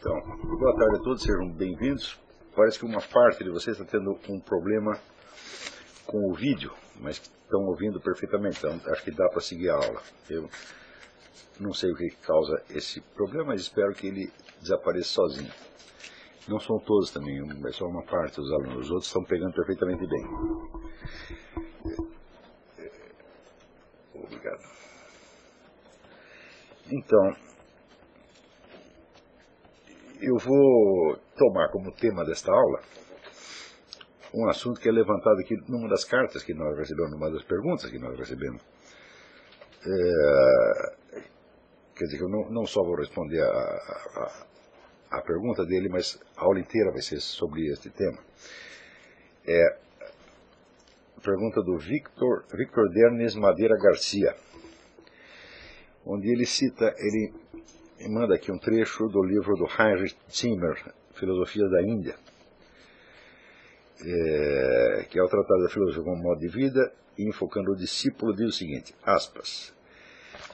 Então, boa tarde a todos, sejam bem-vindos. Parece que uma parte de vocês está tendo um problema com o vídeo, mas estão ouvindo perfeitamente, então acho que dá para seguir a aula. Eu não sei o que causa esse problema, mas espero que ele desapareça sozinho. Não são todos também, é só uma parte dos alunos, os outros estão pegando perfeitamente bem. Obrigado. Então, eu vou tomar como tema desta aula um assunto que é levantado aqui numa das cartas que nós recebemos, numa das perguntas que nós recebemos. É, quer dizer eu não, não só vou responder a, a, a, pergunta dele, mas a aula inteira vai ser sobre este tema. É pergunta do Victor, Victor Dernes Madeira Garcia, onde ele cita, ele manda aqui um trecho do livro do Heinrich Zimmer, Filosofia da Índia, é, que é o Tratado da Filosofia como modo de vida, e enfocando o discípulo, diz o seguinte, aspas,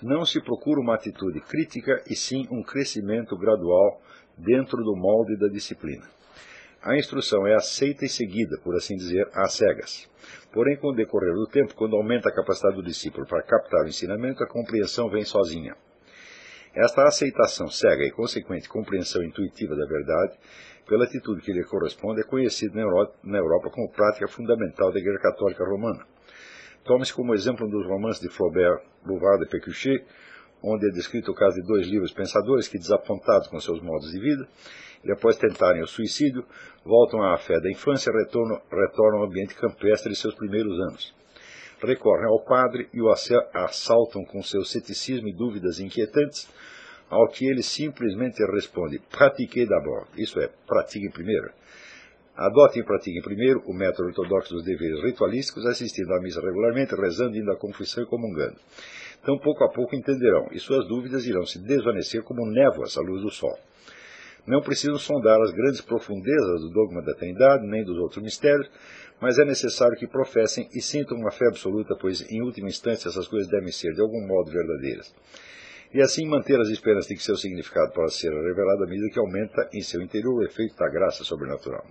não se procura uma atitude crítica e sim um crescimento gradual dentro do molde da disciplina. A instrução é aceita e seguida, por assim dizer, às cegas. Porém, com o decorrer do tempo, quando aumenta a capacidade do discípulo para captar o ensinamento, a compreensão vem sozinha. Esta aceitação cega e consequente compreensão intuitiva da verdade, pela atitude que lhe corresponde, é conhecida na Europa como prática fundamental da Igreja Católica Romana. Tome-se como exemplo um dos romances de Flaubert, Bouvard e Pécuchet, onde é descrito o caso de dois livros pensadores que, desapontados com seus modos de vida, e após tentarem o suicídio, voltam à fé da infância e retornam, retornam ao ambiente campestre de seus primeiros anos. Recorrem ao padre e o assaltam com seu ceticismo e dúvidas inquietantes, ao que ele simplesmente responde: pratiquez d'abord, isso é, pratiquem primeiro. Adotem e pratiquem primeiro o método ortodoxo dos deveres ritualísticos, assistindo à missa regularmente, rezando, indo à confissão e comungando. Então, pouco a pouco entenderão, e suas dúvidas irão se desvanecer como névoas à luz do sol. Não precisam sondar as grandes profundezas do dogma da Trindade, nem dos outros mistérios, mas é necessário que professem e sintam uma fé absoluta, pois, em última instância, essas coisas devem ser, de algum modo, verdadeiras e assim manter as esperanças de que seu significado possa ser revelado à medida que aumenta em seu interior o efeito da graça sobrenatural.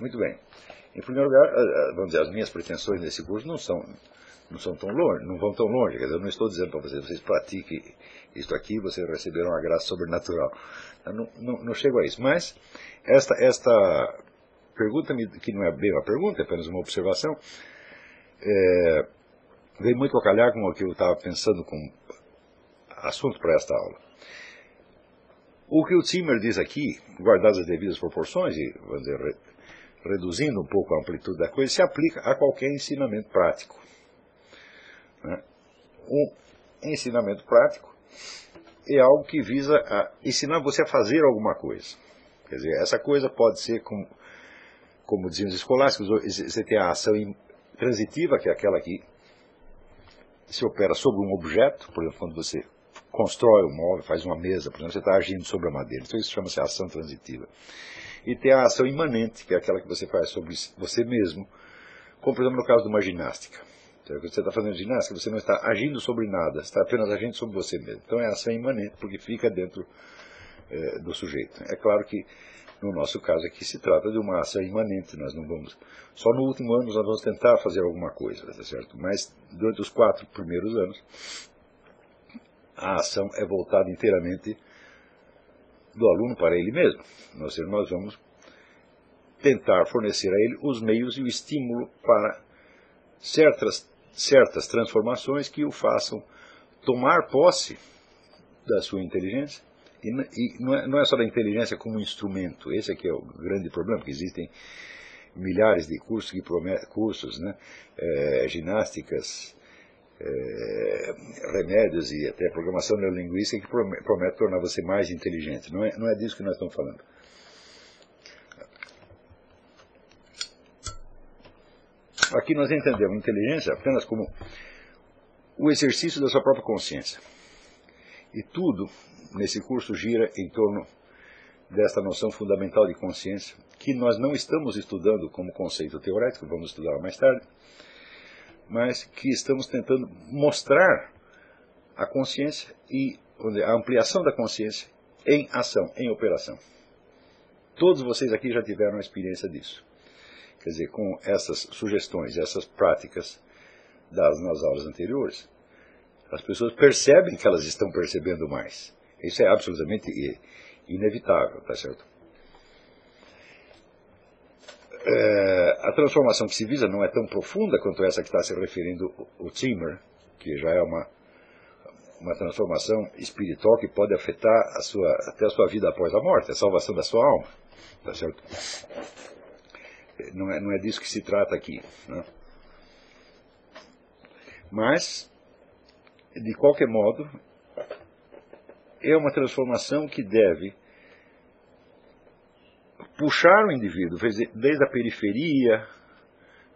Muito bem. Em primeiro lugar, eh, eh, vamos dizer, as minhas pretensões nesse curso não são, não são tão longe, não vão tão longe. Quer dizer, eu não estou dizendo para vocês, vocês pratiquem isto aqui, vocês receberão a graça sobrenatural. Eu não, não, não chego a isso. Mas esta, esta pergunta, que não é bem uma pergunta, é apenas uma observação, é, veio muito a calhar com o que eu estava pensando com assunto para esta aula. O que o Zimmer diz aqui, guardadas as devidas proporções e, vamos dizer, re, reduzindo um pouco a amplitude da coisa, se aplica a qualquer ensinamento prático. Né? Um ensinamento prático é algo que visa ensinar você a fazer alguma coisa. Quer dizer, essa coisa pode ser, como, como diziam os escolásticos, você tem a ação transitiva, que é aquela que se opera sobre um objeto, por exemplo, quando você constrói um móvel, faz uma mesa, por exemplo, você está agindo sobre a madeira. Então isso chama-se ação transitiva. E tem a ação imanente, que é aquela que você faz sobre você mesmo, como por exemplo no caso de uma ginástica. Então, quando você está fazendo ginástica, você não está agindo sobre nada, está apenas agindo sobre você mesmo. Então é ação imanente, porque fica dentro é, do sujeito. É claro que no nosso caso aqui se trata de uma ação imanente, nós não vamos. Só no último ano nós vamos tentar fazer alguma coisa, tá certo? Mas durante os quatro primeiros anos a ação é voltada inteiramente do aluno para ele mesmo. Nós, nós vamos tentar fornecer a ele os meios e o estímulo para certas, certas transformações que o façam tomar posse da sua inteligência. E, e não, é, não, é, só da inteligência como instrumento, esse aqui é o grande problema, porque existem milhares de cursos, que prometem, cursos né, é, ginásticas, é, remédios e até programação neurolinguística que promete, promete tornar você mais inteligente. Não é, não é disso que nós estamos falando. Aqui nós entendemos inteligência apenas como o exercício da sua própria consciência. E tudo nesse curso gira em torno desta noção fundamental de consciência, que nós não estamos estudando como conceito teórico, vamos estudar mais tarde, mas que estamos tentando mostrar a consciência e a ampliação da consciência em ação, em operação. Todos vocês aqui já tiveram a experiência disso. Quer dizer, com essas sugestões, essas práticas dadas nas aulas anteriores, as pessoas percebem que elas estão percebendo mais. Isso é absolutamente inevitável, tá certo? É, a transformação que se visa não é tão profunda quanto essa que está se referindo o Timmer, que já é uma, uma transformação espiritual que pode afetar a sua, até a sua vida após a morte, a salvação da sua alma. Tá certo? Não é, não é disso que se trata aqui. Né? Mas, de qualquer modo, é uma transformação que deve puxar o indivíduo desde a periferia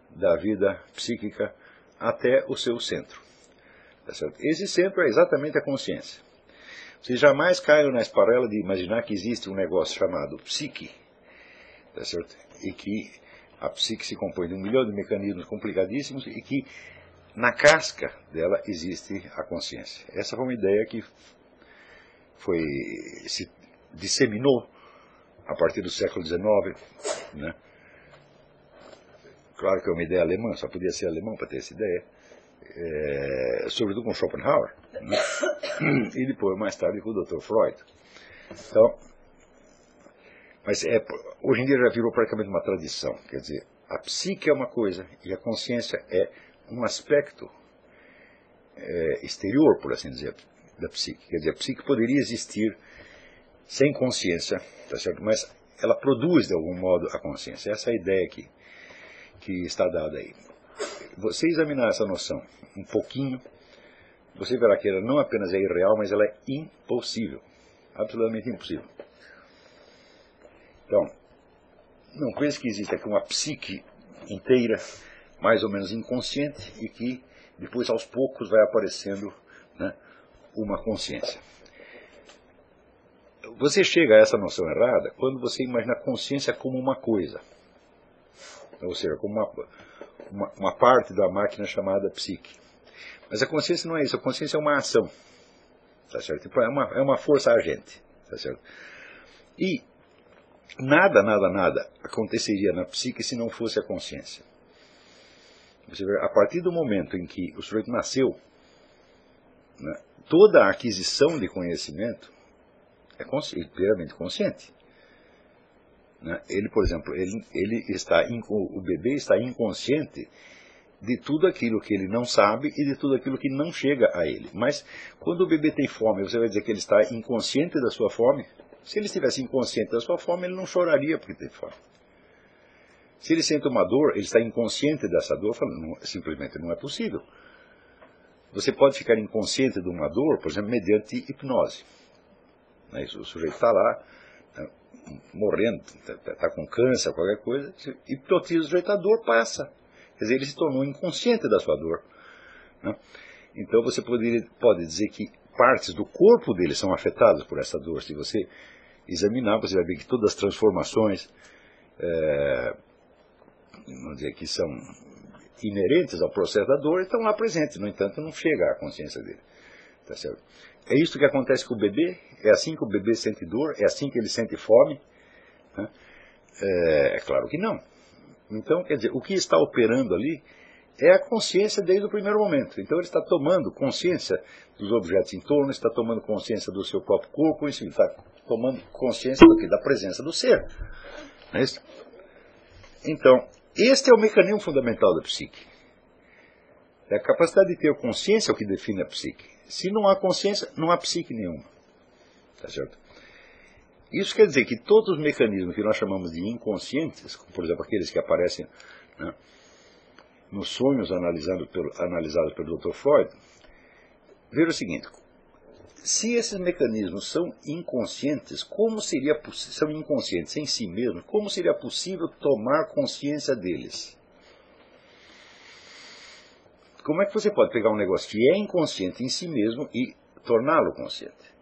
da vida psíquica até o seu centro. Tá Esse centro é exatamente a consciência. Vocês jamais caiam na esparela de imaginar que existe um negócio chamado psique, tá e que a psique se compõe de um milhão de mecanismos complicadíssimos e que na casca dela existe a consciência. Essa foi uma ideia que foi, se disseminou a partir do século XIX. Né? Claro que é uma ideia alemã, só podia ser alemão para ter essa ideia. É, sobretudo com Schopenhauer. Né? E depois, mais tarde, com o Dr. Freud. Então, mas é, hoje em dia já virou praticamente uma tradição. Quer dizer, a psique é uma coisa e a consciência é um aspecto é, exterior, por assim dizer, da psique. Quer dizer, a psique poderia existir sem consciência, tá certo? mas ela produz de algum modo a consciência. Essa é a ideia que, que está dada aí. Você examinar essa noção um pouquinho, você verá que ela não apenas é irreal, mas ela é impossível. Absolutamente impossível. Então, não pense que existe aqui uma psique inteira, mais ou menos inconsciente, e que depois aos poucos vai aparecendo né, uma consciência. Você chega a essa noção errada quando você imagina a consciência como uma coisa. Ou seja, como uma, uma, uma parte da máquina chamada psique. Mas a consciência não é isso, a consciência é uma ação. Tá certo? Então, é uma, é uma força agente. Tá certo? E nada, nada, nada aconteceria na psique se não fosse a consciência. Você vê, a partir do momento em que o sujeito nasceu, né, toda aquisição de conhecimento é consciente, plenamente consciente. Né? Ele, por exemplo, ele, ele está, o bebê está inconsciente de tudo aquilo que ele não sabe e de tudo aquilo que não chega a ele. Mas quando o bebê tem fome, você vai dizer que ele está inconsciente da sua fome? Se ele estivesse inconsciente da sua fome, ele não choraria porque tem fome. Se ele sente uma dor, ele está inconsciente dessa dor, falando, simplesmente não é possível. Você pode ficar inconsciente de uma dor, por exemplo, mediante hipnose. Né? O sujeito está lá, tá morrendo, está tá, tá com câncer, qualquer coisa, hipnotiza o sujeito, a dor passa. Quer dizer, ele se tornou inconsciente da sua dor. Né? Então você poderia, pode dizer que partes do corpo dele são afetadas por essa dor. Se você examinar, você vai ver que todas as transformações é, vamos dizer, que são inerentes ao processo da dor estão lá presentes, no entanto, não chega à consciência dele. Tá certo? É isso que acontece com o bebê? É assim que o bebê sente dor? É assim que ele sente fome? Né? É, é claro que não. Então, quer dizer, o que está operando ali é a consciência desde o primeiro momento. Então ele está tomando consciência dos objetos em torno, está tomando consciência do seu próprio corpo, está tomando consciência do que? Da presença do ser. Não é isso? Então, este é o mecanismo fundamental da psique. É a capacidade de ter consciência é o que define a psique. Se não há consciência, não há psique nenhuma. Tá certo? Isso quer dizer que todos os mecanismos que nós chamamos de inconscientes, por exemplo, aqueles que aparecem né, nos sonhos analisados pelo, analisados pelo Dr. Freud, veja o seguinte: se esses mecanismos são inconscientes, como seria são inconscientes em si mesmos, como seria possível tomar consciência deles? Como é que você pode pegar um negócio que é inconsciente em si mesmo e torná-lo consciente?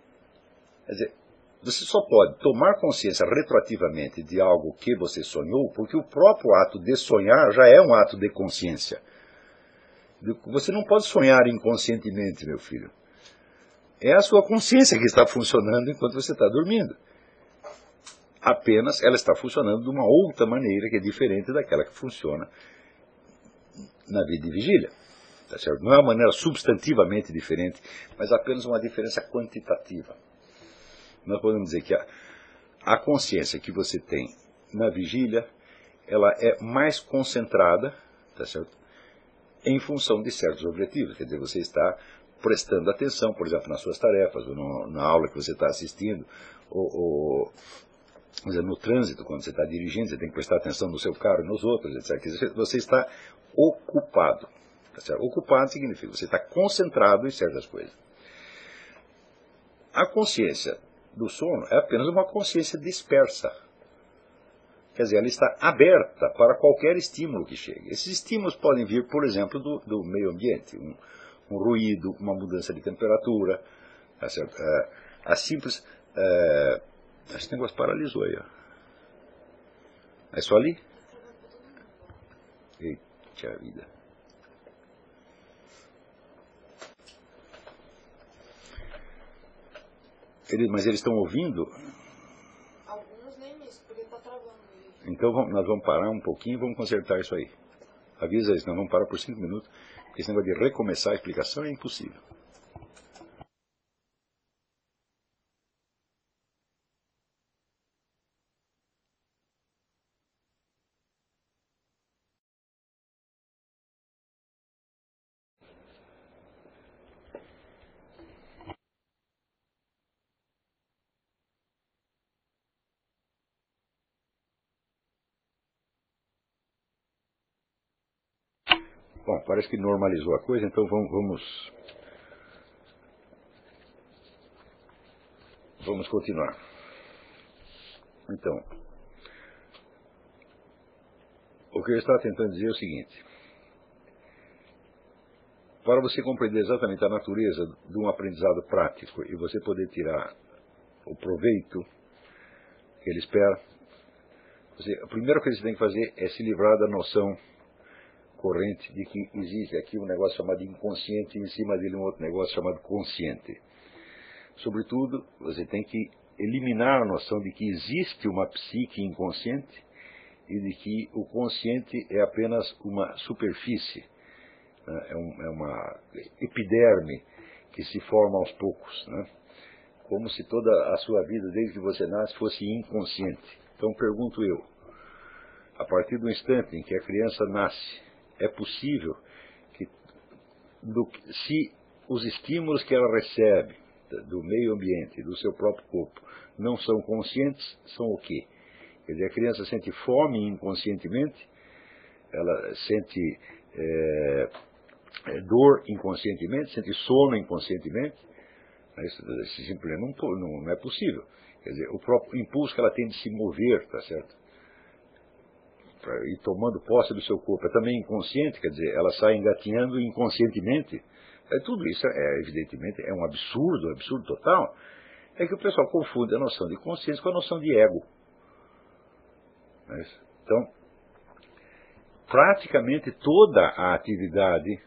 Quer dizer, você só pode tomar consciência retroativamente de algo que você sonhou, porque o próprio ato de sonhar já é um ato de consciência. Você não pode sonhar inconscientemente, meu filho É a sua consciência que está funcionando enquanto você está dormindo. Apenas ela está funcionando de uma outra maneira que é diferente daquela que funciona na vida de vigília. Tá certo? Não é uma maneira substantivamente diferente, mas apenas uma diferença quantitativa. Nós podemos dizer que a, a consciência que você tem na vigília, ela é mais concentrada, tá certo? Em função de certos objetivos. Quer dizer, você está prestando atenção, por exemplo, nas suas tarefas, ou no, na aula que você está assistindo, ou, ou dizer, no trânsito, quando você está dirigindo, você tem que prestar atenção no seu carro e nos outros, etc. Você está ocupado. Tá ocupado significa você está concentrado em certas coisas. A consciência do sono é apenas uma consciência dispersa. Quer dizer, ela está aberta para qualquer estímulo que chegue. Esses estímulos podem vir, por exemplo, do, do meio ambiente. Um, um, ruído, uma mudança de temperatura. Tá certo? É, a simples. É, esse negócio paralisou aí. Ó. É só ali? Eita vida. Eles, mas eles estão ouvindo? Alguns nem isso, porque está travando. Então vamos, nós vamos parar um pouquinho e vamos consertar isso aí. Avisa eles, nós vamos parar por cinco minutos, porque esse negócio de recomeçar a explicação é impossível. Bom, parece que normalizou a coisa, então vamos, vamos, vamos continuar. Então, o que eu estava tentando dizer é o seguinte. Para você compreender exatamente a natureza de um aprendizado prático e você poder tirar o proveito que ele espera, a primeira coisa que você tem que fazer é se livrar da noção corrente de que existe aqui um negócio chamado inconsciente e em cima dele um outro negócio chamado consciente. Sobretudo, você tem que eliminar a noção de que existe uma psique inconsciente e de que o consciente é apenas uma superfície, né? é, um, é, uma epiderme que se forma aos poucos, né? como se toda a sua vida, desde que você nasce, fosse inconsciente. Então pergunto eu, a partir do instante em que a criança nasce, é possível que, do, se os estímulos que ela recebe do meio ambiente, do seu próprio corpo, não são conscientes, são o quê? Quer dizer, a criança sente fome inconscientemente, ela sente é, dor inconscientemente, sente sono inconscientemente. Isso, isso simplesmente não, não, é possível. Quer dizer, o próprio impulso que ela tem de se mover, tá certo? E tomando posse do seu corpo é também inconsciente, quer dizer, ela sai engatinhando inconscientemente. É, tudo isso, é, evidentemente, é um absurdo, um absurdo total. É que o pessoal confunde a noção de consciência com a noção de ego. Então, praticamente toda a atividade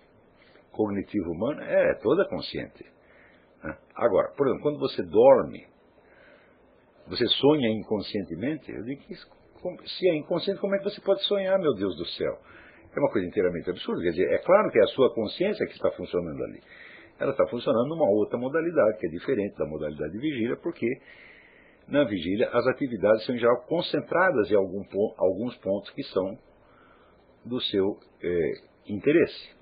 cognitiva humana é toda consciente. Né? Agora, por exemplo, quando você dorme, você sonha inconscientemente, eu digo que isso se é inconsciente, como é que você pode sonhar, meu Deus do céu? É uma coisa inteiramente absurda. Quer dizer, é claro que é a sua consciência que está funcionando ali. Ela está funcionando numa outra modalidade, que é diferente da modalidade de vigília, porque na vigília as atividades são em geral concentradas em algum, alguns pontos que são do seu é, interesse.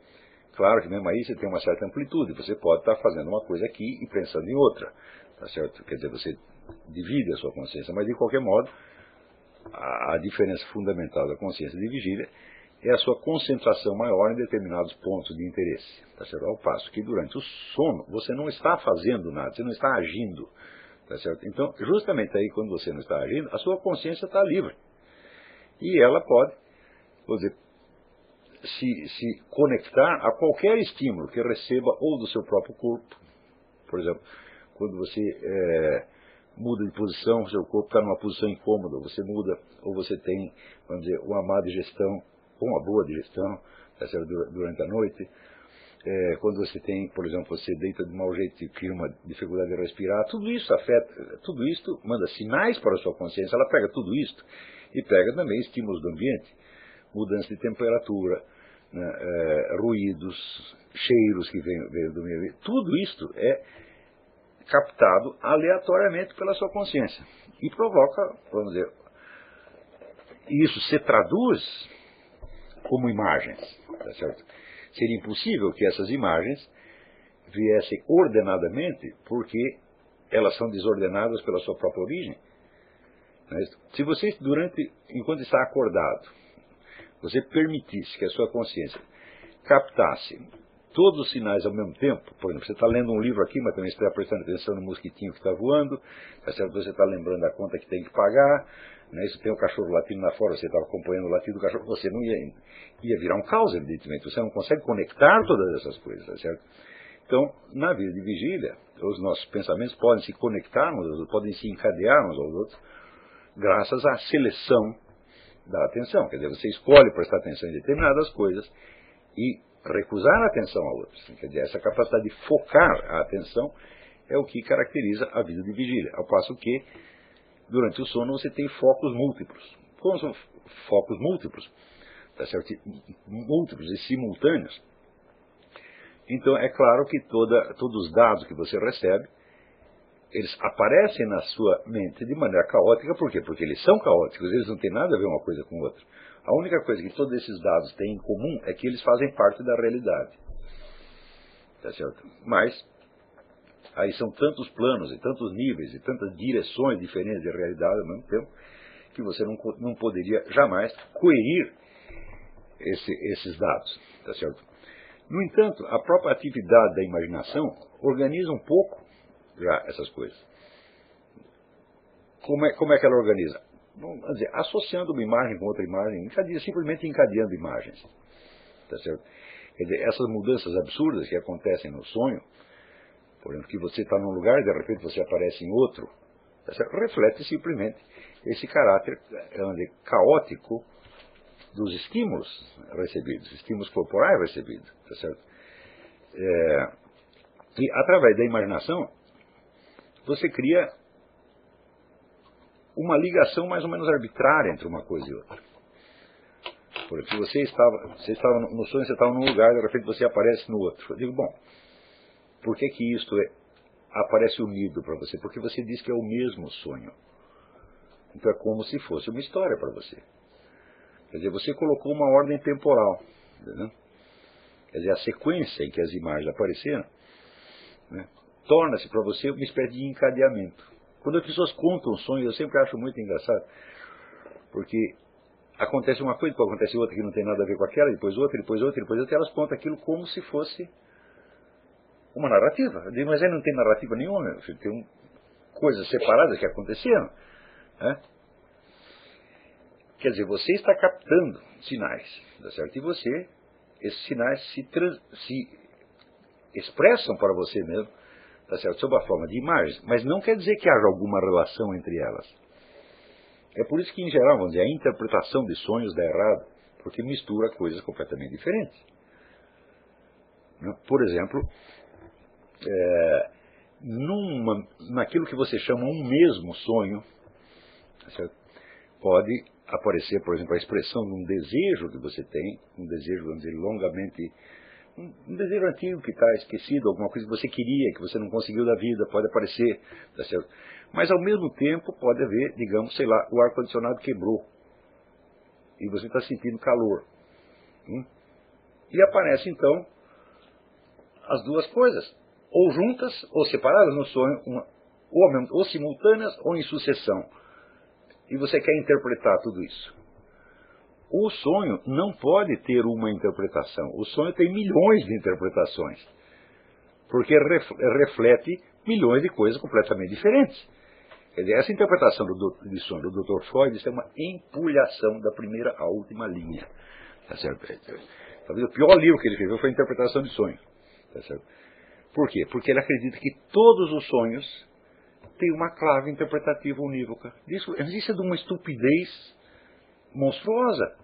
Claro que mesmo aí você tem uma certa amplitude, você pode estar fazendo uma coisa aqui e pensando em outra, tá certo? Quer dizer, você divide a sua consciência, mas de qualquer modo, a, diferença fundamental da consciência de vigília é a sua concentração maior em determinados pontos de interesse. Tá certo? Ao passo que durante o sono você não está fazendo nada, você não está agindo. Tá certo? Então, justamente aí, quando você não está agindo, a sua consciência está livre. E ela pode, dizer, se, se conectar a qualquer estímulo que receba ou do seu próprio corpo. Por exemplo, quando você é, muda de posição, seu corpo está numa posição incômoda, você muda, ou você tem, vamos dizer, uma má digestão, ou uma boa digestão, tá durante a noite. é, quando você tem, por exemplo, você deita de mau jeito e cria uma dificuldade de respirar, tudo isso afeta, tudo isso manda sinais para a sua consciência. Ela pega tudo isso e pega também estímulos do ambiente, mudança de temperatura, né, é, ruídos, cheiros que vêm do meio ambiente. Tudo isso é captado aleatoriamente pela sua consciência e provoca, vamos dizer, isso se traduz como imagens, tá certo? Seria impossível que essas imagens viessem ordenadamente, porque elas são desordenadas pela sua própria origem. Né? Se você, durante, enquanto está acordado, você permitisse que a sua consciência captasse todos os sinais ao mesmo tempo, por exemplo, você está lendo um livro aqui, mas também está prestando atenção no mosquitinho que está voando, tá certo? você está lembrando da conta que tem que pagar, né? se tem o cachorro latindo lá fora, você está acompanhando o latido do cachorro, você não ia, ia virar um caos, evidentemente, você não consegue conectar todas essas coisas, tá certo? Então, na vida de vigília, os nossos pensamentos podem se conectar uns aos outros, podem se encadear uns aos outros, graças à seleção da atenção. Quer dizer, você escolhe prestar atenção em determinadas coisas e recusar a atenção a outras. Quer dizer, essa capacidade de focar a atenção é o que caracteriza a vida de vigília. Ao passo que, durante o sono, você tem focos múltiplos. Como são focos múltiplos? Tá certo? Múltiplos e simultâneos. Então, é claro que toda, todos os dados que você recebe, eles aparecem na sua mente de maneira caótica. Por quê? Porque eles são caóticos, eles não têm nada a ver uma coisa com outra. A única coisa que todos esses dados têm em comum é que eles fazem parte da realidade. Tá certo? Mas, aí são tantos planos e tantos níveis e tantas direções diferentes de realidade ao mesmo tempo, que você não, não poderia jamais coerir esse, esses dados. Tá certo? No entanto, a própria atividade da imaginação organiza um pouco já essas coisas. Como é, como é que ela organiza? Vamos dizer, associando uma imagem com outra imagem, simplesmente encadeando imagens. Tá certo? Quer dizer, essas mudanças absurdas que acontecem no sonho, por exemplo, que você está num lugar e de repente você aparece em outro, tá reflete simplesmente esse caráter dizer, caótico dos estímulos recebidos, estímulos corporais recebidos. Tá certo? É, e através da imaginação, você cria uma ligação mais ou menos arbitrária entre uma coisa e outra. Porque você estava, você estava no sonho, você estava num lugar, de repente você aparece no outro. Eu digo, bom, por que que isto é, aparece unido para você? Porque você diz que é o mesmo sonho. Então é como se fosse uma história para você. Quer dizer, você colocou uma ordem temporal. Entendeu? Quer dizer, a sequência em que as imagens apareceram né, torna-se para você uma espécie de encadeamento. Quando as pessoas contam sonhos, eu sempre acho muito engraçado, porque acontece uma coisa, depois acontece outra que não tem nada a ver com aquela, depois outra, depois outra, depois outra, e elas contam aquilo como se fosse uma narrativa. Eu digo, mas aí não tem narrativa nenhuma, tem um, coisas separadas que aconteceram. Né? Quer dizer, você está captando sinais, tá certo? E você, esses sinais se, trans, se expressam para você mesmo tá certo? sob a forma de imagens, mas não quer dizer que haja alguma relação entre elas. É por isso que, em geral, vamos dizer, a interpretação de sonhos dá errado, porque mistura coisas completamente diferentes. Né? Por exemplo, é, numa, naquilo que você chama um mesmo sonho, tá pode aparecer, por exemplo, a expressão de um desejo que você tem, um desejo, vamos dizer, longamente um desejo antigo que está esquecido, alguma coisa que você queria, que você não conseguiu da vida, pode aparecer, tá certo? Mas ao mesmo tempo pode haver, digamos, sei lá, o ar-condicionado quebrou e você está sentindo calor. Hum? E aparece então as duas coisas, ou juntas ou separadas no sonho, uma, ou, ou simultâneas ou em sucessão. E você quer interpretar tudo isso. O sonho não pode ter uma interpretação. O sonho tem milhões de interpretações. Porque reflete milhões de coisas completamente diferentes. Essa interpretação do, de sonho do Dr. Freud é uma empulhação da primeira à última linha. Tá certo? Talvez o pior livro que ele escreveu foi a interpretação de sonho. Tá certo? Por quê? Porque ele acredita que todos os sonhos têm uma clave interpretativa unívoca. Isso, isso é de uma estupidez monstruosa.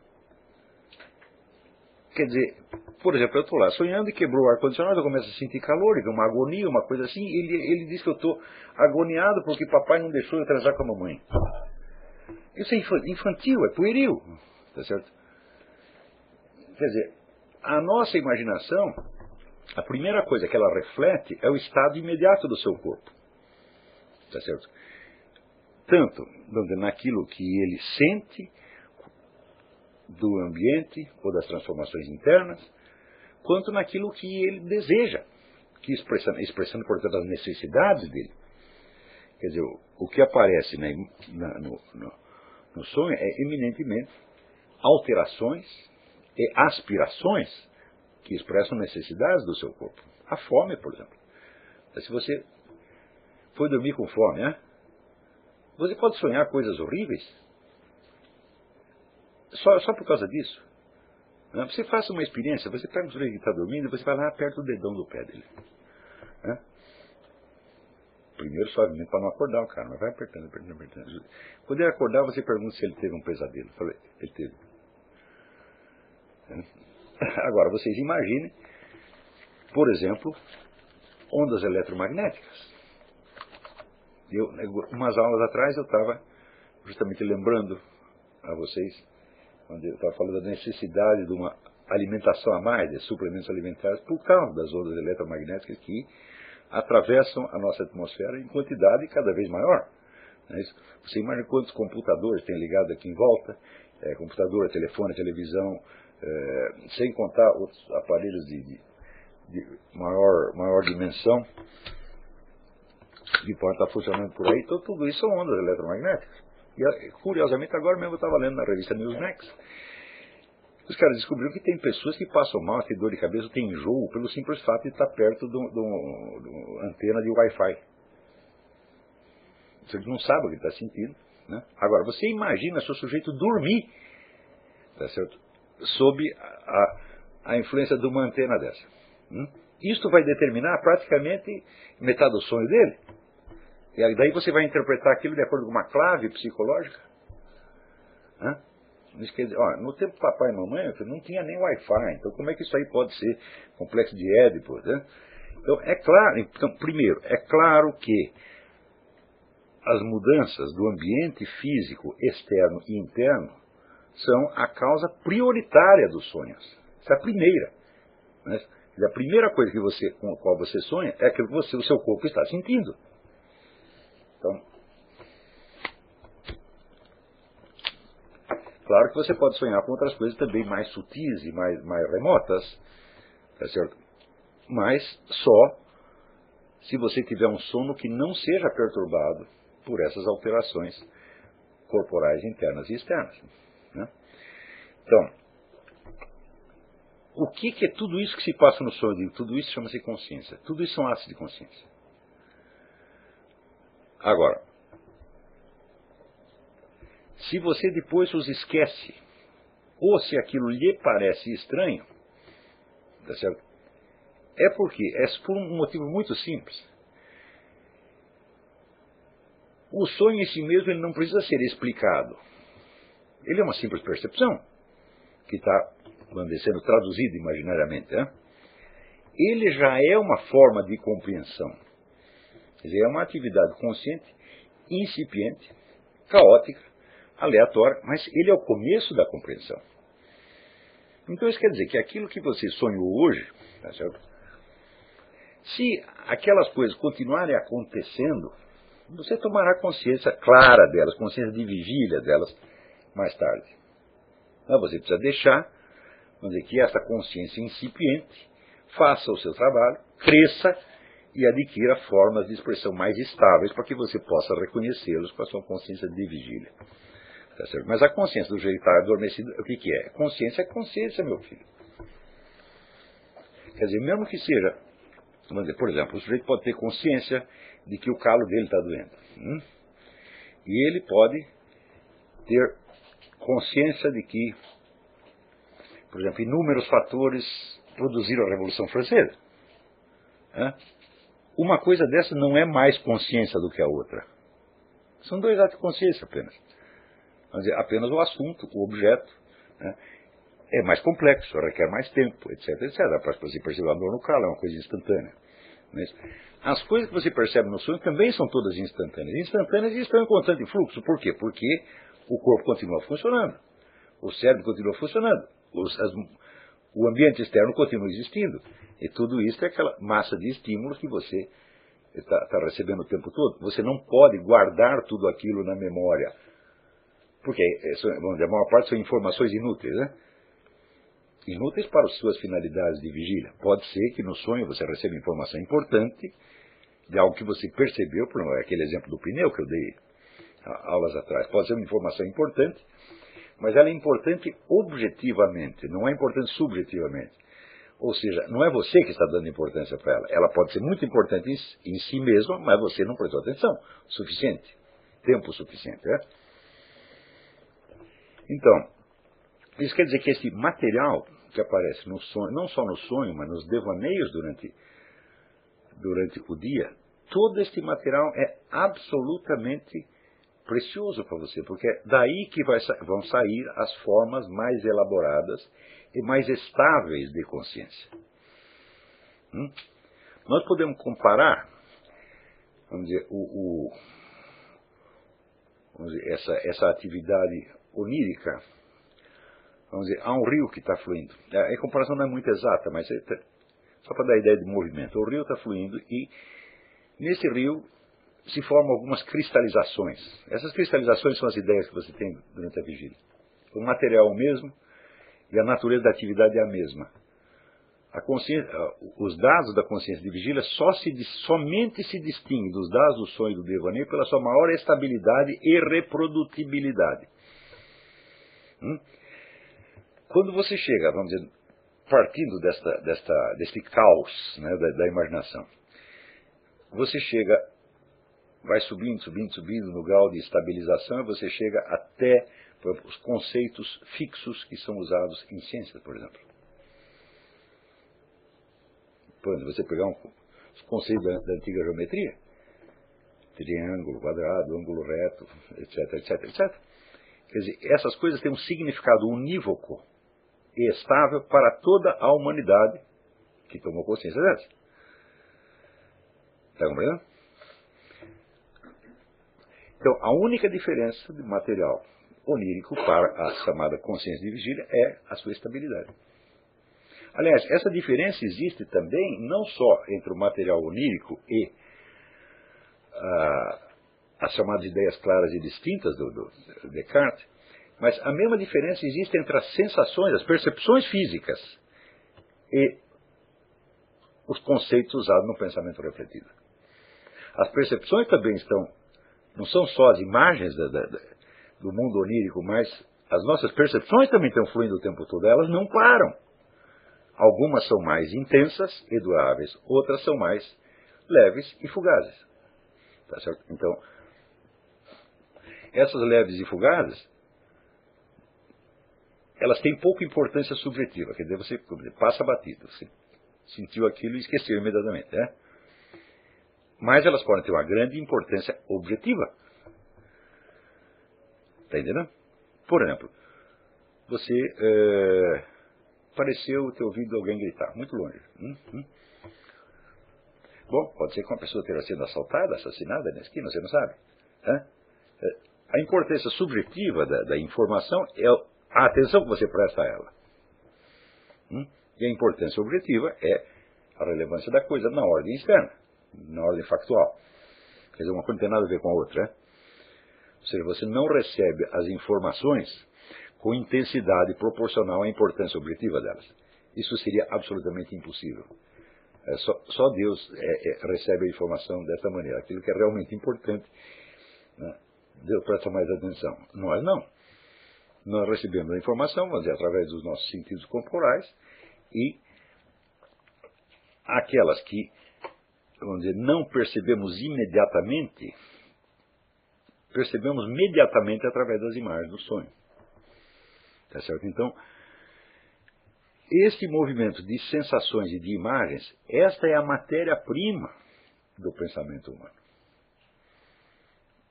quer dizer, por exemplo, eu estou lá sonhando e quebrou o ar-condicionado, eu começo a sentir calor, uma agonia, uma coisa assim, ele, ele diz que eu estou agoniado porque papai não deixou eu transar com a mamãe. Isso é infantil, é pueril. Tá certo? Quer dizer, a nossa imaginação, a primeira coisa que ela reflete é o estado imediato do seu corpo. Tá certo? Tanto naquilo que ele sente do ambiente ou das transformações internas, quanto naquilo que ele deseja, que expressando, expressando portanto, as necessidades dele. Quer dizer, o, que aparece na, na, no, no, no sonho é eminentemente alterações e aspirações que expressam necessidades do seu corpo. A fome, por exemplo. Se você foi dormir com fome, né? Você pode sonhar coisas horríveis só, só por causa disso. Né? Você faça uma experiência, você pega o sujeito que está dormindo e você vai lá aperta o dedão do pé dele. Né? Primeiro suavemente para não acordar o cara, mas vai apertando, apertando, apertando. Quando ele acordar, você pergunta se ele teve um pesadelo. Falei, ele teve. Agora, vocês imaginem, por exemplo, ondas eletromagnéticas. Eu, umas aulas atrás eu estava justamente lembrando a vocês, eu estava falando da necessidade de uma alimentação a mais, de suplementos alimentares, por causa das ondas eletromagnéticas que atravessam a nossa atmosfera em quantidade cada vez maior. É Você imagina quantos computadores tem ligado aqui em volta, é, computador, telefone, televisão, é, sem contar outros aparelhos de, de, de maior, maior dimensão que podem estar funcionando por aí, então tudo isso são ondas eletromagnéticas. E curiosamente agora mesmo eu estava lendo na revista Newsmax, os caras descobriram que tem pessoas que passam mal, têm dor de cabeça, têm enjoo, pelo simples fato de estar perto de uma antena de Wi-Fi. Você não sabe o que está sentindo. Né? Agora, você imagina se o sujeito dormir, tá certo? sob a, a influência de uma antena dessa. Hum? Isto vai determinar praticamente metade do sonho dele. E daí você vai interpretar aquilo de acordo com uma clave psicológica. Hã? Ó, no tempo do papai e mamãe não tinha nem Wi-Fi, então como é que isso aí pode ser complexo de Édipo? Né? Então, é claro, então, primeiro, é claro que as mudanças do ambiente físico externo e interno são a causa prioritária dos sonhos. Essa é a primeira. Né? A primeira coisa que você, com a qual você sonha é aquilo que você, o seu corpo está sentindo. Então, claro que você pode sonhar com outras coisas também mais sutis e mais, mais remotas, tá certo? mas só se você tiver um sono que não seja perturbado por essas alterações corporais internas e externas. Né? Então, o que, que, é tudo isso que se passa no sonho? Tudo isso chama-se consciência. Tudo isso são atos de consciência. Agora, se você depois os esquece, ou se aquilo lhe parece estranho, tá certo? É porque é por um motivo muito simples. O sonho em si mesmo ele não precisa ser explicado. Ele é uma simples percepção que está sendo traduzido imaginariamente. Né? Ele já é uma forma de compreensão. Quer dizer, é uma atividade consciente, incipiente, caótica, aleatória, mas ele é o começo da compreensão. Então isso quer dizer que aquilo que você sonhou hoje, tá se aquelas coisas continuarem acontecendo, você tomará consciência clara delas, consciência de vigília delas mais tarde. Você precisa deixar, vamos dizer, que essa consciência incipiente faça o seu trabalho, cresça e adquira formas de expressão mais estáveis para que você possa reconhecê-los com a sua consciência de vigília. Tá Mas a consciência do está adormecido, o que, que é? Consciência é consciência, meu filho. Quer dizer, mesmo que seja, por exemplo, o sujeito pode ter consciência de que o calo dele está doendo. Hum? E ele pode ter consciência de que, por exemplo, inúmeros fatores produziram a Revolução Francesa. Uma coisa dessa não é mais consciência do que a outra. São dois atos de consciência apenas. Dizer, apenas o assunto, o objeto, né, é mais complexo, requer mais tempo, etc, etc. Para você perceber a dor no calo é uma coisa instantânea. Mas as coisas que você percebe no sonho também são todas instantâneas. Instantâneas e estão em constante fluxo. Por quê? Porque o corpo continua funcionando, o cérebro continua funcionando, os, as, o ambiente externo continua existindo. E tudo isso é aquela massa de estímulos que você está tá recebendo o tempo todo. Você não pode guardar tudo aquilo na memória. Porque vamos dizer, a maior parte são informações inúteis, né? Inúteis para as suas finalidades de vigília. Pode ser que no sonho você receba informação importante de algo que você percebeu, por aquele exemplo do pneu que eu dei aulas atrás. Pode ser uma informação importante, mas ela é importante objetivamente, não é importante subjetivamente. Ou seja, não é você que está dando importância para ela. Ela pode ser muito importante em, si mesma, mas você não prestou atenção suficiente, tempo suficiente. Né? Então, isso quer dizer que esse material que aparece no sonho, não só no sonho, mas nos devaneios durante, durante o dia, todo este material é absolutamente precioso para você, porque é daí que vai, vão sair as formas mais elaboradas e mais estáveis de consciência. Hum? Nós podemos comparar, vamos dizer, o, o vamos dizer, essa, essa atividade onírica, vamos dizer, a um rio que está fluindo. A, comparação não é muito exata, mas é, só para dar a ideia de movimento. O rio está fluindo e nesse rio se formam algumas cristalizações. Essas cristalizações são as ideias que você tem durante a vigília. O material é o mesmo, e a natureza da atividade é a mesma. A os dados da consciência de vigília só se, somente se distinguem dos dados do sonho e do devaneio pela sua maior estabilidade e reprodutibilidade. Hum? Quando você chega, vamos dizer, partindo desta, desta, caos né, da, da imaginação, você chega, vai subindo, subindo, subindo no grau de estabilização e você chega até os conceitos fixos que são usados em ciências, por exemplo. Quando você pegar um, os conceitos da, da antiga geometria, triângulo, quadrado, ângulo reto, etc, etc, etc. Quer dizer, essas coisas têm um significado unívoco e estável para toda a humanidade que tomou consciência dessa. Está compreendendo? Então, a única diferença de material onírico para a chamada consciência de vigília é a sua estabilidade. Aliás, essa diferença existe também não só entre o material onírico e ah, as chamadas ideias claras e distintas do, do Descartes, mas a mesma diferença existe entre as sensações, as percepções físicas e os conceitos usados no pensamento refletido. As percepções também estão, não são só as imagens da, da, do mundo onírico, mas as nossas percepções também estão fluindo o tempo todo, elas não param. Algumas são mais intensas e duráveis, outras são mais leves e fugazes. Tá então, essas leves e fugazes, elas têm pouca importância subjetiva, quer dizer, você passa batido, você sentiu aquilo e esqueceu imediatamente, né? Mas elas podem ter uma grande importância objetiva. Está entendendo? Por exemplo, você é, pareceu ter ouvido alguém gritar, muito longe. Hum, hum. Bom, pode ser que uma pessoa tenha sido assaltada, assassinada na esquina, você não sabe. É? A importância subjetiva da, da, informação é a atenção que você presta a ela. Hum? E a importância objetiva é a relevância da coisa na ordem externa, na ordem factual. Quer dizer, uma coisa não tem nada a ver com a outra. É? Ou seja, você não recebe as informações com intensidade proporcional à importância objetiva delas. Isso seria absolutamente impossível. É só, só, Deus é, é, recebe a informação dessa maneira. Aquilo que é realmente importante, né? Deus presta mais atenção. Nós não. Nós recebemos a informação, vamos dizer, através dos nossos sentidos corporais e aquelas que, vamos dizer, não percebemos imediatamente, percebemos imediatamente através das imagens do sonho. Tá certo? Então, este movimento de sensações e de imagens, esta é a matéria-prima do pensamento humano.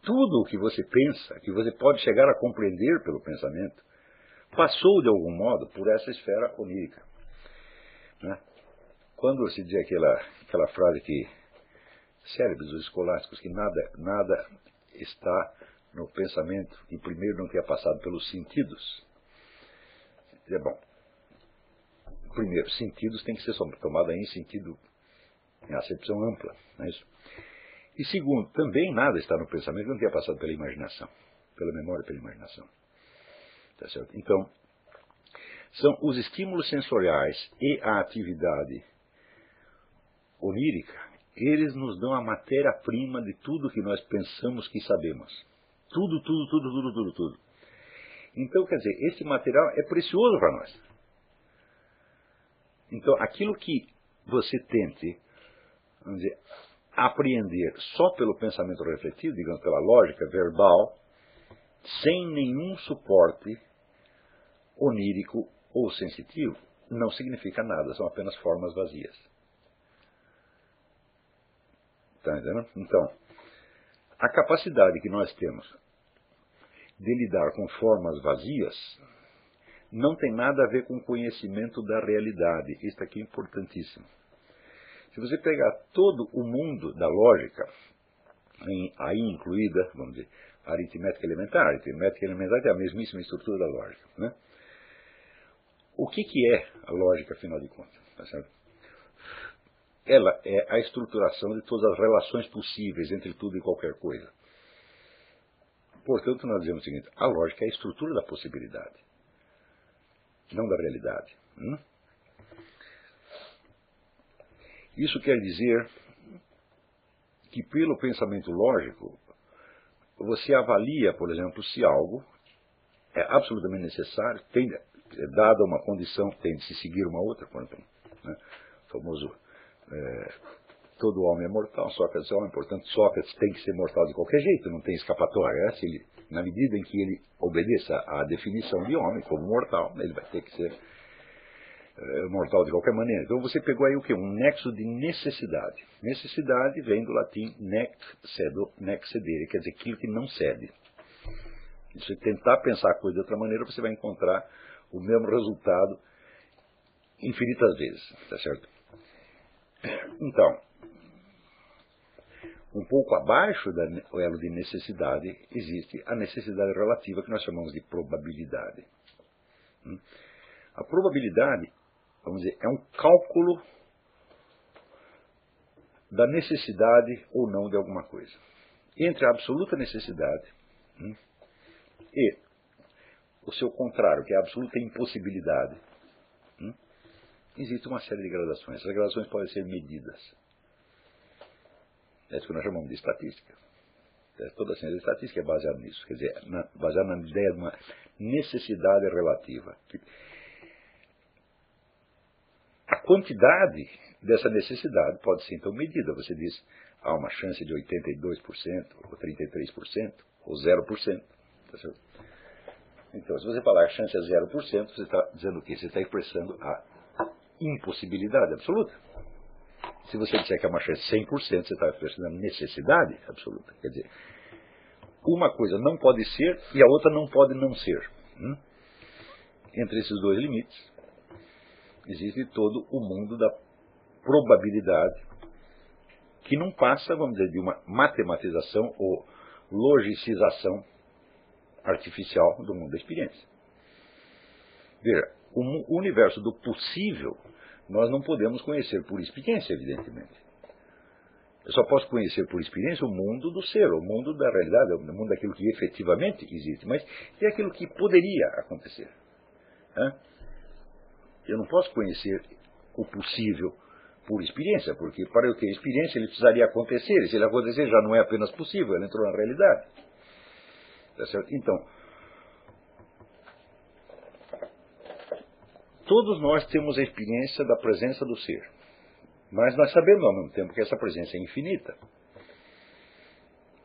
Tudo o que você pensa, que você pode chegar a compreender pelo pensamento, passou de algum modo por essa esfera onírica. Né? Quando se diz aquela, aquela frase que cérebros escolásticos, que nada, nada está no pensamento que primeiro não tenha passado pelos sentidos. É bom. Primeiro, sentidos tem que ser tomada em sentido, em acepção ampla. Não é isso? E segundo, também nada está no pensamento que não tenha passado pela imaginação, pela memória, pela imaginação. Tá certo? Então, são os estímulos sensoriais e a atividade onírica, eles nos dão a matéria-prima de tudo que nós pensamos que sabemos. Tudo, tudo, tudo, tudo, tudo, tudo. Então, quer dizer, esse material é precioso para nós. Então, aquilo que você tente, vamos dizer, apreender só pelo pensamento refletido, digamos, pela lógica verbal, sem nenhum suporte onírico ou sensitivo, não significa nada, são apenas formas vazias. Entendendo? Então, a capacidade que nós temos de lidar com formas vazias não tem nada a ver com conhecimento da realidade. Isso aqui é importantíssimo. Se você pegar todo o mundo da lógica, aí incluída, vamos dizer, a aritmética elementar, a aritmética elementar é a mesmíssima estrutura da lógica. Né? O que, que é a lógica, afinal de contas? Tá Ela é a estruturação de todas as relações possíveis entre tudo e qualquer coisa. Portanto, nós dizemos o seguinte: a lógica é a estrutura da possibilidade, não da realidade. Hum? Isso quer dizer que, pelo pensamento lógico, você avalia, por exemplo, se algo é absolutamente necessário, tem, é dada uma condição, tem de se seguir uma outra, por exemplo. Né? Famoso é, todo homem é mortal, Sócrates é homem, portanto Sócrates tem que ser mortal de qualquer jeito, não tem escapatória. É, se ele, na medida em que ele obedeça à definição de homem como mortal, ele vai ter que ser é, mortal de qualquer maneira. Então você pegou aí o que? Um nexo de necessidade. Necessidade vem do latim nec cedo, nec cedere, quer dizer aquilo que não cede. Se você tentar pensar a coisa de outra maneira, você vai encontrar o mesmo resultado infinitas vezes, tá certo? Então, um pouco abaixo do elo de necessidade existe a necessidade relativa que nós chamamos de probabilidade. Hum? A probabilidade, vamos dizer, é um cálculo da necessidade ou não de alguma coisa. Entre a absoluta necessidade hum, e o seu contrário, que é a absoluta impossibilidade, existe uma série de gradações. Essas gradações podem ser medidas. É isso que nós chamamos de estatística. É, toda a ciência de estatística é baseada nisso, quer dizer, na, baseada na ideia de uma necessidade relativa. A quantidade dessa necessidade pode ser então medida. Você diz, há uma chance de 82%, ou 33%, ou 0%. Tá certo? Então, se você falar a chance é 0%, você está dizendo o quê? Você está expressando a impossibilidade absoluta. Se você disser que é uma chance 100%, você está expressando a necessidade absoluta. Quer dizer, uma coisa não pode ser e a outra não pode não ser. Hum? Entre esses dois limites, existe todo o mundo da probabilidade, que não passa, vamos dizer, de uma matematização ou logicização artificial do mundo da experiência. Veja, o universo do possível nós não podemos conhecer por experiência, evidentemente. Eu só posso conhecer por experiência o mundo do ser, o mundo da realidade, o mundo daquilo que efetivamente existe, mas é aquilo que poderia acontecer. Eu não posso conhecer o possível por experiência, porque para eu ter experiência ele precisaria acontecer, e se ele acontecer já não é apenas possível, ele entrou na realidade. Tá então, todos nós temos a experiência da presença do ser. Mas nós sabemos ao mesmo tempo que essa presença é infinita.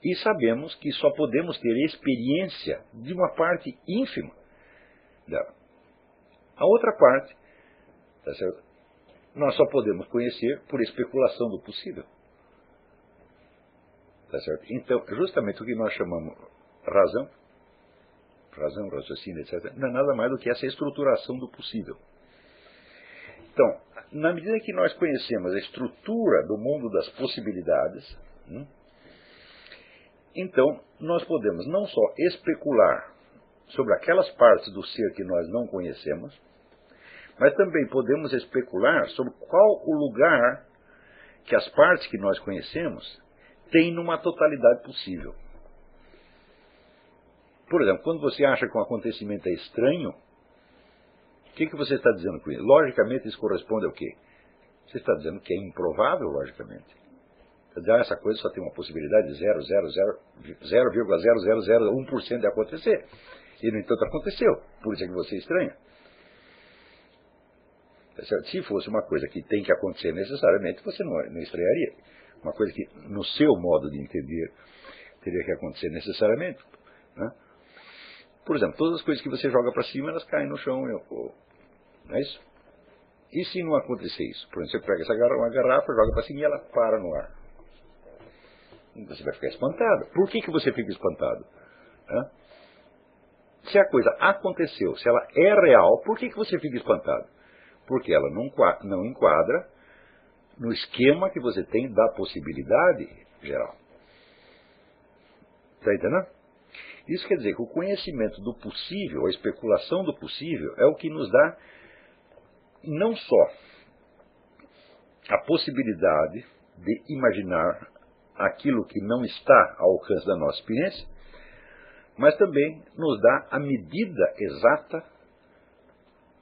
E sabemos que só podemos ter experiência de uma parte ínfima dela. A outra parte, tá nós só podemos conhecer por especulação do possível. Tá? Então, justamente o que nós chamamos razão, razão, raciocínio, etc., não é nada mais do que essa estruturação do possível. Então, na medida que nós conhecemos a estrutura do mundo das possibilidades, hum, então nós podemos não só especular sobre aquelas partes do ser que nós não conhecemos, mas também podemos especular sobre qual o lugar que as partes que nós conhecemos têm numa totalidade possível. Por exemplo, quando você acha que um acontecimento é estranho, o que, que você está dizendo com isso? Logicamente, isso corresponde ao quê? Você está dizendo que é improvável, logicamente. Dizendo, ah, essa coisa só tem uma possibilidade de 0,0001% de acontecer. E, no entanto, aconteceu. Por isso é que você estranha. Se fosse uma coisa que tem que acontecer necessariamente, você não, não estranharia. Uma coisa que, no seu modo de entender, teria que acontecer necessariamente. Né? Por exemplo, todas as coisas que você joga para cima, elas caem no chão. Não é isso? E se não acontecer isso? Por exemplo, você pega essa garrafa, uma garrafa, joga para cima e ela para no ar. Você vai ficar espantado. Por que, que você fica espantado? Hã? Se a coisa aconteceu, se ela é real, por que, que você fica espantado? Porque ela não, não enquadra no esquema que você tem da possibilidade geral. Está entendendo? Isso quer dizer que o conhecimento do possível, a especulação do possível, é o que nos dá não só a possibilidade de imaginar aquilo que não está ao alcance da nossa experiência, mas também nos dá a medida exata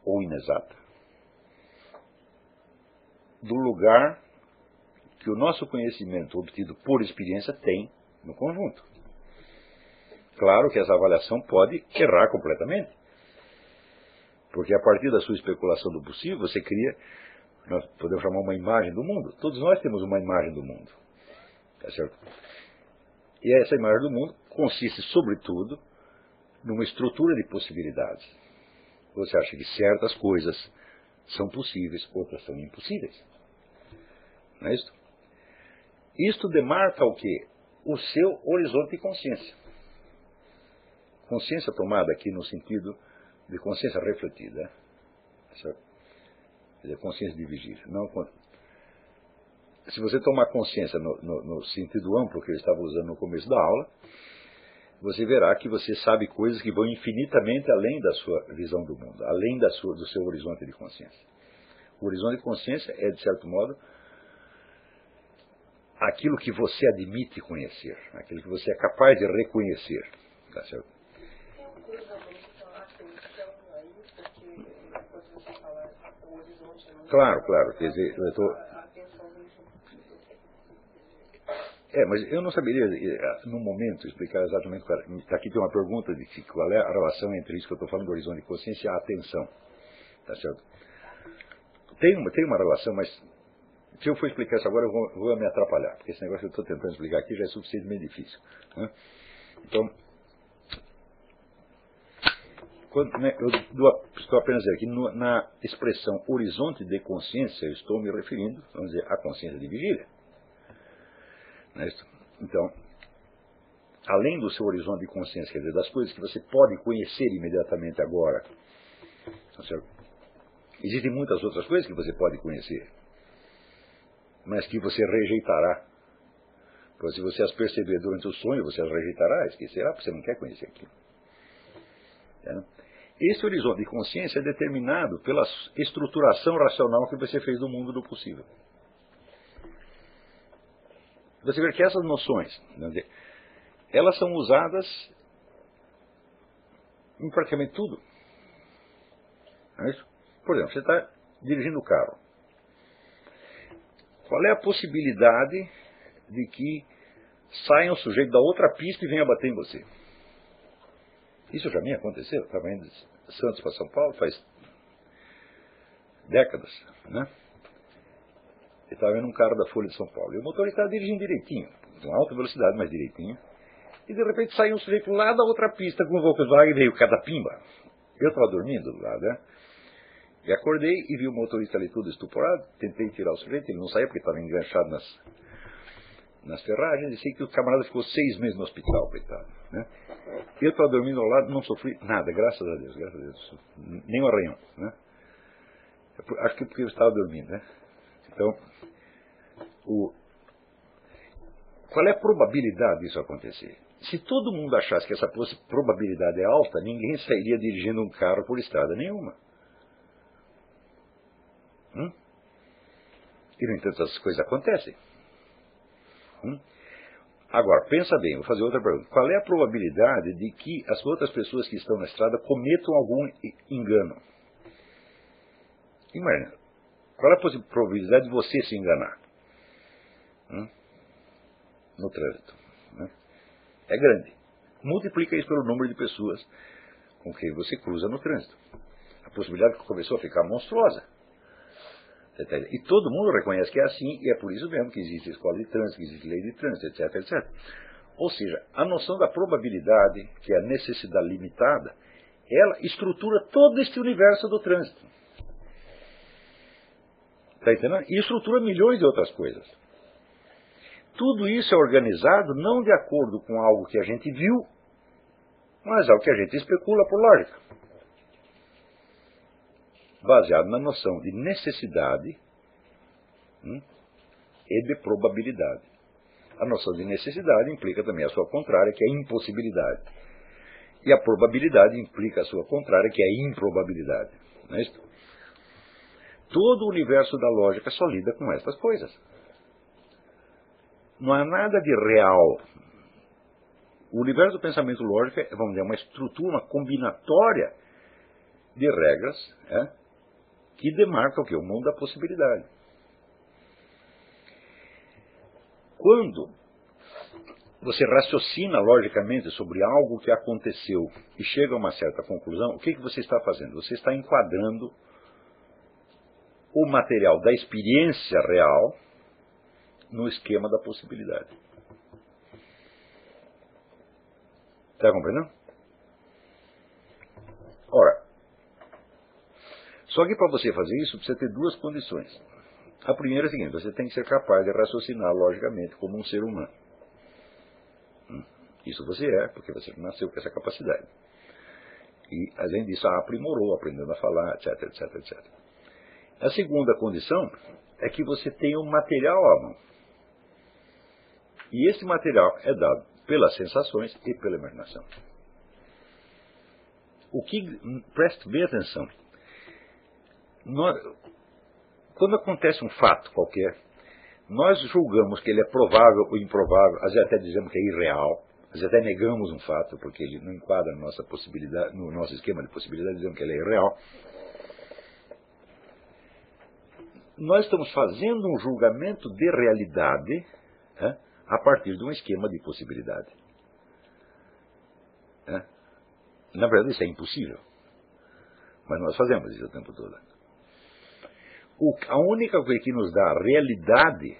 ou inexata do lugar que o nosso conhecimento obtido por experiência tem no conjunto. Claro que essa avaliação pode errar completamente. Porque a partir da sua especulação do possível, você cria, nós podemos chamar uma imagem do mundo. Todos nós temos uma imagem do mundo. Tá certo? E essa imagem do mundo consiste, sobretudo, numa estrutura de possibilidades. Você acha que certas coisas são possíveis, outras são impossíveis. Não é isso? Isto demarca o que? O seu horizonte de consciência. Consciência tomada aqui no sentido de consciência refletida. Quer dizer, consciência de vigília. Não, se você tomar consciência no, no, no, sentido amplo que eu estava usando no começo da aula, você verá que você sabe coisas que vão infinitamente além da sua visão do mundo, além da sua, do seu horizonte de consciência. O horizonte de consciência é, de certo modo, aquilo que você admite conhecer, aquilo que você é capaz de reconhecer. Tá certo? Claro, claro. Quer dizer, eu estou É, mas eu não saberia, eh, no momento, explicar exatamente é. Aqui tem uma pergunta de qual é a relação entre isso que eu estou falando do horizonte de consciência e a atenção. Tá certo? Tem uma, tem uma relação, mas se eu for explicar isso agora, eu vou, vou me atrapalhar, porque esse negócio que eu estou tentando explicar aqui já é suficientemente difícil. Né? Então, quando, né, eu dou, estou apenas aqui no, na expressão horizonte de consciência, eu estou me referindo, vamos dizer, à consciência de vigília. Né? Então, além do seu horizonte de consciência, quer dizer, das coisas que você pode conhecer imediatamente agora, tá existem muitas outras coisas que você pode conhecer, mas que você rejeitará. Porque se você as perceber durante o sonho, você as rejeitará, esquecerá, porque você não quer conhecer aquilo. É, Esse horizonte de consciência é determinado pela estruturação racional que você fez do mundo do possível. Você vê que essas noções, elas são usadas em praticamente tudo. É Por exemplo, você está dirigindo o carro. Qual é a possibilidade de que saia um sujeito da outra pista e venha bater em você? Isso já me aconteceu. Indo de Santos para São Paulo faz décadas, né? Eu estava vendo um carro da Folha de São Paulo. E o motorista estava dirigindo direitinho, com alta velocidade, mas direitinho. E de repente saiu um sujeito lá da outra pista com o Volkswagen e veio cada pimba. Eu estava dormindo lá, né? E acordei e vi o motorista ali todo estuporado. Tentei tirar o sujeito, ele não saía porque estava enganchado nas, nas ferragens, e sei que o camarada ficou seis meses no hospital, coitado. Né? Eu estava dormindo ao lado, não sofri nada, graças a Deus, graças a Deus. Nem um arranhão. Né? Acho que porque eu estava dormindo. Né? Então, o, qual é a probabilidade disso acontecer? Se todo mundo achasse que essa probabilidade é alta, ninguém sairia dirigindo um carro por estrada nenhuma. Hum? E, no entanto, essas coisas acontecem. Hum? Agora, pensa bem, vou fazer outra pergunta. Qual é a probabilidade de que as outras pessoas que estão na estrada cometam algum engano? Imagina, qual é a probabilidade de você se enganar? Hum? No trânsito. Né? É grande. Multiplica isso pelo número de pessoas com quem você cruza no trânsito. A possibilidade começou a ficar monstruosa. E todo mundo reconhece que é assim, e é por isso mesmo que existe escola de trânsito, que existe lei de trânsito, etc, etc. Ou seja, a noção da probabilidade, que é a necessidade limitada, ela estrutura todo este universo do trânsito. Está entendendo? E estrutura milhões de outras coisas. Tudo isso é organizado não de acordo com algo que a gente viu, mas algo que a gente especula por lógica baseado na noção de necessidade hum, e de probabilidade. A noção de necessidade implica também a sua contrária, que é a impossibilidade. E a probabilidade implica a sua contrária, que é a improbabilidade. Não é isso? Todo o universo da lógica só lida com estas coisas. Não há nada de real. O universo do pensamento lógico é, vamos dizer, uma estrutura, uma combinatória de regras, é, que demarca o que? O mundo da possibilidade. Quando você raciocina logicamente sobre algo que aconteceu e chega a uma certa conclusão, o que, que você está fazendo? Você está enquadrando o material da experiência real no esquema da possibilidade. Está compreendendo? Ora, só que para você fazer isso, precisa ter duas condições. A primeira é a seguinte: você tem que ser capaz de raciocinar logicamente como um ser humano. Hum, isso você é, porque você nasceu com essa capacidade. E, além disso, aprimorou, aprendendo a falar, etc, etc, etc. A segunda condição é que você tenha um material à mão. E esse material é dado pelas sensações e pela imaginação. O que, preste bem atenção, nós, quando acontece um fato qualquer, nós julgamos que ele é provável ou improvável, às vezes até dizemos que é irreal, às vezes até negamos um fato porque ele não enquadra nossa possibilidade, no nosso esquema de possibilidade, dizendo que ele é irreal. Nós estamos fazendo um julgamento de realidade é, a partir de um esquema de possibilidade. É. Na verdade, isso é impossível. Mas nós fazemos isso o tempo todo. O, a única coisa que nos dá realidade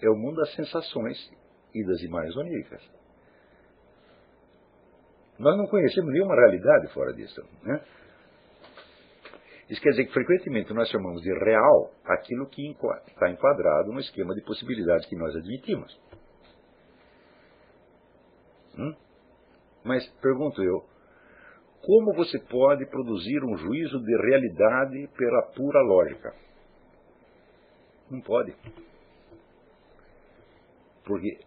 é o mundo das sensações e das imagens oníricas. Nós não conhecemos nenhuma realidade fora disso. Né? Isso quer dizer que frequentemente nós chamamos de real aquilo que está enquadrado no esquema de possibilidades que nós admitimos. Hum? Mas pergunto eu, como você pode produzir um juízo de realidade pela pura lógica? Não pode. Porque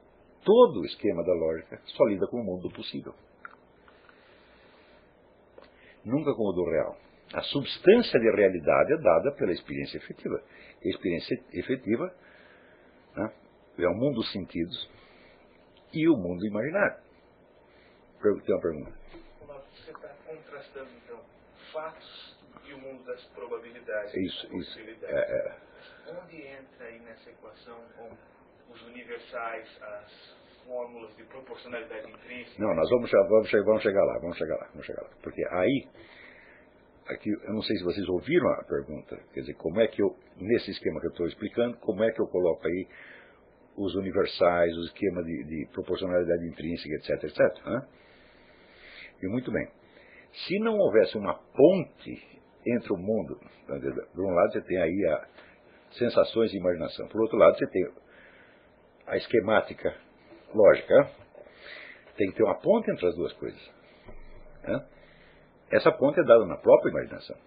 todo o esquema da lógica só lida com o mundo do possível. Nunca com o do real. A substância de realidade é dada pela experiência efetiva. A experiência efetiva né, é o mundo dos sentidos e o mundo imaginário. Tem uma pergunta. Você está contrastando, então, fatos e o mundo das probabilidades. Isso, isso. É, é onde entra aí nessa equação com os universais, as fórmulas de proporcionalidade intrínseca? Não, nós vamos, vamos, vamos chegar lá, vamos chegar lá, vamos chegar lá. Porque aí, aqui, eu não sei se vocês ouviram a pergunta, quer dizer, como é que eu, nesse esquema que eu estou explicando, como é que eu coloco aí os universais, o esquema de, de proporcionalidade intrínseca, etc, etc. Né? E muito bem. Se não houvesse uma ponte entre o mundo, de um lado você tem aí a, sensações e imaginação. Por outro lado, você tem a esquemática lógica, tem que ter uma ponte entre as duas coisas. Né? Essa ponte é dada na própria imaginação.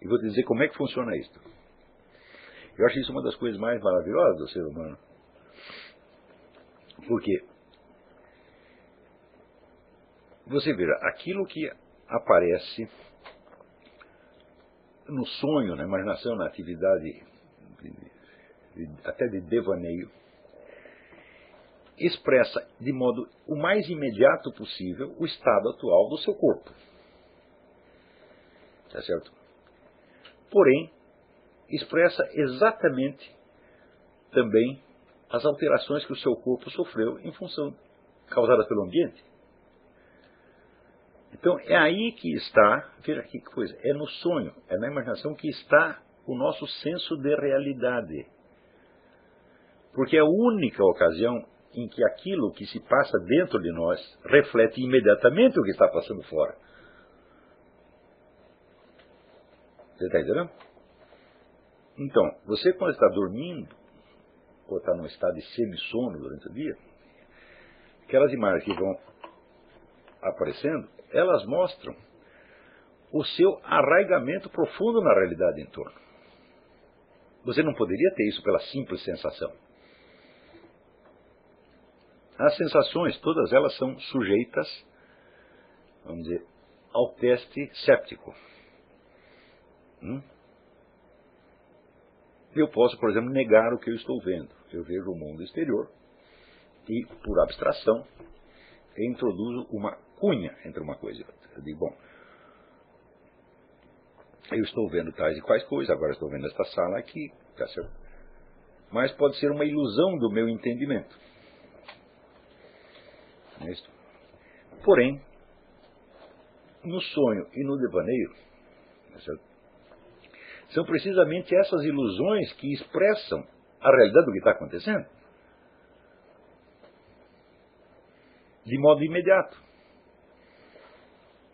E vou te dizer como é que funciona isso. Eu acho isso uma das coisas mais maravilhosas do ser humano. Porque você veja, aquilo que aparece no sonho, na imaginação, na atividade até de devaneio, expressa de modo o mais imediato possível o estado atual do seu corpo. Tá certo? Porém, expressa exatamente também as alterações que o seu corpo sofreu em função causadas pelo ambiente. Então é aí que está, veja que coisa, é no sonho, é na imaginação que está o nosso senso de realidade. Porque é a única ocasião em que aquilo que se passa dentro de nós reflete imediatamente o que está passando fora. Você está entendendo? Então, você quando está dormindo, ou está num estado de semissono durante o dia, aquelas imagens que vão aparecendo, elas mostram o seu arraigamento profundo na realidade em torno. Você não poderia ter isso pela simples sensação. As sensações, todas elas são sujeitas, vamos dizer, ao teste séptico. Hum? Eu posso, por exemplo, negar o que eu estou vendo. Eu vejo o mundo exterior e, por abstração, introduzo uma cunha entre uma coisa e outra. Eu digo, bom, eu estou vendo tais e quais coisas, agora estou vendo esta sala aqui, tá certo? Mas pode ser uma ilusão do meu entendimento. É Porém, no sonho e no devaneio, tá são precisamente essas ilusões que expressam a realidade do que está acontecendo. De modo imediato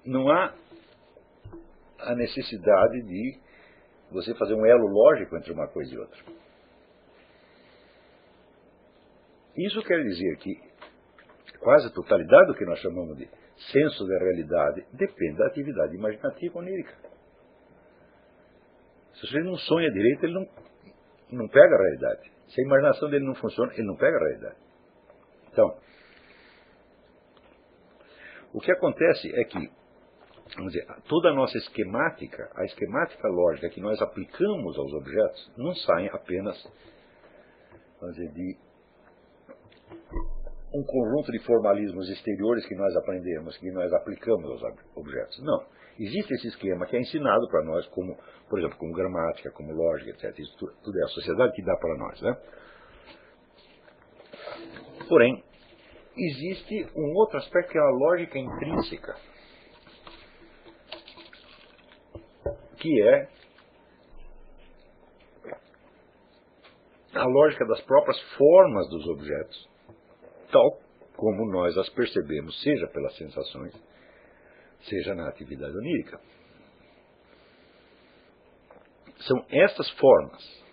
não há a necessidade de você fazer um elo lógico entre uma coisa e outra. Isso quer dizer que quase a totalidade do que nós chamamos de senso da realidade depende da atividade imaginativa onírica. Se sujeito não sonha direito, ele não, não pega a realidade. Se a imaginação dele não funciona, ele não pega a realidade. Então, o que acontece é que vamos dizer, toda a nossa esquemática, a esquemática lógica que nós aplicamos aos objetos, não sai apenas vamos dizer, de um conjunto de formalismos exteriores que nós aprendemos, que nós aplicamos aos objetos. Não. Existe esse esquema que é ensinado para nós, como, por exemplo, como gramática, como lógica, etc. Isso tudo é a sociedade que dá para nós. Né? Porém, existe um outro aspecto que é a lógica intrínseca que é a lógica das próprias formas dos objetos, tal como nós as percebemos, seja pelas sensações, seja na atividade onírica. São estas formas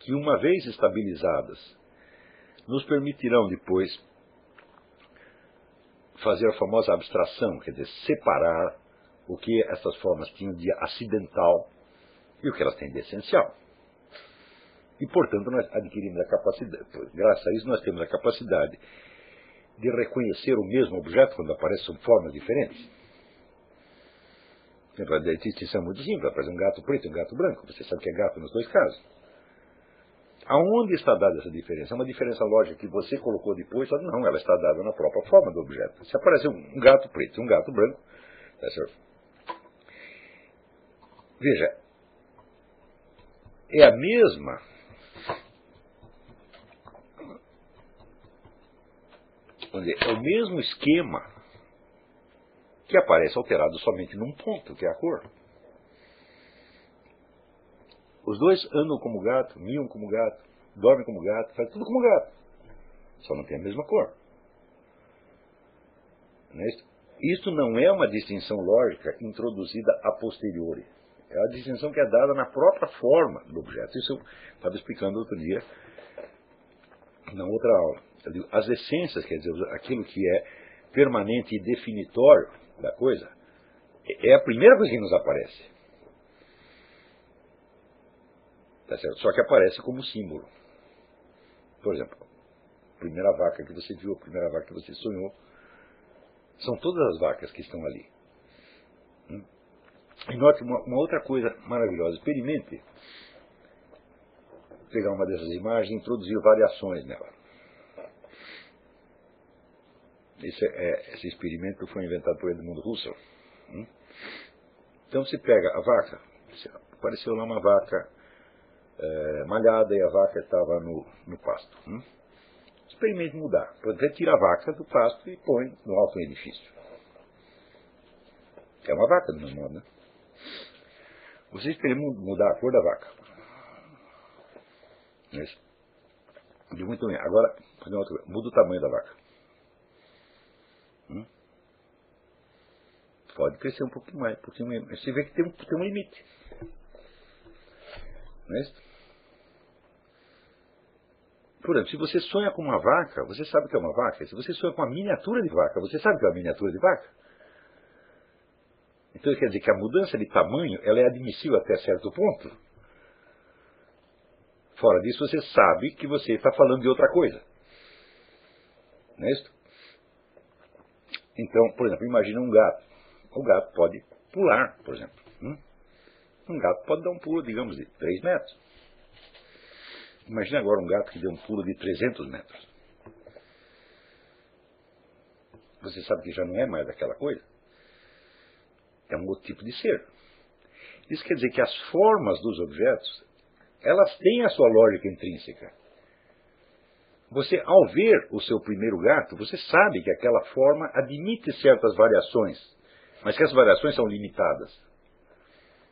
que, uma vez estabilizadas, nos permitirão depois fazer a famosa abstração, quer dizer, separar o que essas formas tinham de acidental e o que elas têm de essencial. E, portanto, nós adquirimos a capacidade, graças a isso, nós temos a capacidade de reconhecer o mesmo objeto quando aparecem formas diferentes. A distinção é muito simples, aparece um gato preto e um gato branco. Você sabe que é gato nos dois casos. Aonde está dada essa diferença? É uma diferença lógica que você colocou depois? Não, ela está dada na própria forma do objeto. Se aparecer um gato preto e um gato branco, tá? Veja, é a mesma dizer, é o mesmo esquema que aparece alterado somente num ponto, que é a cor. Os dois andam como gato, miam como gato, dormem como gato, fazem tudo como gato. Só não tem a mesma cor. É isso? Não é uma distinção lógica introduzida a posteriori. É a distinção que é dada na própria forma do objeto. Isso eu estava explicando outro dia na outra aula. As essências, quer dizer, aquilo que é permanente e definitório da coisa, é a primeira coisa que nos aparece. Tá Só que aparece como símbolo. Por exemplo, a primeira vaca que você viu, a primeira vaca que você sonhou, são todas as vacas que estão ali. E note uma, uma outra coisa maravilhosa. Experimente pegar uma dessas imagens e introduzir variações nela. Esse, é, esse experimento foi inventado por Edmund Russell. Hum? Então você pega a vaca, apareceu lá uma vaca é, malhada e a vaca estava no, no pasto. Hum? Experimente mudar. Retira a vaca do pasto e põe no alto edifício. É uma vaca do mesmo modo, né? Você experimenta mudar a cor da vaca. Isso. Muito bem. Agora, muda o tamanho da vaca. Hum? Pode crescer um pouquinho mais, um pouquinho mais. Você vê que tem um, tem um limite. Não é isso? Por exemplo, se você sonha com uma vaca, você sabe que é uma vaca. Se você sonha com uma miniatura de vaca, você sabe que é uma miniatura de vaca. Então quer dizer que a mudança de tamanho ela é admissível até certo ponto. Fora disso, você sabe que você está falando de outra coisa. Não é isso? Então, por exemplo, imagina um gato. O gato pode pular, por exemplo. Hum? Um gato pode dar um pulo, digamos, de 3 metros. Imagina agora um gato que deu um pulo de 300 metros. Você sabe que já não é mais aquela coisa. É um outro tipo de ser. Isso quer dizer que as formas dos objetos, elas têm a sua lógica intrínseca. Você, ao ver o seu primeiro gato, você sabe que aquela forma admite certas variações, mas que as variações são limitadas.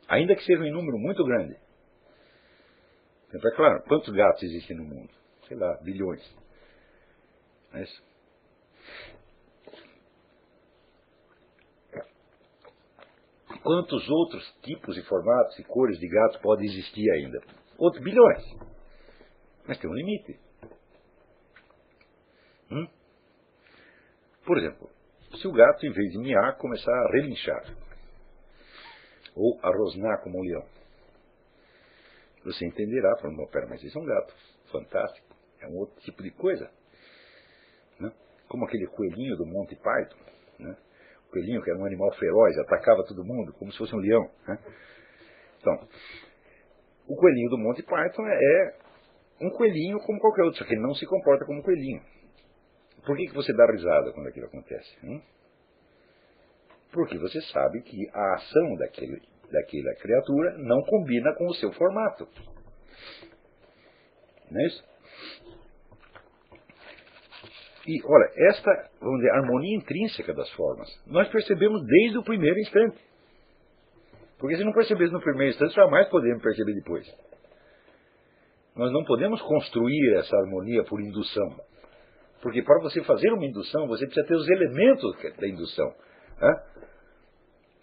Ainda que seja um número muito grande. É claro, quantos gatos existem no mundo? Sei lá, bilhões. É isso? Quantos outros tipos e formatos e cores de gatos podem existir ainda? Outros bilhões. Mas tem um limite. Hum? Por exemplo, se o gato, em vez de miar, começar a relinchar, ou a rosnar como um leão, você entenderá, falando, pera, mas isso é um gato fantástico, é um outro tipo de coisa. Né? Como aquele coelhinho do Monte Python, né? Coelhinho que era um animal feroz, atacava todo mundo, como se fosse um leão. Né? Então, o coelhinho do Monte Python é um coelhinho como qualquer outro, só que ele não se comporta como um coelhinho. Por que, que você dá risada quando aquilo acontece? Hein? Porque você sabe que a ação daquele, daquela criatura não combina com o seu formato. Não é isso? E, olha, esta, vamos dizer, harmonia intrínseca das formas, nós percebemos desde o primeiro instante. Porque se não percebesse no primeiro instante, jamais podemos perceber depois. Nós não podemos construir essa harmonia por indução. Porque para você fazer uma indução, você precisa ter os elementos da indução. Né?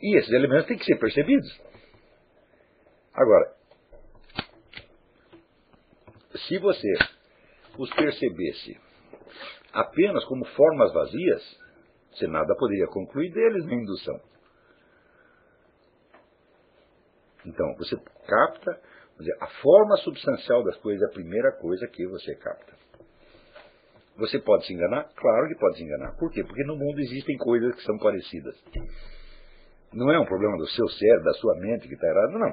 E esses elementos têm que ser percebidos. Agora, se você os percebesse apenas como formas vazias, você nada poderia concluir deles na indução. Então, você capta, a forma substancial das coisas é a primeira coisa que você capta. Você pode se enganar? Claro que pode se enganar. Por quê? Porque no mundo existem coisas que são parecidas. Não é um problema do seu cérebro, da sua mente que está errado. Não.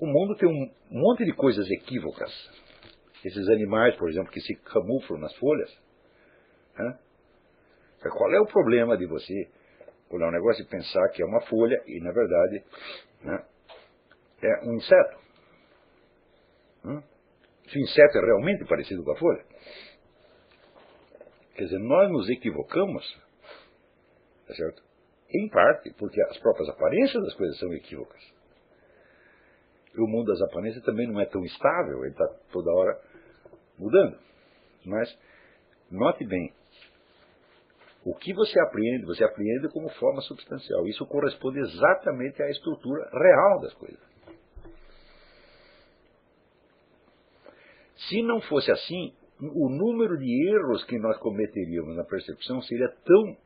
O mundo tem um monte de coisas equívocas. Esses animais, por exemplo, que se camuflam nas folhas. Né? Qual é o problema de você olhar um negócio e pensar que é uma folha e, na verdade, né, é um inseto? Se o inseto é realmente parecido com a folha? Quer dizer, nós nos equivocamos, tá certo? Em parte, porque as próprias aparências das coisas são equívocas. E o mundo das aparências também não é tão estável, ele está toda hora mudando. Mas, note bem, o que você apreende, você apreende como forma substancial. Isso corresponde exatamente à estrutura real das coisas. Se não fosse assim, o número de erros que nós cometeríamos na percepção seria tão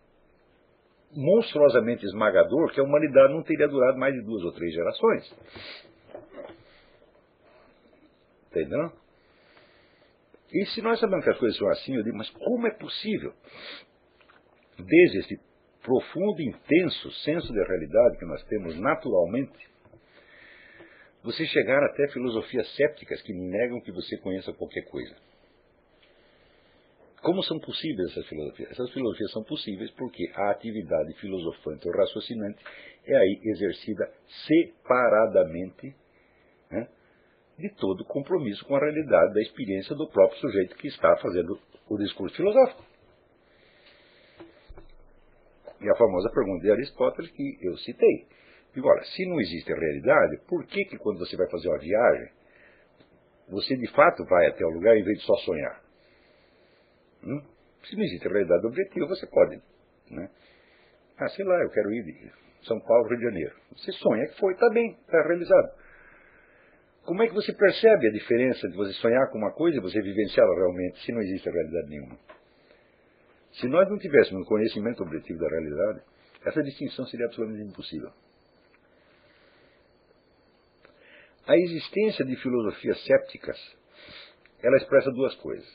monstruosamente esmagador que a humanidade não teria durado mais de duas ou três gerações. Entendeu? E se nós sabemos que as coisas são assim, eu digo, mas como é possível, desde esse profundo e intenso senso de realidade que nós temos naturalmente, você chegar até filosofias sépticas que negam que você conheça qualquer coisa? Como são possíveis essas filosofias? Essas filosofias são possíveis porque a atividade filosofante ou raciocinante é aí exercida separadamente né, de todo compromisso com a realidade da experiência do próprio sujeito que está fazendo o discurso filosófico. E a famosa pergunta de Aristóteles que eu citei. Agora, se não existe realidade, por que, que quando você vai fazer uma viagem, você de fato vai até o lugar em vez de só sonhar? Hum? Se não existe realidade objetiva, você pode. Né? Ah, sei lá, eu quero ir de São Paulo, Rio de Janeiro. Você sonha que foi, está bem, está realizado. Como é que você percebe a diferença de você sonhar com uma coisa e você vivenciá-la realmente, se não existe realidade nenhuma? Se nós não tivéssemos um conhecimento objetivo da realidade, essa distinção seria absolutamente impossível. A existência de filosofias sépticas, ela expressa duas coisas.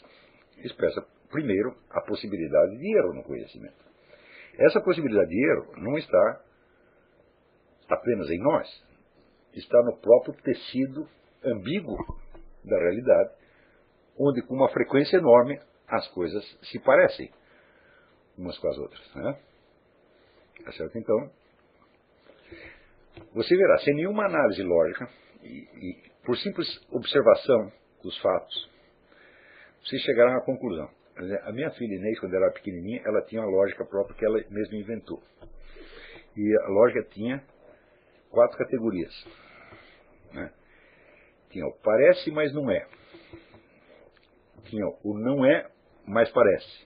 Expressa primeiro, a possibilidade de erro no conhecimento. Essa possibilidade de erro não está apenas em nós, está no próprio tecido ambíguo da realidade, onde com uma frequência enorme as coisas se parecem umas com as outras. Né? Tá certo? Então, você verá, sem nenhuma análise lógica, e, e por simples observação dos fatos, vocês chegarão à conclusão a minha filha Inês, quando era pequenininha, ela tinha uma lógica própria que ela mesma inventou. E a lógica tinha quatro categorias. Né? Tinha o parece, mas não é. Tinha o não é, mas parece.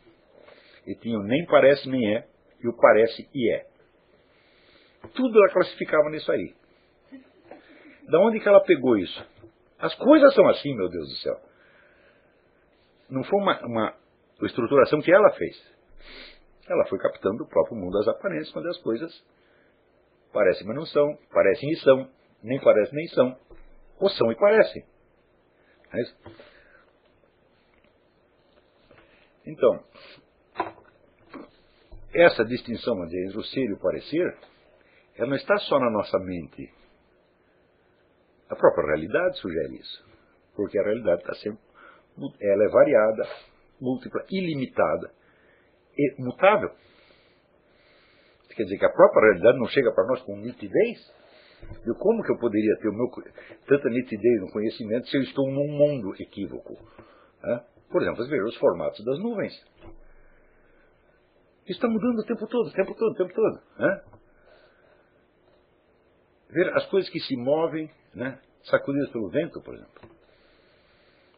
E tinha o nem parece, nem é. E o parece e é. Tudo ela classificava nisso aí. Da onde que ela pegou isso? As coisas são assim, meu Deus do céu. Não foi uma, uma estruturação que ela fez. Ela foi captando o próprio mundo das aparências, quando as coisas parecem, mas não são, parecem e são, nem parecem nem são, ou são e parecem. É então, essa distinção entre o ser e o parecer, ela não está só na nossa mente. A própria realidade sugere isso. Porque a realidade está sempre. Ela é variada, múltipla, ilimitada e mutável. Quer dizer que a própria realidade não chega para nós com nitidez? E como que eu poderia ter meu, tanta nitidez no conhecimento se eu estou num mundo equívoco? Por exemplo, veja os formatos das nuvens. Isso está mudando o tempo todo, o tempo todo, o tempo todo. Né? Ver as coisas que se movem, né, sacudidas pelo vento, por exemplo.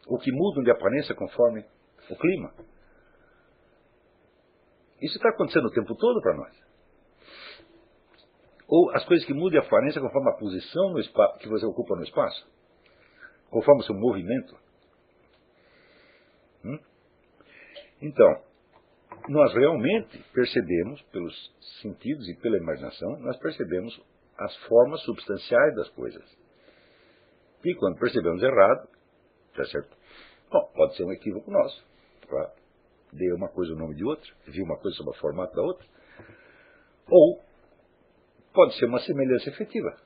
Ou que mudam de aparência conforme o clima. Isso está acontecendo o tempo todo para nós. Ou as coisas que mudam de aparência conforme a posição que você ocupa no espaço, conforme o seu movimento. Hum? Então, nós realmente percebemos, pelos sentidos e pela imaginação, nós percebemos as formas substanciais das coisas. E quando percebemos errado, tá certo? Bom, pode ser um equívoco nosso para dei uma coisa o nome de outra, vi uma coisa sobre o formato da outra. Ou pode ser uma semelhança efetiva.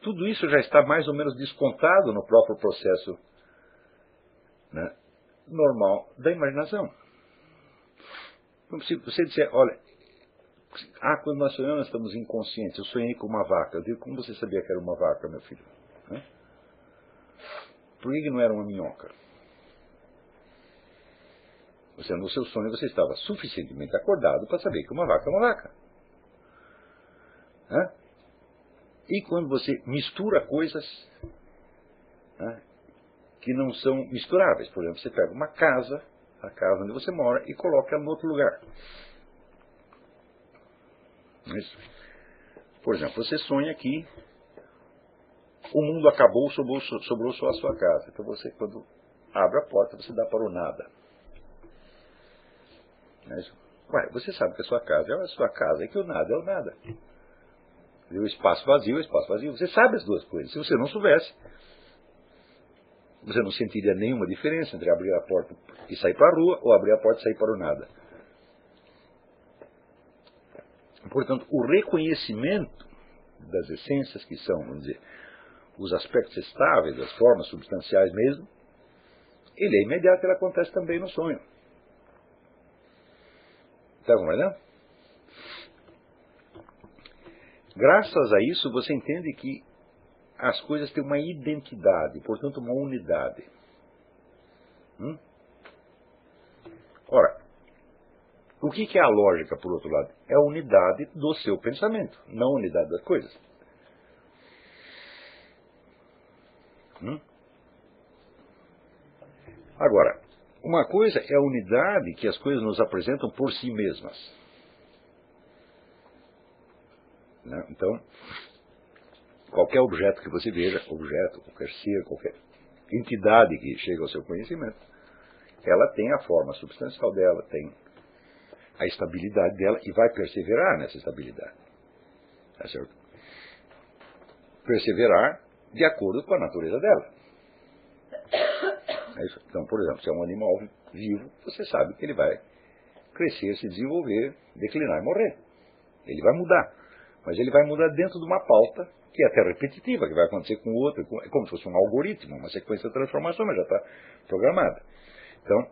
Tudo isso já está mais ou menos descontado no próprio processo né, normal da imaginação. Se você disser, olha, ah, quando nós sonhamos estamos inconscientes, eu sonhei com uma vaca. Eu digo, como você sabia que era uma vaca, meu filho? Por que não era uma minhoca? Você, no seu sonho você estava suficientemente acordado para saber que uma vaca é uma vaca. Hã? E quando você mistura coisas hã, que não são misturáveis, por exemplo, você pega uma casa, a casa onde você mora, e coloca ela em outro lugar. Isso. Por exemplo, você sonha que o mundo acabou, sobrou, sobrou só a sua casa. Então você, quando abre a porta, você dá para o nada. Não é? Ué, você sabe que a sua casa é a sua casa e que o nada é o nada. E o espaço vazio é o espaço vazio. Você sabe as duas coisas. Se você não soubesse, você não sentiria nenhuma diferença entre abrir a porta e sair para a rua ou abrir a porta e sair para o nada. Portanto, o reconhecimento das essências que são, vamos dizer, os aspectos estáveis, as formas substanciais mesmo, ele é imediato, ele acontece também no sonho. Está compreendendo? Graças a isso, você entende que as coisas têm uma identidade, portanto, uma unidade. Hum? Ora, o que, é a lógica, por outro lado? É a unidade do seu pensamento, não a unidade das coisas. Hum? Agora, uma coisa é a unidade que as coisas nos apresentam por si mesmas. Né? Então, qualquer objeto que você veja, objeto, qualquer ser, qualquer entidade que chega ao seu conhecimento, ela tem a forma substancial dela, tem a estabilidade dela e vai perseverar nessa estabilidade. Tá certo? Perseverar de acordo com a natureza dela. É então, por exemplo, se é um animal vivo, você sabe que ele vai crescer, se desenvolver, declinar e morrer. Ele vai mudar. Mas ele vai mudar dentro de uma pauta que é até repetitiva, que vai acontecer com outro, é como se fosse um algoritmo, uma sequência de transformação, mas já está programada. Então,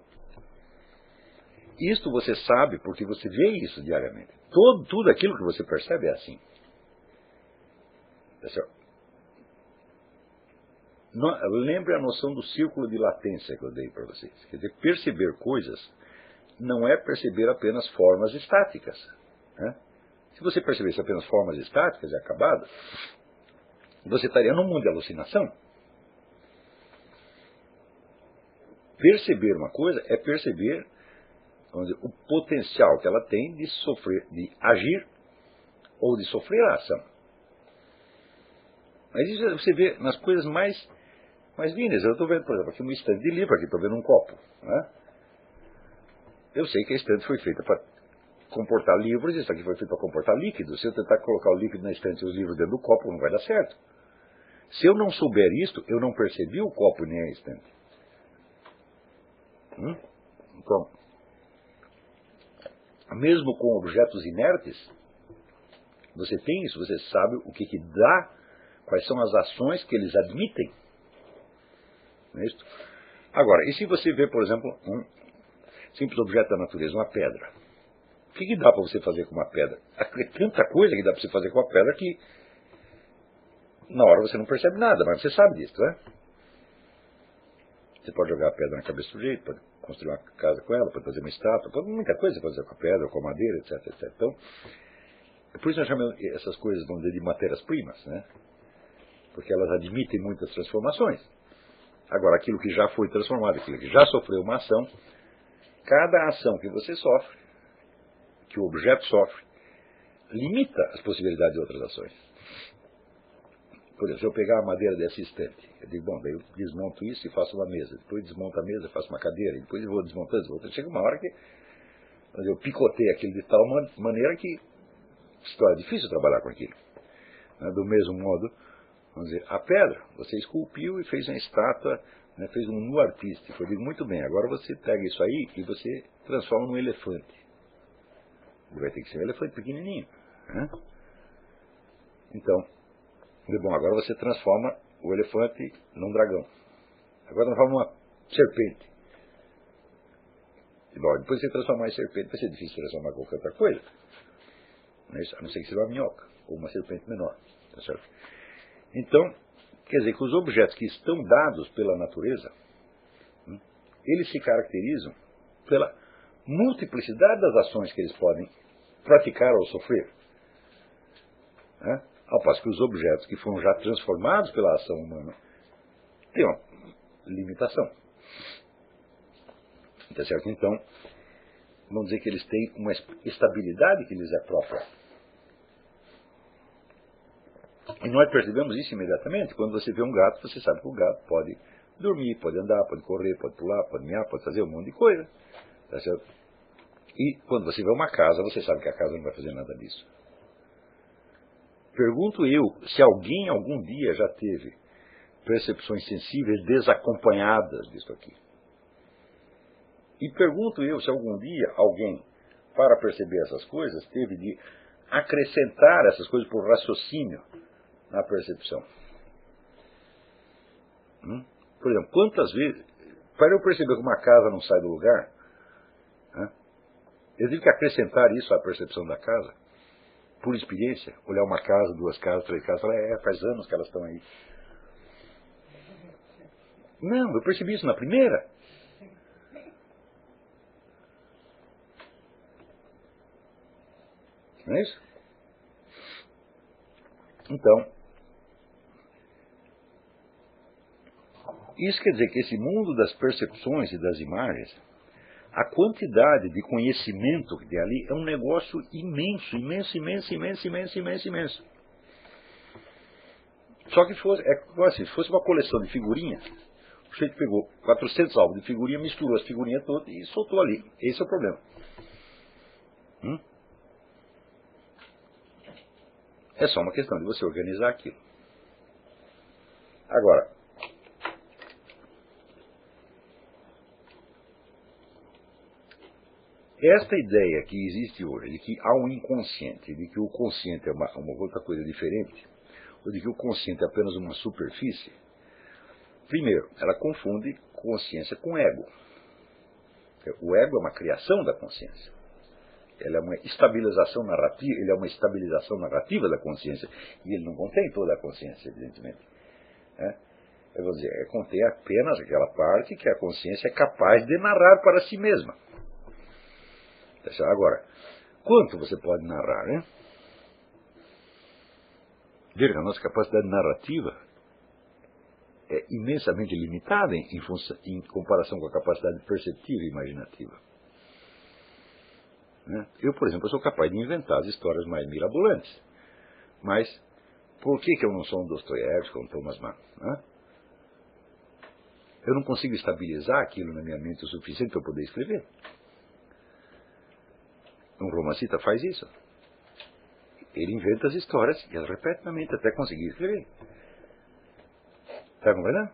isto você sabe porque você vê isso diariamente. Todo, tudo aquilo que você percebe é assim. lembre a noção do círculo de latência que eu dei para vocês. Quer dizer, perceber coisas não é perceber apenas formas estáticas. Né? Se você percebesse apenas formas estáticas e acabadas, você estaria num mundo de alucinação. Perceber uma coisa é perceber dizer, o potencial que ela tem de sofrer, de agir ou de sofrer a ação. Mas isso você vê nas coisas mais, mais lindas. Eu estou vendo, por exemplo, aqui um estante de livro, aqui estou vendo um copo. Né? Eu sei que a estante foi feita para comportar livros, isso aqui foi feito para comportar líquidos. Se eu tentar colocar o líquido na estante e os livros dentro do copo, não vai dar certo. Se eu não souber isto, eu não percebi o copo nem a estante. Então, mesmo com objetos inertes, você tem isso, você sabe o que, que dá, quais são as ações que eles admitem. É isso? Agora, e se você vê, por exemplo, um simples objeto da natureza, uma pedra? O que, que dá para você fazer com uma pedra? É tanta coisa que dá para você fazer com a pedra que na hora você não percebe nada, mas você sabe disso, né? Você pode jogar a pedra na cabeça do jeito, pode construir uma casa com ela, pode fazer uma estátua, pode muita coisa fazer com a pedra, com a madeira, etc, etc. Então, é por isso nós chamamos essas coisas, vamos dizer, de matérias-primas, né? Porque elas admitem muitas transformações. Agora, aquilo que já foi transformado, aquilo que já sofreu uma ação, cada ação que você sofre, que o objeto sofre, limita as possibilidades de outras ações. Por exemplo, se eu pegar a madeira dessa estante, eu digo, bom, daí eu desmonto isso e faço uma mesa. Depois desmonto a mesa, faço uma cadeira. Depois eu vou desmontando, desmontando. Chega uma hora que eu picotei aquilo de tal maneira que é difícil trabalhar com aquilo. Né? Do mesmo modo, vamos dizer, a pedra, você esculpiu e fez uma estátua, né? fez um nu artístico. Eu digo, muito bem, agora você pega isso aí e você transforma num elefante. Ele vai ter que ser um elefante pequenininho. Né? Então, bom, agora você transforma o elefante num dragão. Agora transforma uma serpente. Bom, depois você transformar em serpente, vai ser difícil transformar qualquer outra coisa. Isso? A não ser que seja uma minhoca, ou uma serpente menor. Tá certo? Então, quer dizer que os objetos que estão dados pela natureza, hum, eles se caracterizam pela multiplicidade das ações que eles podem praticar ou sofrer. Né? Ao passo que os objetos que foram já transformados pela ação humana têm uma limitação. Tá certo? Então, vamos dizer que eles têm uma estabilidade que lhes é própria. E nós percebemos isso imediatamente. Quando você vê um gato, você sabe que o gato pode dormir, pode andar, pode correr, pode pular, pode mear, pode fazer um monte de coisa. Tá certo? E quando você vê uma casa, você sabe que a casa não vai fazer nada disso. Pergunto eu se alguém algum dia já teve percepções sensíveis desacompanhadas disso aqui. E pergunto eu se algum dia alguém, para perceber essas coisas, teve de acrescentar essas coisas por raciocínio na percepção. Hum? Por exemplo, quantas vezes, para eu perceber que uma casa não sai do lugar, né, eu tive que acrescentar isso à percepção da casa, por experiência, olhar uma casa, duas casas, três casas, falar, é, faz anos que elas estão aí. Não, eu percebi isso na primeira. Não é isso? Então, isso quer dizer que esse mundo das percepções e das imagens, a quantidade de conhecimento que tem ali é um negócio imenso, imenso, imenso, imenso, imenso, imenso, imenso. Só que fosse, é, assim, se fosse uma coleção de figurinhas, o sujeito pegou 400 álbuns de figurinha, misturou as figurinhas todas e soltou ali. Esse é o problema. Hum? É só uma questão de você organizar aquilo. Agora, esta ideia que existe hoje, de que há um inconsciente, de que o consciente é uma, uma outra coisa diferente, ou de que o consciente é apenas uma superfície, Primeiro, ela confunde consciência com ego. O ego é uma criação da consciência. Ele é uma estabilização narrativa, ele é uma estabilização narrativa da consciência. E ele não contém toda a consciência, evidentemente. É? Eu vou dizer, é, contém apenas aquela parte que a consciência é capaz de narrar para si mesma. Agora, quanto você pode narrar, né? Veja, a nossa capacidade narrativa é imensamente limitada em, em, em, comparação com a capacidade perceptiva e imaginativa. Né? Eu, por exemplo, sou capaz de inventar as histórias mais mirabolantes. Mas por que, que eu não sou um Dostoiévski ou um Thomas Mann? Né? Eu não consigo estabilizar aquilo na minha mente o suficiente para poder escrever. Um romancista faz isso. Ele inventa as histórias e as repete na mente até conseguir escrever. Está compreendendo?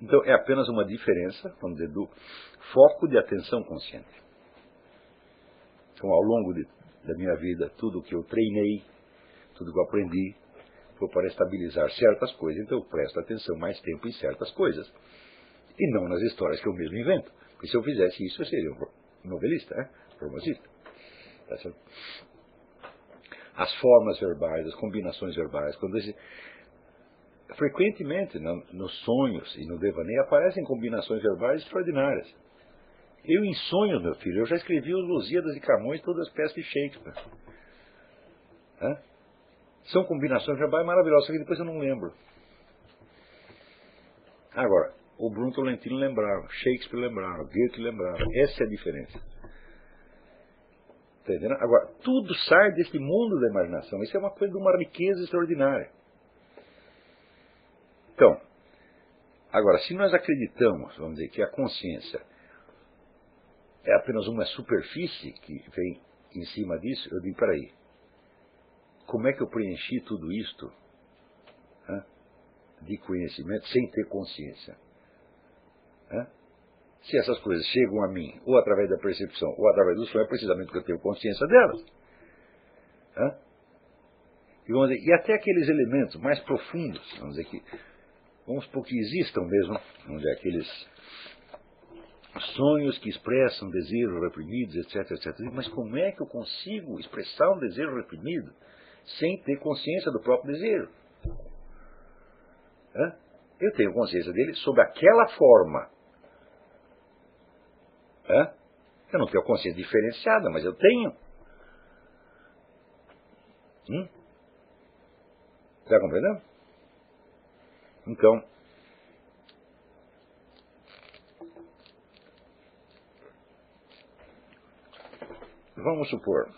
Então é apenas uma diferença, vamos dizer, do foco de atenção consciente. Então, ao longo de, da minha vida, tudo que eu treinei, tudo que eu aprendi, foi para estabilizar certas coisas, então eu presto atenção mais tempo em certas coisas. E não nas histórias que eu mesmo invento. Porque se eu fizesse isso, eu seria um novelista, né? Romancista. Tá as formas verbais, as combinações verbais, quando esse, frequentemente no, nos sonhos e no devaneio aparecem combinações verbais extraordinárias. Eu em sonhos, meu filho, eu já escrevi os Lusíadas e Camões, todas as peças de Shakespeare. Hã? São combinações verbais maravilhosas, que depois eu não lembro. Agora, o Bruno Tolentino lembrava, Shakespeare lembrava, Goethe lembrava. Essa é a diferença. Tá? Agora, tudo sai desse mundo da imaginação. Isso é uma coisa de uma riqueza extraordinária. Então, agora, se nós acreditamos, vamos dizer, que a consciência é apenas uma superfície que vem em cima disso, eu digo, peraí, como é que eu preenchi tudo isto hein, de conhecimento sem ter consciência? Se essas coisas chegam a mim, ou através da percepção, ou através do sonho, é precisamente porque eu tenho consciência delas. Hein? E, vamos dizer, e até aqueles elementos mais profundos, vamos dizer que vamos supor que existam mesmo, onde é aqueles sonhos que expressam desejos reprimidos, etc, etc. Mas como é que eu consigo expressar um desejo reprimido sem ter consciência do próprio desejo? Hã? Eu tenho consciência dele sob aquela forma. Hã? Eu não tenho consciência diferenciada, mas eu tenho. Hum? Está compreendendo? Então, vamos supor,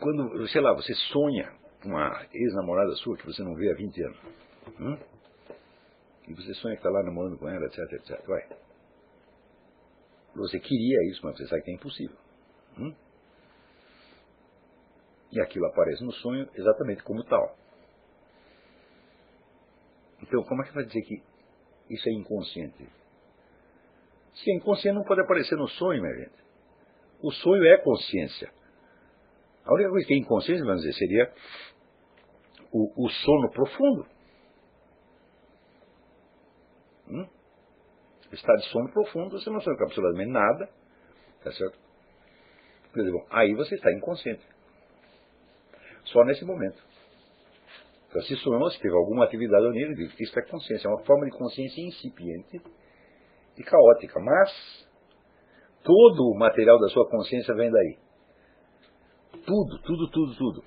quando, sei lá, você sonha uma ex-namorada sua que você não vê há 20 anos. Hum? E você sonha que está lá namorando com ela, etc, etc. Vai. Você queria isso, mas você sabe que é impossível. Hum? E aquilo aparece no sonho exatamente como tal. Então, como é que vai dizer que isso é inconsciente? Se é inconsciente, não pode aparecer no sonho, minha gente. O sonho é consciência. A única coisa que é inconsciente, vamos dizer, seria o, o sono profundo. Hum? Está de sono profundo, você não sabe absolutamente nada. Tá certo? Quer dizer, bom, aí você está inconsciente. Só nesse momento. Então, se sonhou, se teve alguma atividade onírica, isso é consciência, é uma forma de consciência incipiente e caótica. Mas todo o material da sua consciência vem daí. Tudo, tudo, tudo, tudo.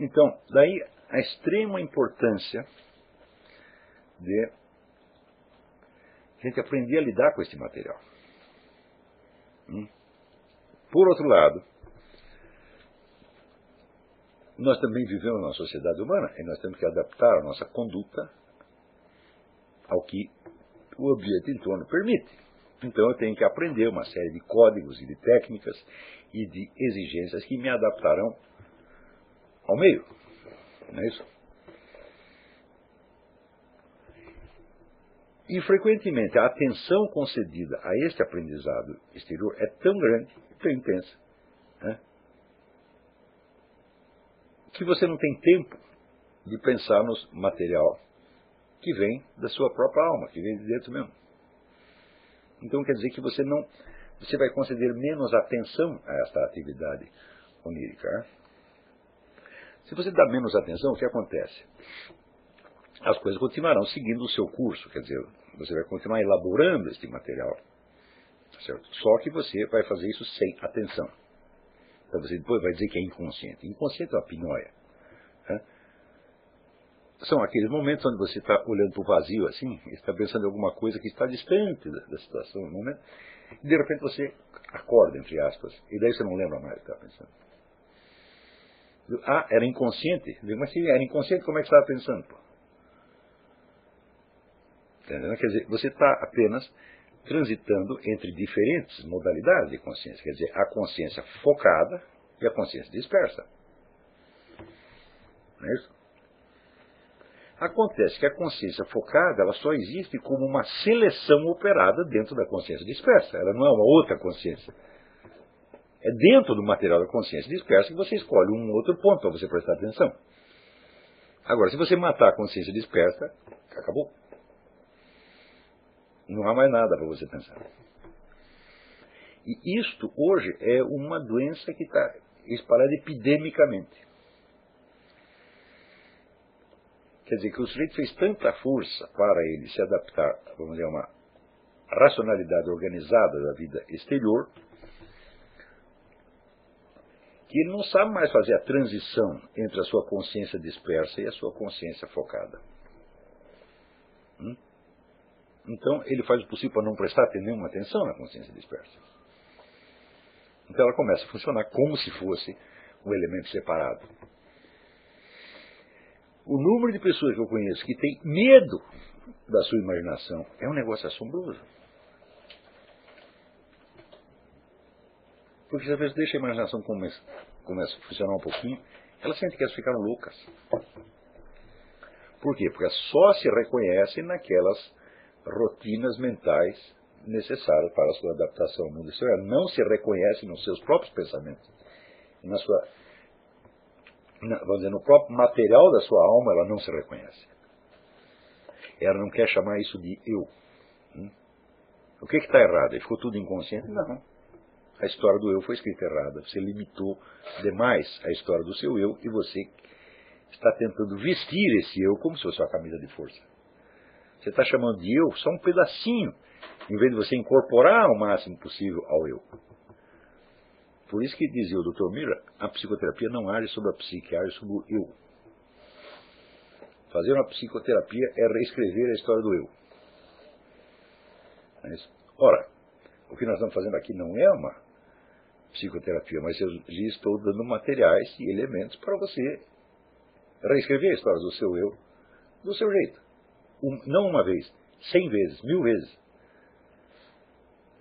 Então, daí a extrema importância de a gente aprender a lidar com esse material. Hum? Por outro lado, nós também vivemos numa sociedade humana e nós temos que adaptar a nossa conduta ao que o ambiente em torno permite. Então eu tenho que aprender uma série de códigos e de técnicas e de exigências que me adaptarão ao meio. Não é isso? E frequentemente a atenção concedida a este aprendizado exterior é tão grande, tão intensa, né, que você não tem tempo de pensar no material que vem da sua própria alma, que vem de dentro mesmo. Então quer dizer que você não, você vai conceder menos atenção a esta atividade onírica. Né? Se você dá menos atenção, o que acontece? As coisas continuarão seguindo o seu curso, quer dizer, você vai continuar elaborando este material, certo? Só que você vai fazer isso sem atenção. Então você depois vai dizer que é inconsciente. Inconsciente é uma pinóia. Né? São aqueles momentos onde você está olhando para o vazio assim, está pensando em alguma coisa que está distante da, da situação, no momento, e de repente você acorda, entre aspas, e daí você não lembra mais o que está pensando. Ah, era inconsciente? Mas se era inconsciente, como é que você estava pensando? Pô? Entendeu? Quer dizer, você está apenas transitando entre diferentes modalidades de consciência. Quer dizer, a consciência focada e a consciência dispersa. Não é isso? Acontece que a consciência focada ela só existe como uma seleção operada dentro da consciência dispersa. Ela não é uma outra consciência. É dentro do material da consciência dispersa que você escolhe um outro ponto para você prestar atenção. Agora, se você matar a consciência dispersa, acabou. Não há mais nada para você pensar. E isto hoje é uma doença que está espalhada epidemicamente. Quer dizer que o sujeito fez tanta força para ele se adaptar, vamos dizer, a uma racionalidade organizada da vida exterior, que ele não sabe mais fazer a transição entre a sua consciência dispersa e a sua consciência focada. Hum? Então, ele faz o possível para não prestar nenhuma atenção na consciência dispersa. Então, ela começa a funcionar como se fosse um elemento separado. O número de pessoas que eu conheço que tem medo da sua imaginação é um negócio assombroso. Porque a pessoa deixa a imaginação começa, começa a funcionar um pouquinho, ela sente que elas ficaram loucas. Por quê? Porque só se reconhecem naquelas rotinas mentais necessárias para a sua adaptação ao mundo exterior. Não se reconhece nos seus próprios pensamentos, na sua, na, vamos dizer, no próprio material da sua alma, ela não se reconhece. Ela não quer chamar isso de eu. Hum? O que está errado? Ficou tudo inconsciente? Não. A história do eu foi escrita errada. Você limitou demais a história do seu eu e você está tentando vestir esse eu como se fosse uma camisa de força. Você está chamando de eu só um pedacinho, em vez de você incorporar o máximo possível ao eu. Por isso que dizia o Dr. Mira, a psicoterapia não age sobre a psique, age sobre o eu. Fazer uma psicoterapia é reescrever a história do eu. É Ora, o que nós estamos fazendo aqui não é uma psicoterapia, mas eu lhe estou dando materiais e elementos para você reescrever a história do seu eu do seu jeito. Um, não uma vez, cem vezes, mil vezes.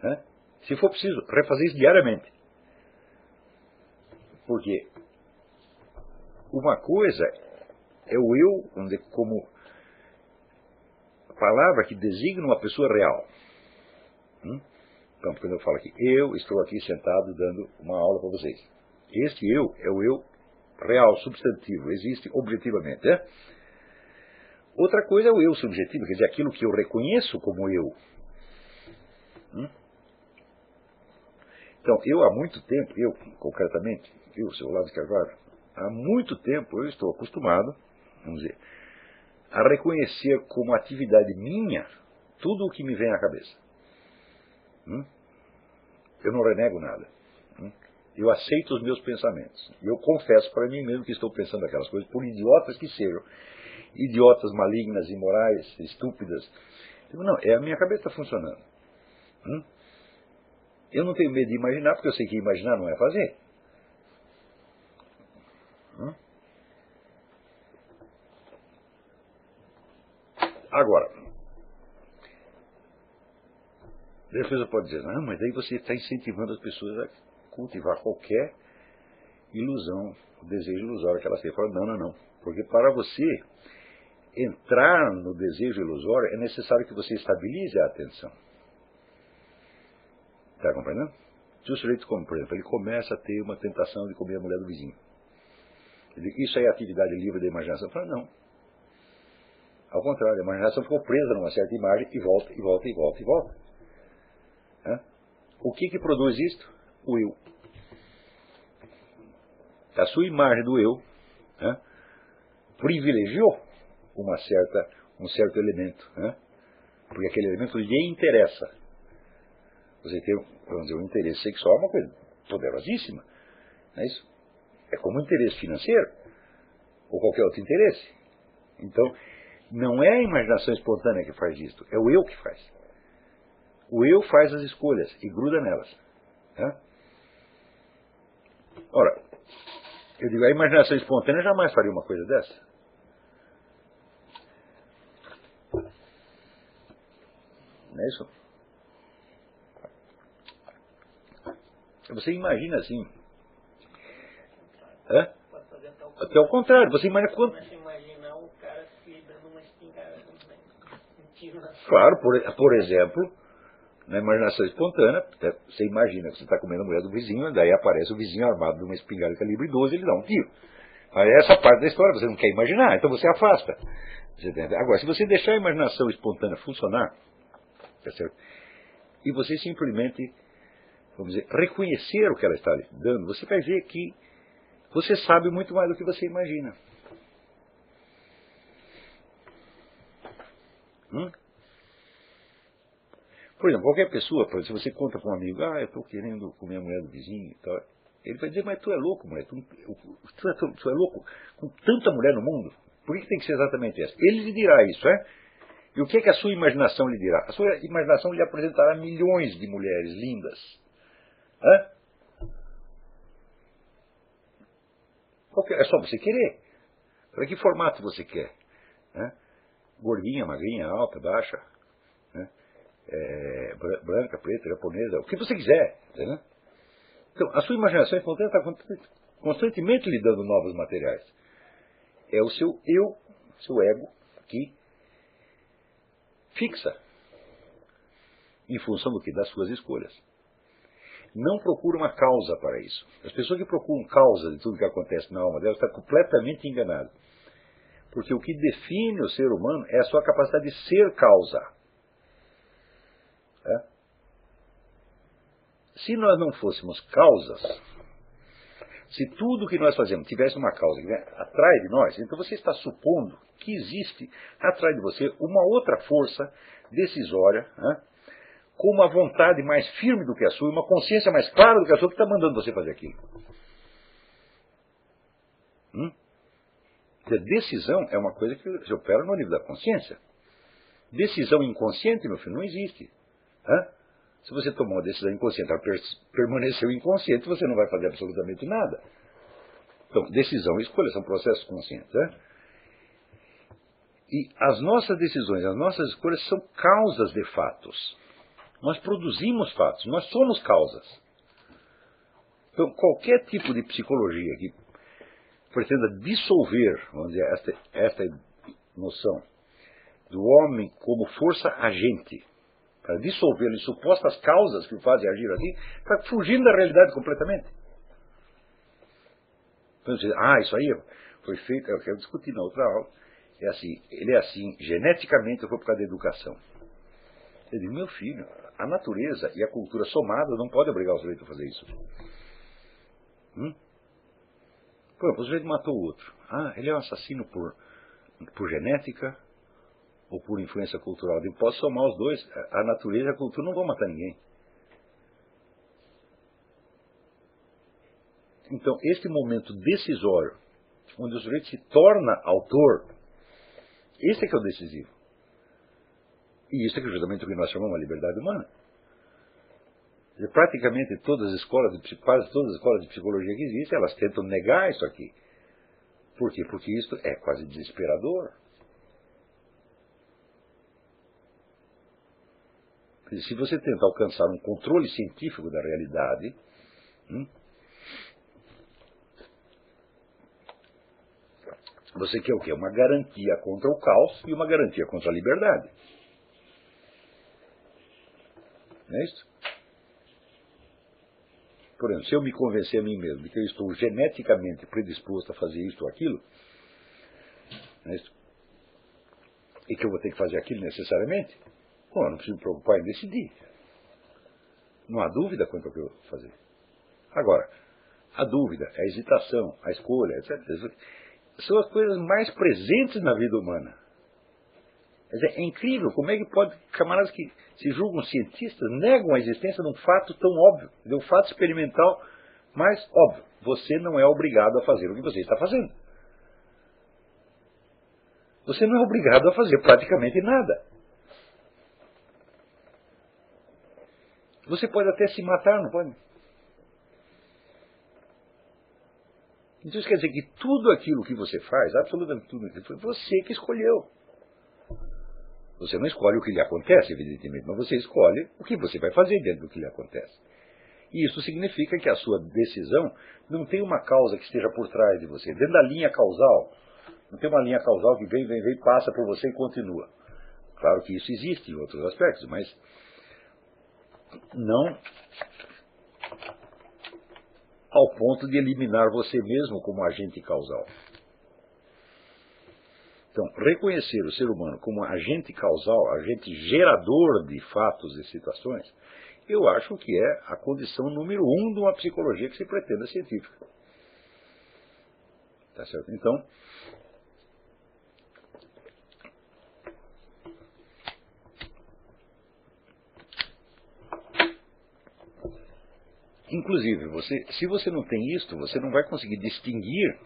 Né? Se for preciso, refazer isso diariamente. Porque uma coisa é o eu, dizer, como palavra que designa uma pessoa real. Hum? Então, quando eu falo aqui, eu estou aqui sentado dando uma aula para vocês. Este eu é o eu real, substantivo, existe objetivamente. Né? Outra coisa é o eu subjetivo, quer dizer, aquilo que eu reconheço como eu. Hum? Então, eu há muito tempo, eu concretamente, eu, seu Lado de Carvalho, há muito tempo eu estou acostumado, vamos dizer, a reconhecer como atividade minha tudo o que me vem à cabeça. Hum? Eu não renego nada. Hum? Eu aceito os meus pensamentos. Eu confesso para mim mesmo que estou pensando aquelas coisas, por idiotas que sejam. Idiotas, malignas, imorais, estúpidas. Digo, não, é a minha cabeça está funcionando. Hum? Eu não tenho medo de imaginar, porque eu sei que imaginar não é fazer. Hum? Agora, a defesa pode dizer, não, mas aí você está incentivando as pessoas a cultivar qualquer ilusão, desejo ilusório que elas têm. Fala, não, não, não. Porque para você entrar no desejo ilusório é necessário que você estabilize a atenção. Está compreendendo? Se o sujeito, como, por exemplo, ele começa a ter uma tentação de comer a mulher do vizinho. Isso é atividade livre da imaginação? Fala, não. Ao contrário, a imaginação ficou presa numa certa imagem e volta, e volta, e volta, e volta. O que, que produz isto? O eu. A sua imagem do eu privilegiou uma certa, um certo elemento. Porque aquele elemento lhe interessa. Você tem, vamos dizer, um interesse sexual é uma coisa poderosíssima. Não é isso? É como um interesse financeiro ou qualquer outro interesse. Então, não é a imaginação espontânea que faz isto, é o eu que faz. O eu faz as escolhas e gruda nelas. Né? Ora, eu digo, a imaginação espontânea jamais faria uma coisa dessa. Não é isso? Você imagina assim. Hã? Até o contrário, você imagina quanto. Claro, por, por exemplo, na imaginação espontânea, você imagina que você está comendo a mulher do vizinho, daí aparece o vizinho armado de uma espingarda calibre 12 e ele dá um tiro. Aí essa parte da história você não quer imaginar, então você afasta. Agora, se você deixar a imaginação espontânea funcionar, tá e você simplesmente vamos dizer, reconhecer o que ela está lhe dando, você vai ver que você sabe muito mais do que você imagina. Hum? Por exemplo, qualquer pessoa, se você conta para um amigo, ah, eu estou querendo comer a mulher do vizinho e tal, ele vai dizer, mas tu é louco, mulher, tu, tu, é, tu, é louco com tanta mulher no mundo, por que tem que ser exatamente essa? Ele lhe dirá isso, é? E o que é que a sua imaginação lhe dirá? A sua imaginação lhe apresentará milhões de mulheres lindas, Hã? É só você querer. Para que formato você quer? Hã? Gordinha, magrinha, alta, baixa, é, branca, preta, japonesa, o que você quiser. Então, a sua imaginação está constantemente lhe dando novos materiais. É o seu eu, seu ego, que fixa em função do que? Das suas escolhas não procura uma causa para isso. As pessoas que procuram causa de tudo que acontece na alma delas estão completamente enganadas. Porque o que define o ser humano é a sua capacidade de ser causa. É? Se nós não fôssemos causas, se tudo que nós fazemos tivesse uma causa que atrás de nós, então você está supondo que existe atrás de você uma outra força decisória, né, com uma vontade mais firme do que a sua, uma consciência mais clara do que a sua, que está mandando você fazer aquilo. Hum? decisão é uma coisa que se opera no nível da consciência. Decisão inconsciente, meu filho, não existe. Hã? Se você tomou uma decisão inconsciente, ela permaneceu inconsciente, você não vai fazer absolutamente nada. Então, decisão e escolha são processos conscientes. Né? E as nossas decisões, as nossas escolhas são causas de fatos. Nós produzimos fatos, nós somos causas. Então, qualquer tipo de psicologia que pretenda dissolver, vamos dizer, esta, esta noção do homem como força agente, para dissolvê-lo em supostas causas que o fazem agir aqui, está fugindo da realidade completamente. Então, você, ah, isso aí foi feito, eu quero discutir na outra aula, é assim, ele é assim, geneticamente foi por causa da educação. Eu digo, meu filho, a natureza e a cultura somada não podem obrigar o sujeito a fazer isso. Hum? Por exemplo, o sujeito matou o outro. Ah, ele é um assassino por, por genética ou por influência cultural. Eu posso somar os dois. A natureza e a cultura não vão matar ninguém. Então, este momento decisório, onde o sujeito se torna autor, esse é que é o decisivo. E isso é que justamente o que nós chamamos de liberdade humana. E praticamente todas as escolas, de, quase todas as escolas de psicologia que existem, elas tentam negar isso aqui. Por quê? Porque isso é quase desesperador. Se você tenta alcançar um controle científico da realidade, hum, você quer o quê? Uma garantia contra o caos e uma garantia contra a liberdade. Não é isso? Por exemplo, se eu me convencer a mim mesmo de que eu estou geneticamente predisposto a fazer isto ou aquilo, é e que eu vou ter que fazer aquilo necessariamente, bom, eu não preciso me preocupar em decidir. Não há dúvida quanto ao que eu vou fazer. Agora, a dúvida, a hesitação, a escolha, etc., são as coisas mais presentes na vida humana. É incrível como é que pode camaradas que se julgam cientistas negam a existência de um fato tão óbvio, de um fato experimental mais óbvio. Você não é obrigado a fazer o que você está fazendo. Você não é obrigado a fazer praticamente nada. Você pode até se matar, não pode? Então isso quer dizer que tudo aquilo que você faz, absolutamente tudo, foi você que escolheu. Você não escolhe o que lhe acontece, evidentemente, mas você escolhe o que você vai fazer dentro do que lhe acontece. E isso significa que a sua decisão não tem uma causa que esteja por trás de você. Dentro da linha causal, não tem uma linha causal que vem, vem, vem, passa por você e continua. Claro que isso existe em outros aspectos, mas não ao ponto de eliminar você mesmo como agente causal. Então, reconhecer o ser humano como agente causal, agente gerador de fatos e situações, eu acho que é a condição número um de uma psicologia que se pretenda científica. Tá certo? Então, inclusive, você, se você não tem isto, você não vai conseguir distinguir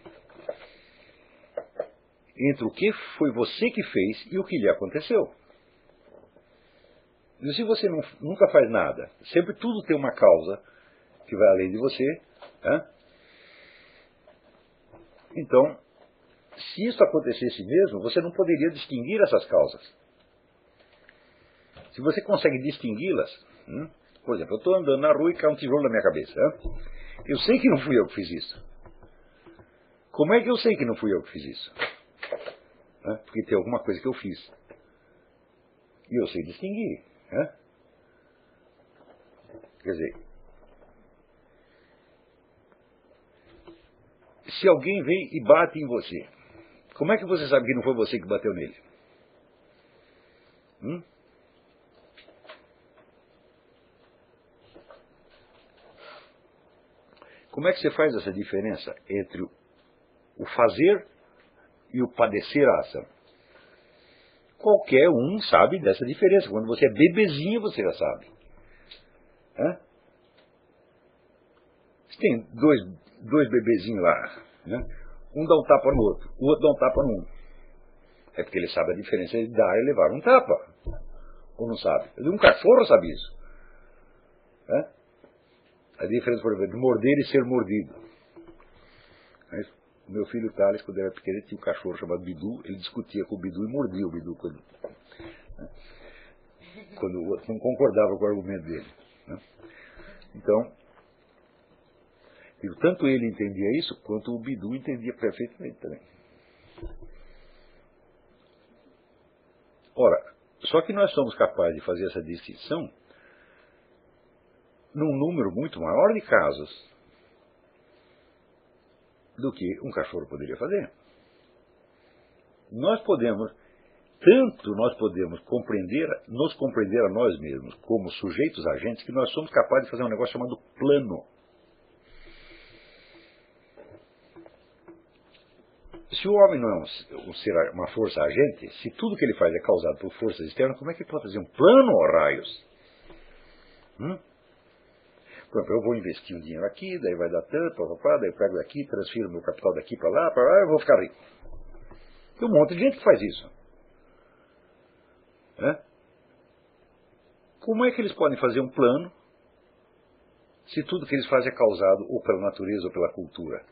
entre o que foi você que fez e o que lhe aconteceu. E se você não, nunca faz nada, sempre tudo tem uma causa que vai além de você, então, se isso acontecesse mesmo, você não poderia distinguir essas causas. Se você consegue distingui-las, hum? Por exemplo, eu estou andando na rua e cai um tijolo na minha cabeça. Hein? Eu sei que não fui eu que fiz isso. Como é que eu sei que não fui eu que fiz isso? né? porque tem alguma coisa que eu fiz. E eu sei distinguir. Né? Quer dizer, se alguém vem e bate em você, como é que você sabe que não foi você que bateu nele? Hum? Como é que você faz essa diferença entre o fazer e o padecer a ação. Qualquer um sabe dessa diferença. Quando você é bebezinho, você já sabe. Hã? Você tem dois, dois bebezinhos lá. Né? Um dá um tapa no outro, o outro dá um tapa no um. É porque ele sabe a diferença de dar e levar um tapa. Ou não sabe? Um cachorro sabe isso. Diferença, por exemplo, de morder e ser mordido. Mas, o meu filho Thales, quando era pequeno, tinha um cachorro chamado Bidu, ele discutia com o Bidu e mordia o Bidu quando, né? quando o outro não concordava com o argumento dele. Né? Então, tanto ele entendia isso, quanto o Bidu entendia perfeitamente também. Ora, só que nós somos capazes de fazer essa distinção num número muito maior de casos do que um cachorro poderia fazer. Nós podemos, tanto nós podemos compreender, nos compreender a nós mesmos como sujeitos agentes, que nós somos capazes de fazer um negócio chamado plano. Se o homem não é um, um ser, uma força agente, se tudo que ele faz é causado por forças externas, como é que ele pode fazer um plano, ó raios? Hum? Exemplo, eu vou investir um dinheiro aqui, daí vai dar tanto, daí eu pego daqui, transfiro meu capital daqui para lá, para lá, eu vou ficar rico. Tem um monte de gente que faz isso. É? Como é que eles podem fazer um plano se tudo que eles fazem é causado ou pela natureza ou pela cultura?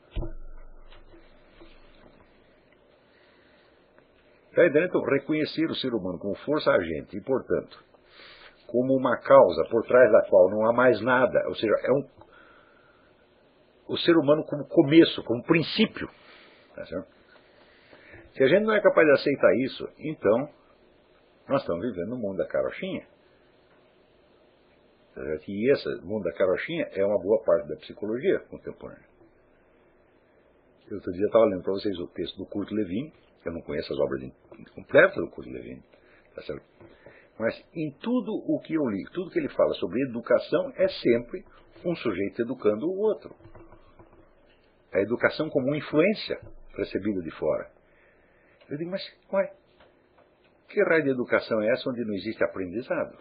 Está Então, reconhecer o ser humano como força agente e, portanto, como uma causa por trás da qual não há mais nada, ou seja, é um, o ser humano como começo, como princípio. Tá Se a gente não é capaz de aceitar isso, então nós estamos vivendo no mundo da carochinha. Tá e esse mundo da carochinha é uma boa parte da psicologia contemporânea. Eu outro dia estava lendo para vocês o texto do Kurt Levin, eu não conheço as obras completas do Kurt Levin, tá certo? Mas em tudo o que eu li, tudo que ele fala sobre educação é sempre um sujeito educando o outro. A educação como uma influência recebida de fora. Eu digo, mas ué, que raio de educação é essa onde não existe aprendizado?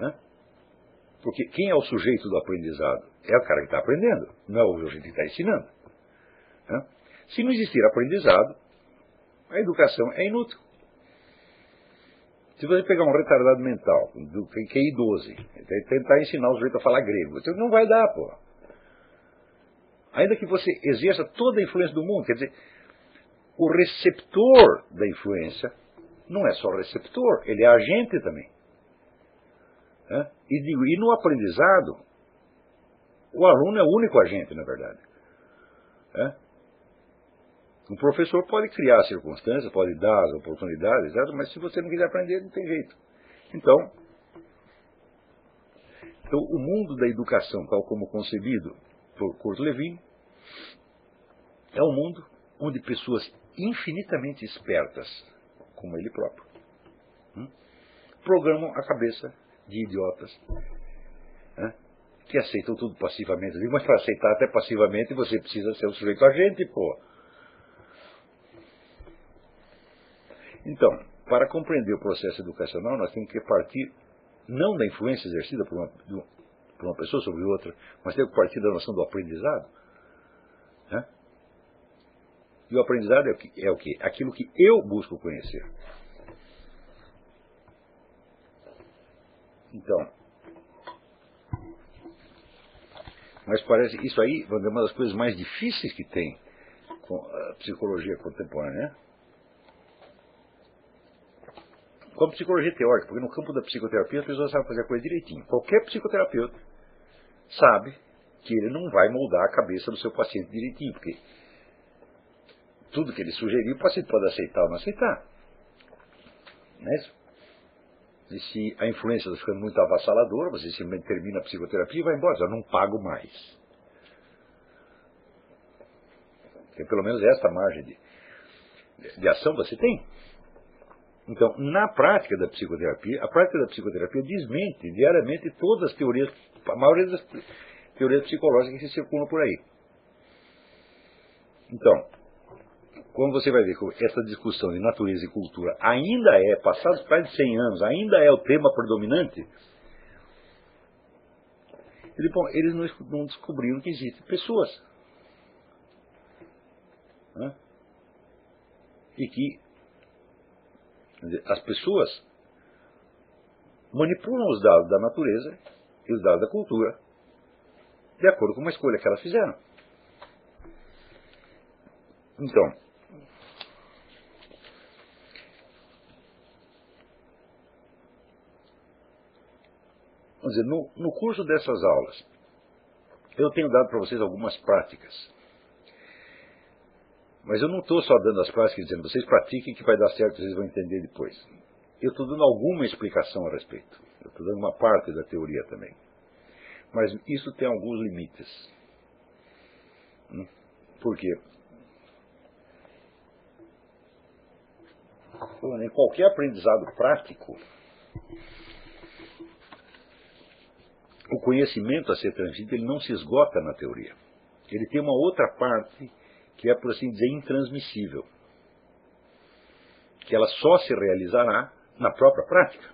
Hã? Porque quem é o sujeito do aprendizado? É o cara que está aprendendo, não é o sujeito que está ensinando. Hã? Se não existir aprendizado, a educação é inútil. Se você pegar um retardado mental, do, que é idoso, tentar ensinar o sujeito a falar grego, então não vai dar, pô. Ainda que você exerça toda a influência do mundo, quer dizer, o receptor da influência não é só receptor, ele é agente também. É? E, digo, e no aprendizado, o aluno é o único agente, na verdade. É? Um professor pode criar circunstâncias, pode dar as oportunidades, mas se você não quiser aprender, não tem jeito. Então, então o mundo da educação, tal como concebido por Kurt Lewin, é um mundo onde pessoas infinitamente espertas, como ele próprio, hum, programam a cabeça de idiotas né, que aceitam tudo passivamente. mas para aceitar até passivamente você precisa ser um sujeito agente, pô. Então, para compreender o processo educacional, nós temos que partir não da influência exercida por uma, por uma pessoa sobre outra, mas temos que partir da noção do aprendizado. Né? E o aprendizado é o, que, é o que? Aquilo que eu busco conhecer. Então, mas parece isso aí é uma das coisas mais difíceis que tem com a psicologia contemporânea, né? Com a psicologia teórica, porque no campo da psicoterapia as pessoas sabem fazer a coisa direitinho. Qualquer psicoterapeuta sabe que ele não vai moldar a cabeça do seu paciente direitinho, porque tudo que ele sugerir o paciente pode aceitar ou não aceitar. Não é isso? E se a influência está ficando muito avassaladora, você simplesmente termina a psicoterapia e vai embora, já não pago mais. Porque pelo menos esta margem de, de ação você tem. Então, na prática da psicoterapia, a prática da psicoterapia desmente diariamente todas as teorias, a maioria das teorias psicológicas que circulam por aí. Então, como você vai ver que essa discussão de natureza e cultura ainda é, passados de 100 anos, ainda é o tema predominante, eles, bom, eles não descobriram que existem pessoas. Né? E que as pessoas manipulam os dados da natureza e os dados da cultura de acordo com uma escolha que elas fizeram. Então, vamos dizer, no, no curso dessas aulas, eu tenho dado para vocês algumas práticas. Mas eu não estou só dando as práticas dizendo, vocês pratiquem que vai dar certo, vocês vão entender depois. Eu estou dando alguma explicação a respeito. Eu estou dando uma parte da teoria também. Mas isso tem alguns limites. Hum? Por quê? Em qualquer aprendizado prático, o conhecimento a ser transmitido ele não se esgota na teoria. Ele tem uma outra parte que é, por assim dizer, intransmissível. Que ela só se realizará na própria prática.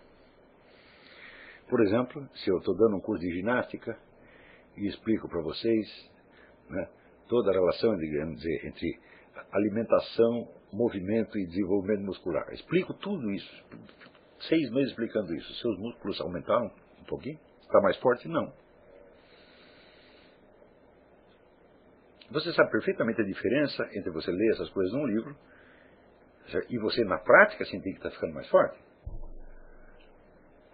Por exemplo, se eu estou dando um curso de ginástica e explico para vocês né, toda a relação dizer, entre alimentação, movimento e desenvolvimento muscular. Explico tudo isso. Seis meses explicando isso. Seus músculos aumentaram um pouquinho? Está mais forte? Não. Você sabe perfeitamente a diferença entre você ler essas coisas num livro e você, na prática, sentir que está ficando mais forte.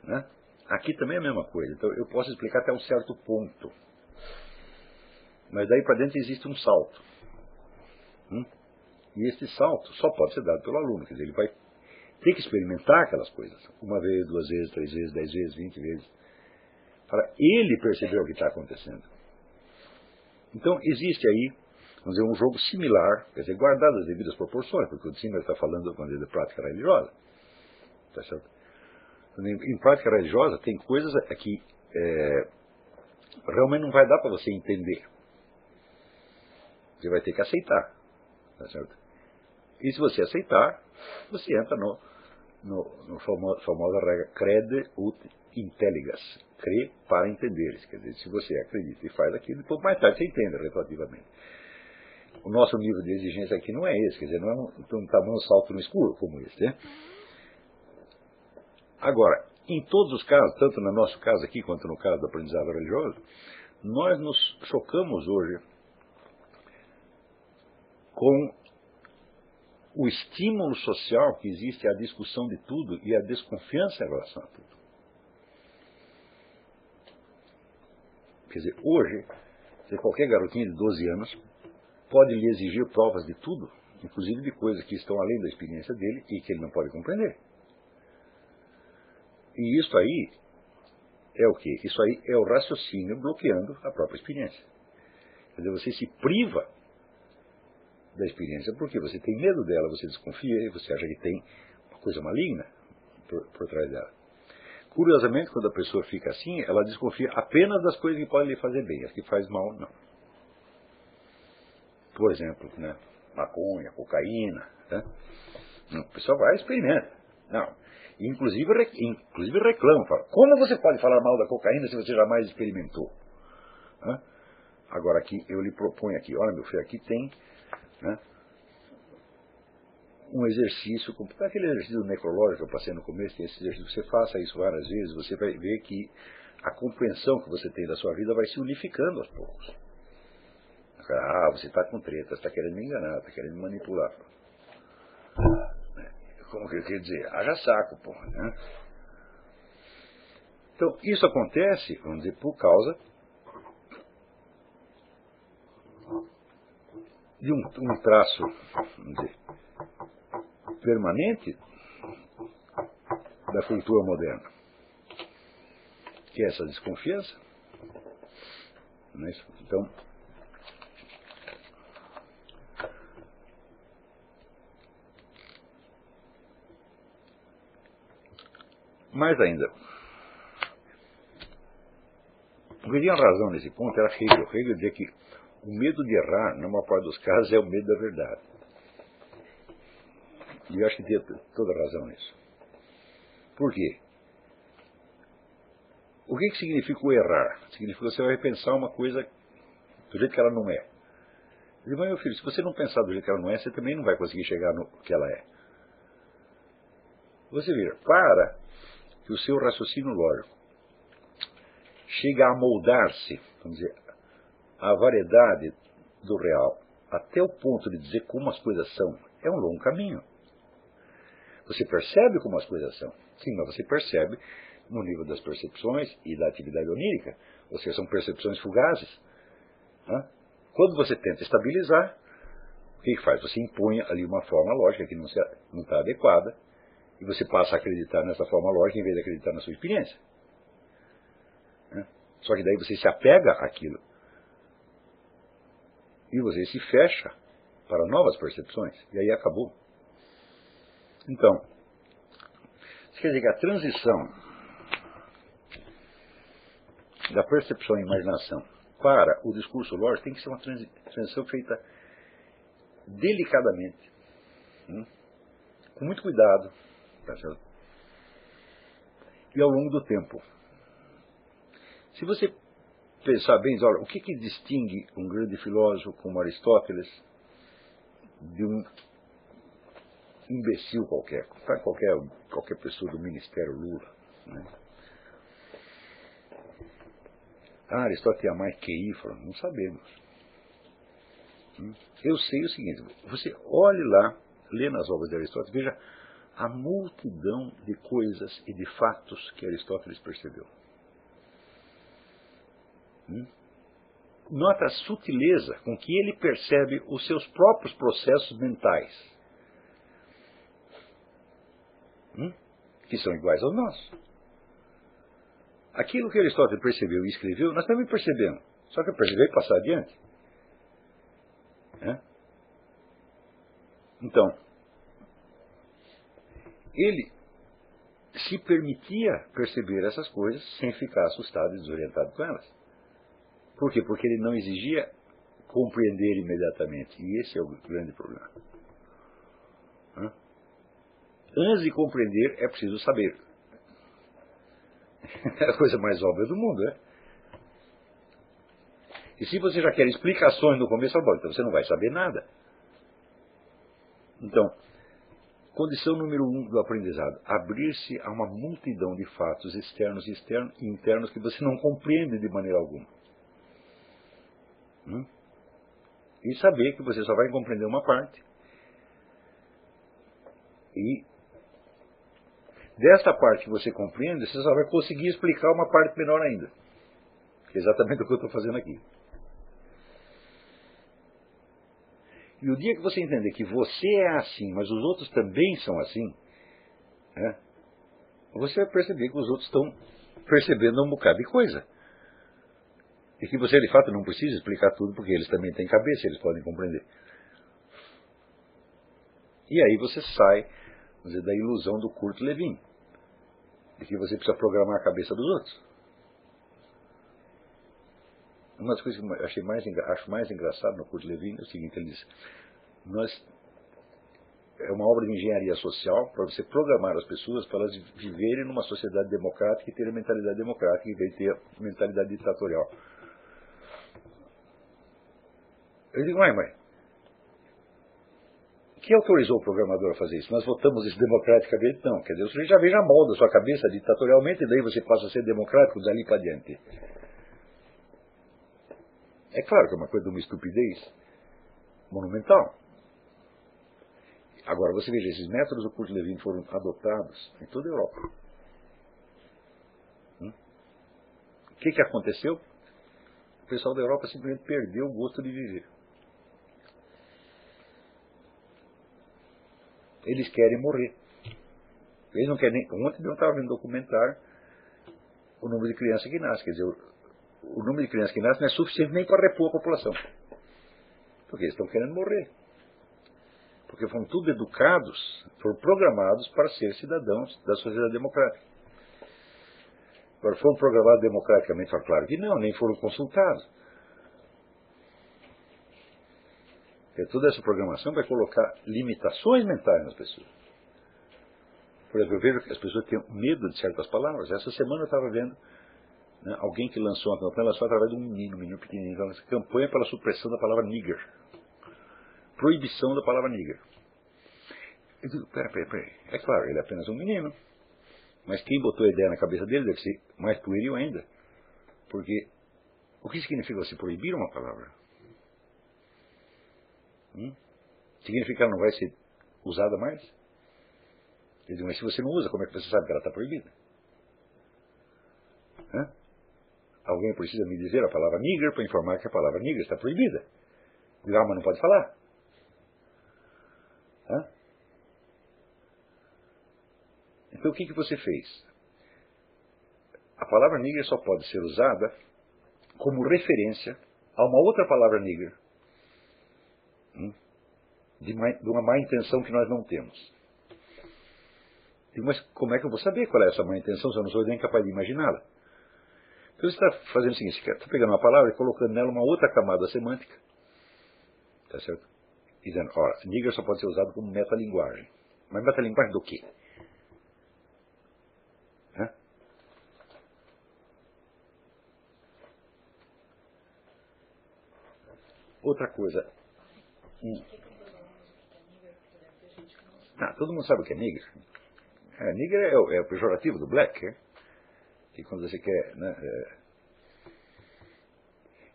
Né? Aqui também é a mesma coisa. Então, eu posso explicar até um certo ponto. Mas daí para dentro existe um salto. Hum? E esse salto só pode ser dado pelo aluno. Quer dizer, ele vai ter que experimentar aquelas coisas. Uma vez, duas vezes, três vezes, dez vezes, vinte vezes. Para ele perceber o que está acontecendo. Então, existe aí, vamos dizer, um jogo similar, quer dizer, guardado as devidas proporções, porque o Zimmer está falando dizer, de prática religiosa. Tá certo? Em, prática religiosa, tem coisas que é, realmente não vai dar para você entender. Você vai ter que aceitar. Tá certo? E se você aceitar, você entra no, no, no famosa regra crede ut intelligas. Crê para entender. Quer dizer, se você acredita e faz aquilo, depois mais tarde você entende retroativamente. O nosso nível de exigência aqui não é esse, quer dizer, não é um, um tamanho salto no escuro como esse. Né? Agora, em todos os casos, tanto no nosso caso aqui quanto no caso do aprendizado religioso, nós nos chocamos hoje com o estímulo social que existe à discussão de tudo e à desconfiança em relação a tudo. Quer dizer, hoje, qualquer garotinho de 12 anos pode lhe exigir provas de tudo, inclusive de coisas que estão além da experiência dele e que ele não pode compreender. E isso aí é o quê? Isso aí é o raciocínio bloqueando a própria experiência. Quer dizer, você se priva da experiência porque você tem medo dela, você desconfia e você acha que tem uma coisa maligna por, por trás dela. Curiosamente, quando a pessoa fica assim, ela desconfia apenas das coisas que podem lhe fazer bem, as que faz mal, não. Por exemplo, né, maconha, cocaína. Né? O pessoal vai e experimenta. Não. Inclusive, inclusive reclama, fala, como você pode falar mal da cocaína se você jamais experimentou? Né? Agora aqui, eu lhe proponho aqui, olha meu filho, aqui tem né, um exercício, aquele exercício necrológico que eu passei no começo, esse exercício, você faça isso várias vezes, você vai ver que a compreensão que você tem da sua vida vai se unificando aos poucos. Ah, você está com treta, está querendo me enganar, está querendo me manipular. Como que eu quero dizer? Haja saco, porra. Né? Então, isso acontece, vamos dizer, por causa de um, um traço, vamos dizer, permanente da cultura moderna, que é essa desconfiança. É então, mais ainda, o que tinha razão nesse ponto era Hegel. Hegel dizia que o medo de errar, na maior parte dos casos, é o medo da verdade. E eu acho que tem toda razão nisso. Por quê? O que, que significa o errar? Significa que você vai pensar uma coisa do jeito que ela não é. Eu digo, meu filho, se você não pensar do jeito que ela não é, você também não vai conseguir chegar no que ela é. Você vira, para que o seu raciocínio lógico chega a moldar-se, vamos dizer, a variedade do real até o ponto de dizer como as coisas são é um longo caminho. Você percebe como as coisas são. Sim, mas você percebe no nível das percepções e da atividade onírica. Ou seja, são percepções fugazes. Quando você tenta estabilizar, o que, faz? Você impõe ali uma forma lógica que não está adequada e você passa a acreditar nessa forma lógica em vez de acreditar na sua experiência. Só que daí você se apega àquilo. E você se fecha para novas percepções. E aí acabou. Então, quer dizer que a transição da percepção e imaginação para o discurso lógico tem que ser uma transição feita delicadamente, hum? com muito cuidado, tá e ao longo do tempo. Se você pensar bem, olha, o que, que distingue um grande filósofo como Aristóteles de um imbecil qualquer, qualquer, qualquer pessoa do Ministério Lula? Né? Ah, Aristóteles tinha mais QI, falou, não sabemos. Hum? Eu sei o seguinte, você olhe lá, lê nas obras de Aristóteles, veja a multidão de coisas e de fatos que Aristóteles percebeu. Hum? Nota a sutileza com que ele percebe os seus próprios processos mentais, hum? que são iguais aos nossos. Aquilo que Aristóteles percebeu e escreveu, nós também percebemos. Só que perceber e passar adiante. É? Então, ele se permitia perceber essas coisas sem ficar assustado e desorientado com elas. Por quê? Porque ele não exigia compreender imediatamente. E esse é o grande problema. Antes de compreender, é preciso saber. É a coisa mais óbvia do mundo, é? E se você já quer explicações no começo, bom, então você não vai saber nada. Então, condição número um do aprendizado: abrir-se a uma multidão de fatos externos e internos que você não compreende de maneira alguma. Hum? E saber que você só vai compreender uma parte. E desta parte que você compreende, você só vai conseguir explicar uma parte menor ainda. Que é exatamente o que eu estou fazendo aqui. E o dia que você entender que você é assim, mas os outros também são assim, né, você vai perceber que os outros estão percebendo um bocado de coisa. E que você, de fato, não precisa explicar tudo, porque eles também têm cabeça, eles podem compreender. E aí você sai dizer, da ilusão do curto Levin, de que você precisa programar a cabeça dos outros. Uma das coisas que eu achei mais, acho mais engraçado no Kurt Levin é o seguinte, ele diz, nós, é uma obra de engenharia social para você programar as pessoas para elas viverem numa sociedade democrática e terem mentalidade democrática em vez de ter mentalidade ditatorial. Eu digo, mãe, mãe, quem autorizou o programador a fazer isso? Nós votamos isso democraticamente? Não. Quer dizer, o sujeito já veja molda sua cabeça ditatorialmente e daí você passa a ser democrático dali para diante. É claro que é uma coisa de uma estupidez monumental. Agora, você veja, esses métodos do Kurt Levin foram adotados em toda a Europa. Hum? O que, que aconteceu? O pessoal da Europa simplesmente perdeu o gosto de viver. Eles querem morrer. Eles não querem nem. Ontem eu estava vendo um documentário o número de crianças que nascem. Quer dizer, o número de crianças que nascem não é suficiente nem para repor a população. Porque eles estão querendo morrer. Porque foram tudo educados, foram programados para ser cidadãos da sociedade democrática. Agora, foram programados democraticamente? Claro que não, nem foram consultados. Porque toda essa programação vai colocar limitações mentais nas pessoas. Por exemplo, eu vejo que as pessoas têm medo de certas palavras. Essa semana eu estava vendo né, alguém que lançou uma campanha, lançou através de um menino, um menino pequenininho, então, campanha pela supressão da palavra nigger. Proibição da palavra nigger. Eu digo, peraí, peraí, peraí. É claro, ele é apenas um menino. Mas quem botou a ideia na cabeça dele deve ser mais pueril ainda. Porque O que significa você proibir uma palavra? Hum? Significa que ela não vai ser usada mais? Mas se você não usa, como é que você sabe que ela está proibida? Hã? Alguém precisa me dizer a palavra nigger para informar que a palavra nigger está proibida. Digo, ah, mas não pode falar. Hã? Então o que, que você fez? A palavra nigger só pode ser usada como referência a uma outra palavra nigger. De, uma, má intenção que nós não temos. Mas como é que eu vou saber qual é essa má intenção se eu não sou nem capaz de imaginá-la? Então você está fazendo o seguinte, você está pegando uma palavra e colocando nela uma outra camada semântica. Tá certo? Dizendo, ora, nigger só pode ser usado como metalinguagem. Mas metalinguagem do quê? Outra coisa. Hum. Ah, todo mundo sabe o que é nigger. É, nigger é o, é o pejorativo do black, é? quando você quer. Né, é,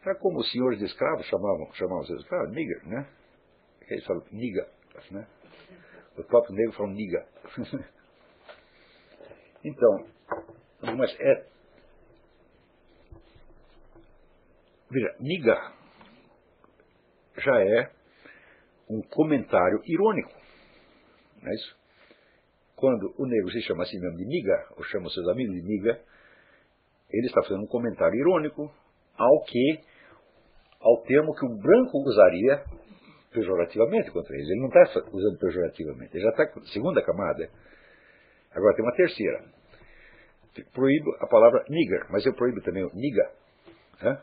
era como os senhores de escravos chamavam, chamavam os escravos, nigger, né? Eles falam niga, né? O próprio negro fala niga. então, mas é. Veja, niga já é um comentário irônico. Não é isso? Quando o negro se chama assim mesmo de niga, ou chama seus amigos de niga, ele está fazendo um comentário irônico ao que, ao termo que o branco usaria pejorativamente contra eles. Ele não está usando pejorativamente, ele já está segunda camada. Agora tem uma terceira. Proíbo a palavra nigger, mas eu proíbo também o niga. Hã?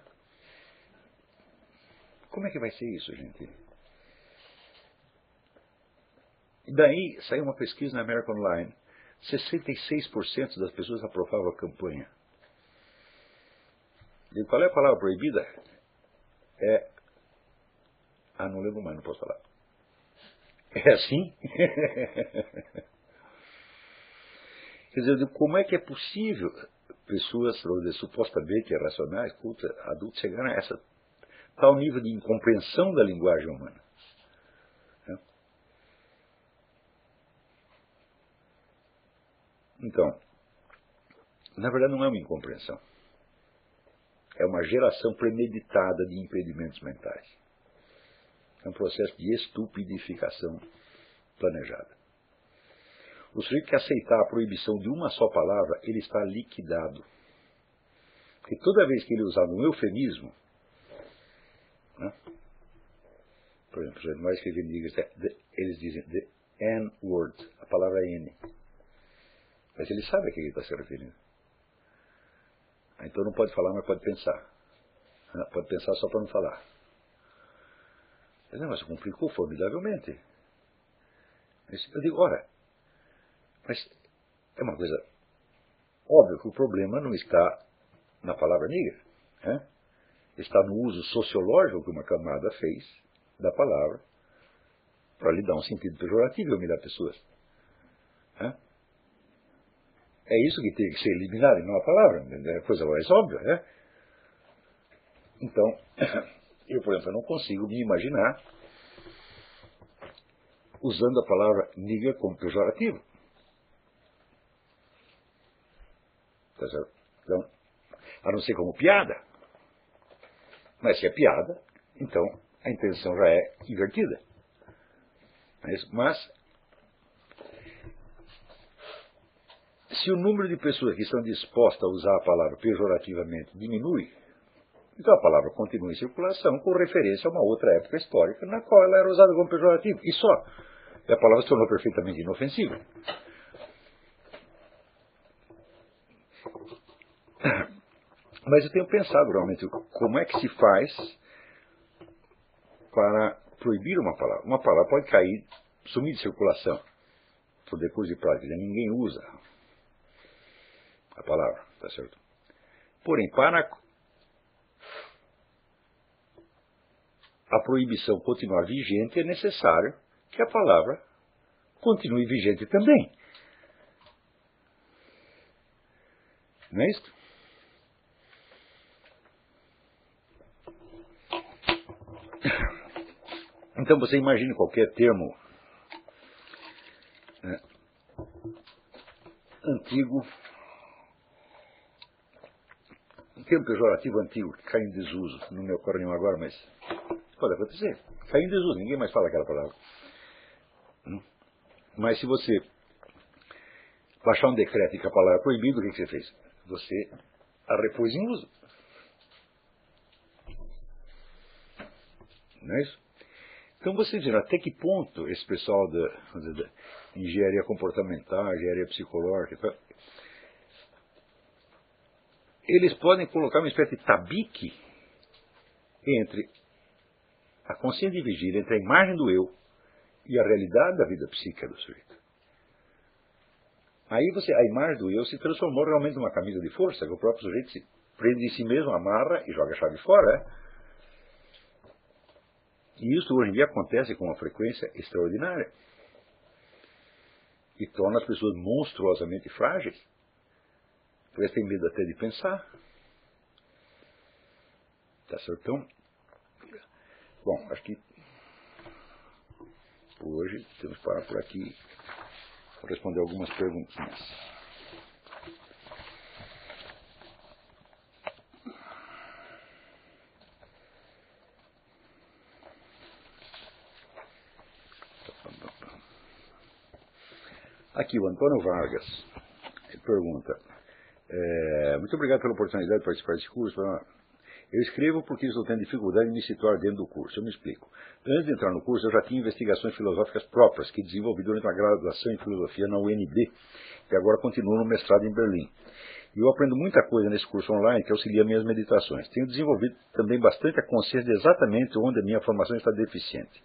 Como é que vai ser isso, gente? E daí saiu uma pesquisa na American Online. 66% das pessoas aprovavam a campanha. E qual é a palavra proibida? É. Ah, não lembro mais, não posso falar. É assim? Quer dizer, como é que é possível pessoas, dizer, supostamente racionais, cultas, adultos, chegarem a essa tal nível de incompreensão da linguagem humana? Então, na verdade não é uma incompreensão é uma geração premeditada de impedimentos mentais. É um processo de estupidificação planejada. O sujeito que aceitar a proibição de uma só palavra, ele está liquidado. Porque toda vez que ele usar um eufemismo, né? por exemplo, nós escrevemos eles dizem the N-word, a palavra N. Mas ele sabe a que ele está se referindo. Então não pode falar, mas pode pensar. Pode pensar só para não falar. Esse negócio complicou formidavelmente. Eu digo, ora, mas é uma coisa óbvia que o problema não está na palavra negra. Né? Está no uso sociológico que uma camada fez da palavra para lhe dar um sentido pejorativo e humilhar pessoas. Né? É isso que tem que ser eliminado e não a palavra. É coisa mais óbvia, né? Então, eu, por exemplo, não consigo me imaginar usando a palavra nigger como pejorativo. Tá então, a não ser como piada. Mas se é piada, então a intenção já é invertida. Mas, se o número de pessoas que estão dispostas a usar a palavra pejorativamente diminui, então a palavra continua em circulação com referência a uma outra época histórica na qual ela era usada como pejorativa. E só. E a palavra se tornou perfeitamente inofensiva. Mas eu tenho pensado realmente como é que se faz para proibir uma palavra. Uma palavra pode cair, sumir de circulação por decurso de prática, ninguém usa a palavra, tá certo? Porém, para a proibição continuar vigente, é necessário que a palavra continue vigente também. Não é isso? Então você imagine qualquer termo né, antigo, um termo pejorativo antigo que cai em desuso, não me ocorre nenhum agora, mas pode acontecer. Cai em desuso, ninguém mais fala aquela palavra. Hum? Mas se você baixar um decreto e que a palavra é proibida, o que, você fez? Você a repôs em uso. Não é isso? Então você dirá, até que ponto esse pessoal da engenharia comportamental, engenharia psicológica, eles podem colocar uma espécie de tabique entre a consciência de vigília, entre a imagem do eu e a realidade da vida psíquica do sujeito. Aí você, a imagem do eu se transformou realmente numa camisa de força, que o próprio sujeito se prende em si mesmo, amarra e joga a chave fora. E isso hoje em dia acontece com uma frequência extraordinária. E torna as pessoas monstruosamente frágeis. Porque têm medo até de pensar. Tá certo? Então, bom, acho que hoje temos que parar por aqui para responder algumas perguntinhas. Aqui o Antônio Vargas pergunta: é, Muito obrigado pela oportunidade de participar desse curso. Eu escrevo porque estou tendo dificuldade em me situar dentro do curso. Eu me explico. Antes de entrar no curso, eu já tinha investigações filosóficas próprias que desenvolvi durante a graduação em filosofia na UNB, e agora continuo no mestrado em Berlim. E eu aprendo muita coisa nesse curso online que auxilia minhas meditações. Tenho desenvolvido também bastante a consciência de exatamente onde a minha formação está deficiente.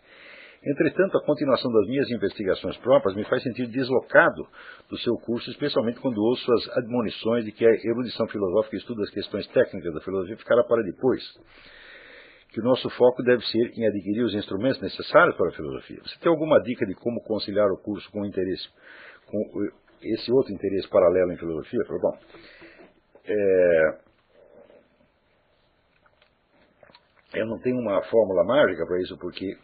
Entretanto, a continuação das minhas investigações próprias me faz sentir deslocado do seu curso, especialmente quando ouço as admonições de que a erudição filosófica e estudo das questões técnicas da filosofia ficará para depois. Que o nosso foco deve ser em adquirir os instrumentos necessários para a filosofia. Você tem alguma dica de como conciliar o curso com o interesse, com esse outro interesse paralelo em filosofia? Bom, é, eu não tenho uma fórmula mágica para isso, porque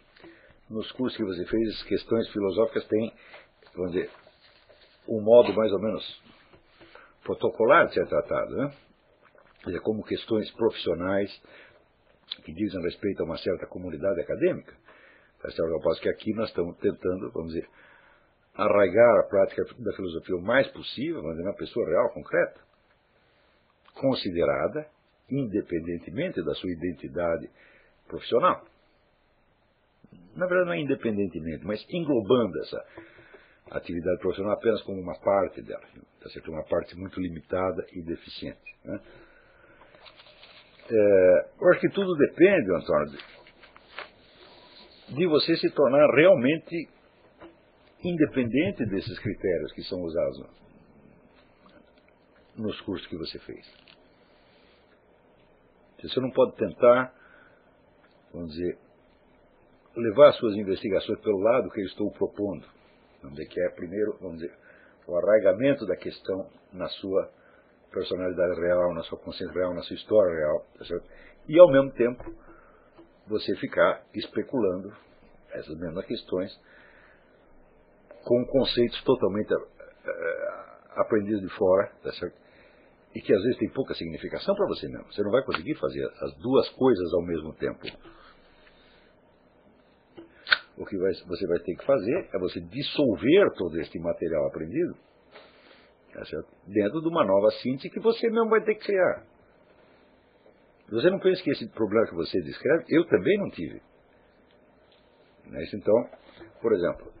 nos cursos que você fez, questões filosóficas têm, vamos dizer, um modo mais ou menos protocolar de ser tratado, né? Dizer, como questões profissionais que dizem respeito a uma certa comunidade acadêmica. Ao passo que aqui nós estamos tentando, vamos dizer, arraigar a prática da filosofia o mais possível, na pessoa real, concreta, considerada, independentemente da sua identidade profissional na verdade não é independentemente, mas englobando essa atividade profissional apenas como uma parte dela, tá certo? uma parte muito limitada e deficiente. Né? É, eu acho que tudo depende, Antônio, de você se tornar realmente independente desses critérios que são usados nos cursos que você fez. Você não pode tentar, vamos dizer, levar suas investigações pelo lado que eu estou propondo. Dizer que é primeiro, vamos dizer, o arraigamento da questão na sua personalidade real, na sua consciência real, na sua história real, tá e ao mesmo tempo você ficar especulando essas mesmas questões com conceitos totalmente uh, aprendidos de fora, tá e que às vezes tem pouca significação para você mesmo. Você não vai conseguir fazer as duas coisas ao mesmo tempo o que você vai ter que fazer é você dissolver todo este material aprendido tá dentro de uma nova síntese que você mesmo vai ter que criar. Você não pensa que esse problema que você descreve, eu também não tive. Né? Então, por exemplo,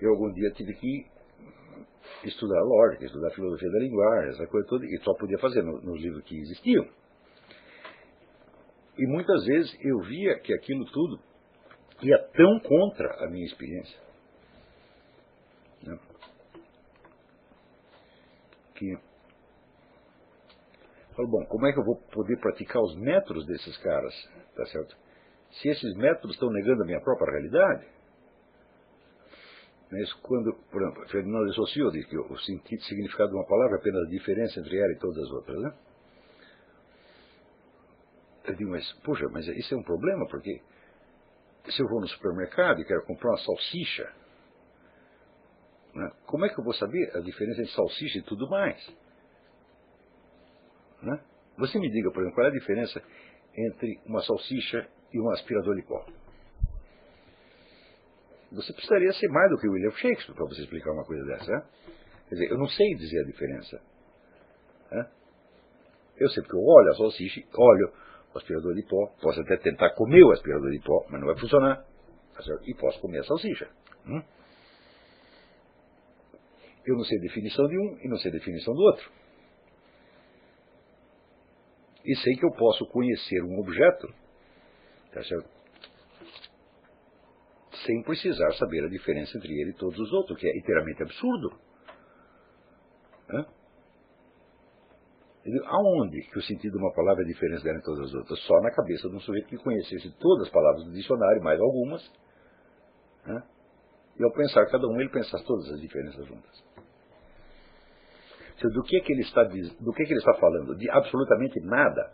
eu algum dia tive que estudar lógica, estudar filosofia da linguagem, essa coisa toda, e só podia fazer no, nos livros que existiam. E muitas vezes eu via que aquilo tudo é tão contra a minha experiência. Né? Que falo, bom, como é que eu vou poder praticar os métodos desses caras? Tá certo? Se esses métodos estão negando a minha própria realidade. Mas quando, por exemplo, Ferdinand de Saussure diz que o sentido, significado de uma palavra é apenas a diferença entre ela e todas as outras, né? Eu digo, mas, puxa, mas isso é um problema, porque se eu vou no supermercado e quero comprar uma salsicha, né, como é que eu vou saber a diferença entre salsicha e tudo mais? Né? Você me diga, por exemplo, qual é a diferença entre uma salsicha e um aspirador de pó? Você precisaria ser mais do que William Shakespeare para você explicar uma coisa dessa. Né? Quer dizer, eu não sei dizer a diferença. Né? Eu sei porque eu olho a salsicha, olho aspirador de pó, posso até tentar comer o aspirador de pó, mas não vai funcionar. E posso comer a salsicha. Hum? Eu não sei definição de um e não sei definição do outro. E sei que eu posso conhecer um objeto, tá certo? sem precisar saber a diferença entre ele e todos os outros, que é inteiramente absurdo. Hã? Aonde que o sentido de uma palavra é diferente dela em todas as outras? Só na cabeça de um sujeito que conhecesse todas as palavras do dicionário, mais algumas, né? e ao pensar cada um, ele pensasse todas as diferenças juntas. do que, é que ele está, do que, é que ele está falando? De absolutamente nada.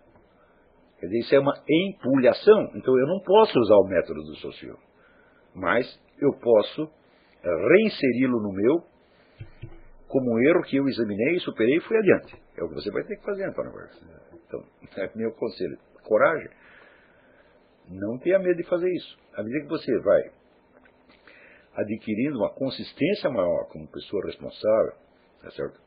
Quer dizer, isso é uma empulhação. Então eu não posso usar o método do socio. Mas eu posso reinseri-lo no meu como um erro que eu examinei, superei e fui adiante. É o que você vai ter que fazer, Antônio Vargas. Então, é meu conselho. Coragem. Não tenha medo de fazer isso. À medida que você vai adquirindo uma consistência maior como pessoa responsável, tá certo?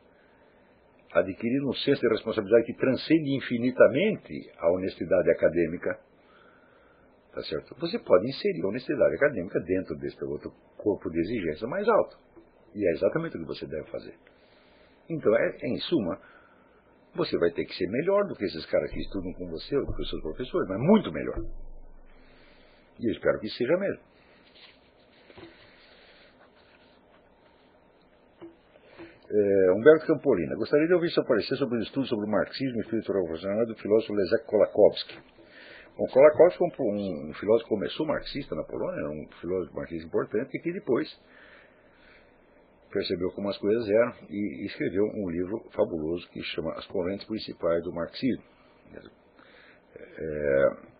adquirindo um senso de responsabilidade que transcende infinitamente a honestidade acadêmica, tá certo? Você pode inserir a honestidade acadêmica dentro deste outro corpo de exigência mais alto. E é exatamente o que você deve fazer. Então, é, em suma, você vai ter que ser melhor do que esses caras que estudam com você, ou que os seus professores, mas muito melhor. E eu espero que seja mesmo. É, Humberto Campolina, gostaria de ouvir seu parecer sobre os estudos sobre o marxismo e espírito revolucionário do filósofo Leszek Kolakowski. Bom, Kolakowski um, um, filósofo começou marxista na Polônia, um filósofo marxista importante, e que depois percebeu como as coisas eram e escreveu um livro fabuloso que chama As Correntes Principais do Marxismo. É,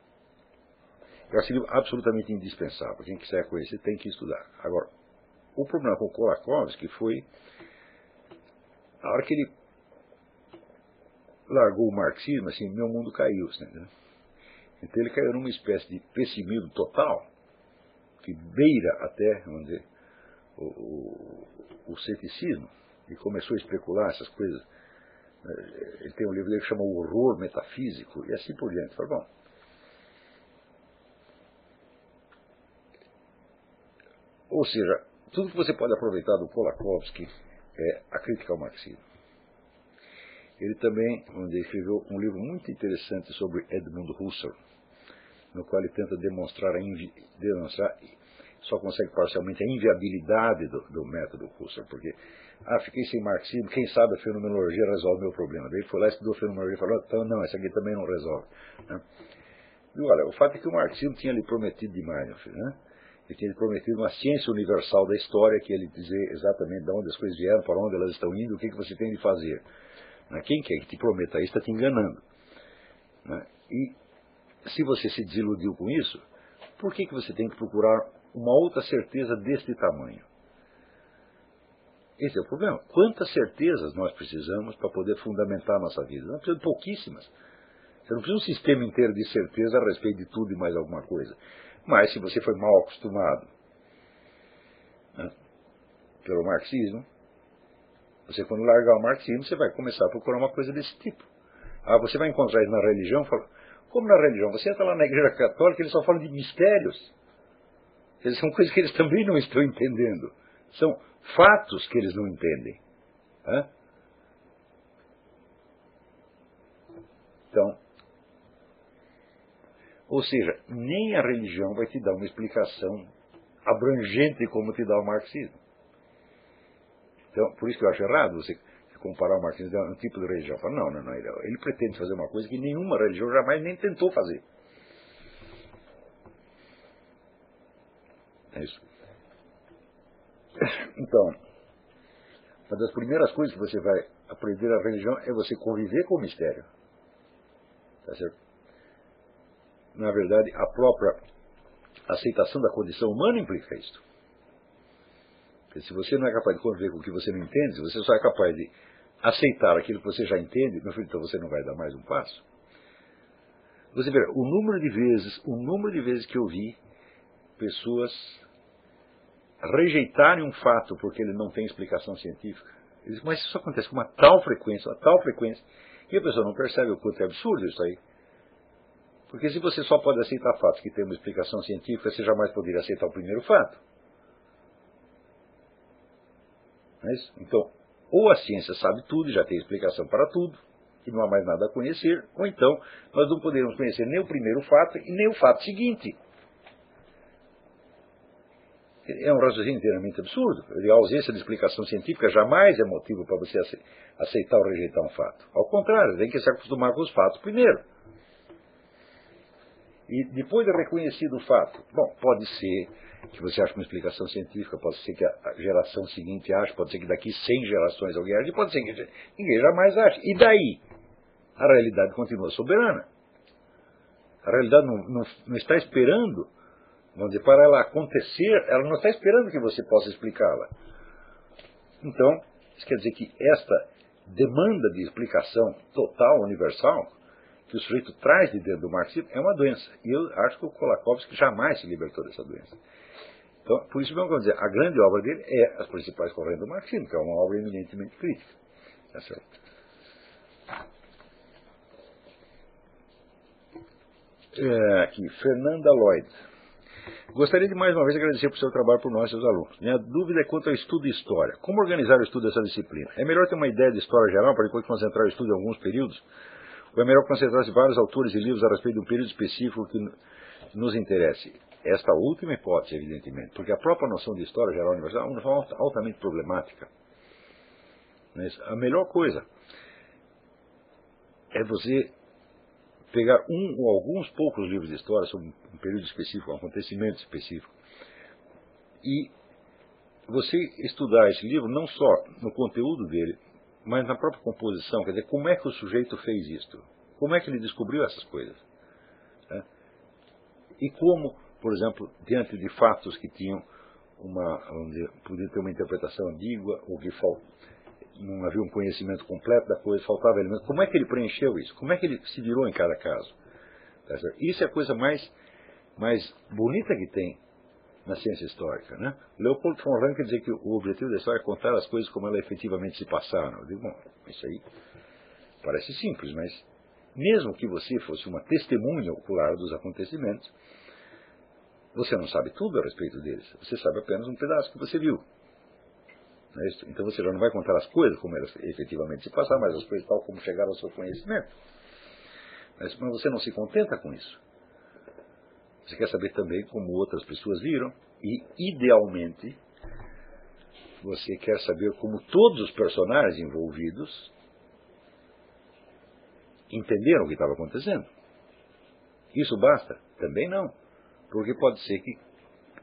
eu acho livro absolutamente indispensável. Quem quiser conhecer tem que estudar. Agora, o problema com Kolakowski foi a hora que ele largou o marxismo, assim, meu mundo caiu. Né? Então ele caiu numa espécie de pessimismo total, que beira até, vamos dizer, o, o, ceticismo e começou a especular essas coisas. Eh, ele tem um livro que chama O Horror Metafísico e assim por diante. Fala, bom, ou seja, tudo que você pode aproveitar do Kolakowski é a crítica ao marxismo. Ele também dizer, escreveu um livro muito interessante sobre Edmund Husserl, no qual ele tenta demonstrar, a demonstrar só consegue parcialmente a inviabilidade do, do método Husserl, porque, ah, fiquei sem marxismo, quem sabe a fenomenologia resolve o meu problema. Daí ele foi lá, estudou a fenomenologia e falou, então não, essa aqui também não resolve. Né? E olha, o fato é que o marxismo tinha lhe prometido demais, meu filho, né? Ele tinha lhe prometido uma ciência universal da história, que ele dizer exatamente de onde as coisas vieram, para onde elas estão indo, o que, que você tem de fazer. Né? Quem quer que te prometa isso está te enganando. Né? E se você se desiludiu com isso, por que, que você tem que procurar uma outra certeza deste tamanho. Esse é o problema. Quantas certezas nós precisamos para poder fundamentar a nossa vida? Nós precisamos de pouquíssimas. Você não precisa um sistema inteiro de certeza a respeito de tudo e mais alguma coisa. Mas se você foi mal acostumado né, pelo marxismo, você quando largar o marxismo, você vai começar a procurar uma coisa desse tipo. Ah, você vai encontrar isso na religião, fala, como na religião? Você entra lá na igreja católica, eles só falam de mistérios. Eles são coisas que eles também não estão entendendo. São fatos que eles não entendem. Hã? Então, ou seja, nem a religião vai te dar uma explicação abrangente como te dá o marxismo. Então, por isso que eu acho errado você comparar o marxismo a um tipo de religião. Fala, não, não, não, ele pretende fazer uma coisa que nenhuma religião jamais nem tentou fazer. É isso. Então, uma das primeiras coisas que você vai aprender a religião é você conviver com o mistério. Tá certo? na verdade, a própria aceitação da condição humana implica isso. Porque se você não é capaz de conviver com o que você não entende, se você só é capaz de aceitar aquilo que você já entende, meu filho, então você não vai dar mais um passo. Você vê, o número de vezes, o número de vezes que eu vi pessoas rejeitarem um fato porque ele não tem explicação científica. Dizem, mas isso acontece com uma tal frequência, uma tal frequência, e a pessoa não percebe o quanto é absurdo isso aí. Porque se você só pode aceitar fatos que têm uma explicação científica, você jamais poderia aceitar o primeiro fato. É então, ou a ciência sabe tudo e já tem explicação para tudo, e não há mais nada a conhecer, ou então nós não poderemos conhecer nem o primeiro fato e nem o fato seguinte. É um raciocínio inteiramente absurdo. A ausência de explicação científica jamais é motivo para você aceitar ou rejeitar um fato. Ao contrário, tem que se acostumar com os fatos primeiro. E depois de reconhecido o fato, bom, pode ser que você ache uma explicação científica, pode ser que a geração seguinte ache, pode ser que daqui 100 gerações alguém ache, pode ser que ninguém jamais ache. E daí? A realidade continua soberana. A realidade não, não, não está esperando, dizer, para ela acontecer, ela não está esperando que você possa explicá-la. Então, isso quer dizer que esta demanda de explicação total, universal, que o sujeito traz de dentro do marxismo é uma doença. E eu acho que o Kolakowski jamais se libertou dessa doença. Então, por isso mesmo, vamos dizer, a grande obra dele é as principais correntes do marxismo, que é uma obra eminentemente crítica. Tá certo? É, aqui, Fernanda Lloyd. Gostaria de mais uma vez agradecer por seu trabalho por nós, seus alunos. Minha dúvida é quanto ao estudo de história. Como organizar o estudo dessa disciplina? É melhor ter uma ideia de história geral para depois concentrar o estudo em alguns períodos? Ou é melhor concentrar-se vários autores e livros a respeito de um período específico que nos interesse? Esta última hipótese, evidentemente, porque a própria noção de história geral universal é uma noção altamente problemática. Mas a melhor coisa é você pegar um ou alguns poucos livros de história sobre um período específico, um acontecimento específico, e você estudar esse livro não só no conteúdo dele, mas na própria composição, quer dizer, como é que o sujeito fez isto? Como é que ele descobriu essas coisas? Né? E como, por exemplo, diante de fatos que tinham uma, dizer, podia ter uma interpretação ambígua, ou que. Não havia um conhecimento completo da coisa, faltava elementos, como é que ele preencheu isso? Como é que ele se virou em cada caso? Tá isso é a coisa mais, mais bonita que tem na ciência histórica. Né? Leopold von Ranke dizer que o objetivo da história é contar as coisas como elas efetivamente se passaram. Eu digo, bom, isso aí parece simples, mas mesmo que você fosse uma testemunha ocular dos acontecimentos, você não sabe tudo a respeito deles. Você sabe apenas um pedaço que você viu. É então você já não vai contar as coisas como elas efetivamente se passaram, mas as coisas tal como chegaram ao seu conhecimento. Mas, mas você não se contenta com isso. Você quer saber também como outras pessoas viram e, idealmente, você quer saber como todos os personagens envolvidos entenderam o que estava acontecendo. Isso basta? Também não. Porque pode ser que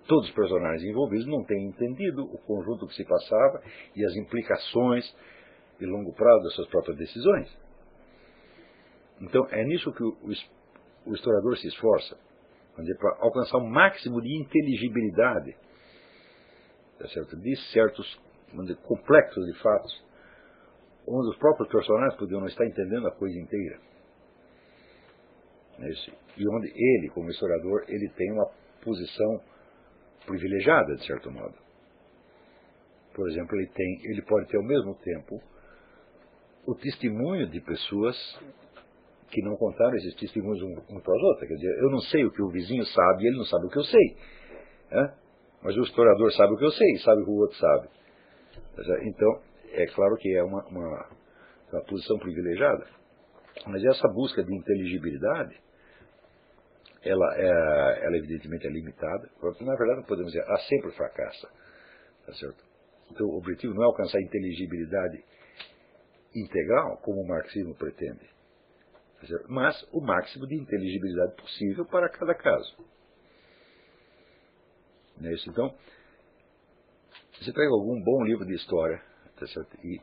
todos os personagens envolvidos não tenham entendido o conjunto que se passava e as implicações de longo prazo das suas próprias decisões. Então, é nisso que o historiador se esforça para alcançar o máximo de inteligibilidade tá de certos complexos de fatos, onde os próprios personagens podiam não estar entendendo a coisa inteira. É e onde ele, como historiador, ele tem uma posição privilegiada, de certo modo. Por exemplo, ele, tem, ele pode ter ao mesmo tempo o testemunho de pessoas que não contaram esses testemunhos um, um para os outros. Quer dizer, eu não sei o que o vizinho sabe e ele não sabe o que eu sei. É? Mas o historiador sabe o que eu sei e sabe o que o outro sabe. Então, é claro que é uma, uma, uma posição privilegiada. Mas essa busca de inteligibilidade, ela, é, ela evidentemente é limitada. Na verdade, não podemos dizer, ela sempre fracassa. Tá certo? Então, o objetivo não é alcançar inteligibilidade integral, como o marxismo pretende mas o máximo de inteligibilidade possível para cada caso. Não é isso? Então, você pega algum bom livro de história tá certo? e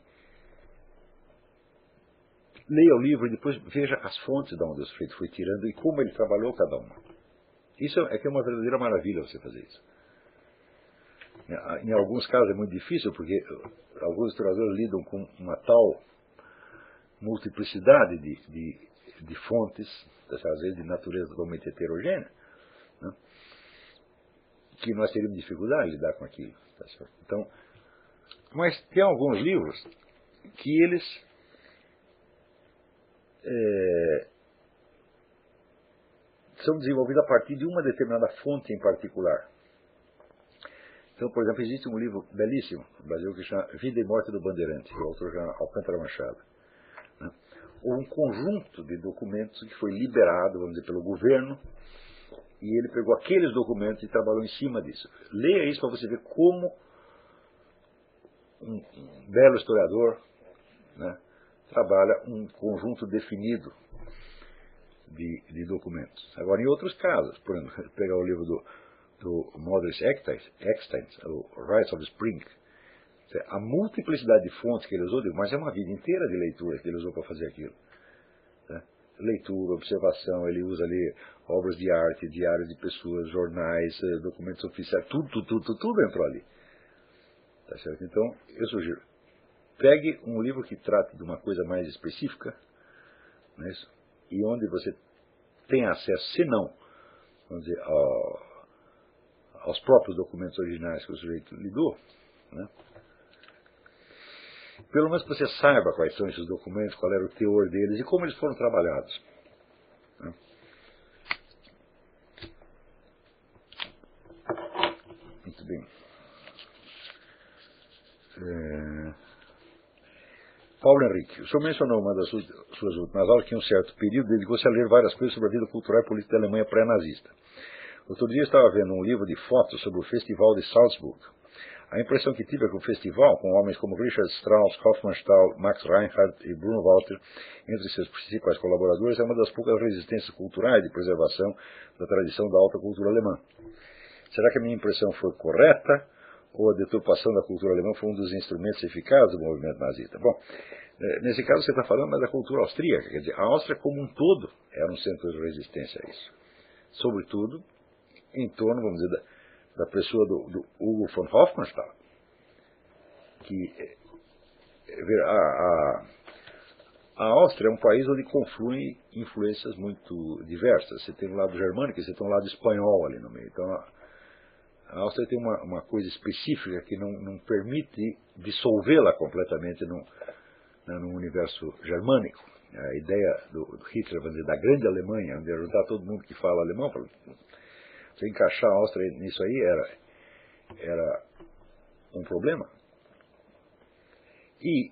leia o livro e depois veja as fontes de onde o sujeito foi tirando e como ele trabalhou cada uma. Isso é que é uma verdadeira maravilha você fazer isso. Em alguns casos é muito difícil, porque alguns historiadores lidam com uma tal multiplicidade de, de, de fontes, às vezes de natureza totalmente heterogênea, né, que nós teríamos dificuldade de lidar com aquilo. Tá então, mas tem alguns livros que eles é, são desenvolvidos a partir de uma determinada fonte em particular. Então, por exemplo, existe um livro belíssimo no Brasil que chama Vida e Morte do Bandeirante, o autor chama Alcântara Machado. Né? Ou um conjunto de documentos que foi liberado, vamos dizer, pelo governo, e ele pegou aqueles documentos e trabalhou em cima disso. Leia isso para você ver como um belo historiador né, trabalha um conjunto definido de, de, documentos. Agora, em outros casos, por exemplo, pegar o livro do, do Modris o Rites of Spring, a multiplicidade de fontes que ele usou, mas é uma vida inteira de leitura que ele usou para fazer aquilo. Né? Leitura, observação, ele usa ali obras de arte, diários de pessoas, jornais, eh, documentos oficiais, tudo, tudo, tudo, tudo entrou ali. Tá certo? Então, eu sugiro, pegue um livro que trate de uma coisa mais específica, é e onde você tem acesso, se não, vamos dizer, ao, aos próprios documentos originais que o sujeito lidou, né? pelo menos que você saiba quais são esses documentos, qual era o teor deles e como eles foram trabalhados. Né? Muito bem. É... Paulo Henrique, o senhor mencionou uma das suas últimas aulas que em um certo período dedicou-se a ler várias coisas sobre a vida cultural e política da Alemanha pré-nazista. Outro dia estava vendo um livro de fotos sobre o Festival de Salzburg. A impressão que tive é que o festival, com homens como Richard Strauss, Kaufmann Stahl, Max Reinhardt e Bruno Walter, entre seus principais colaboradores, é uma das poucas resistências culturais de preservação da tradição da alta cultura alemã. Será que a minha impressão foi correta? Ou a deturpação da cultura alemã foi um dos instrumentos eficazes do movimento nazista? Bom, é, nesse caso você está falando da cultura austríaca, quer dizer, a Áustria como um todo era um centro de resistência a isso. Sobretudo em torno, vamos dizer, da, da pessoa do, do, Hugo von Hofmannsthal, que é, é, a, a, a, Áustria é um país onde confluem influências muito diversas. Você tem um lado germânico e você tem um lado espanhol ali no meio. Então, a, a Áustria tem uma, uma, coisa específica que não, não permite dissolvê-la completamente no, né, no universo germânico. A ideia do, do Hitler, dizer, da grande Alemanha, onde juntar todo mundo que fala alemão, você encaixar a Áustria nisso aí era, era um problema. E,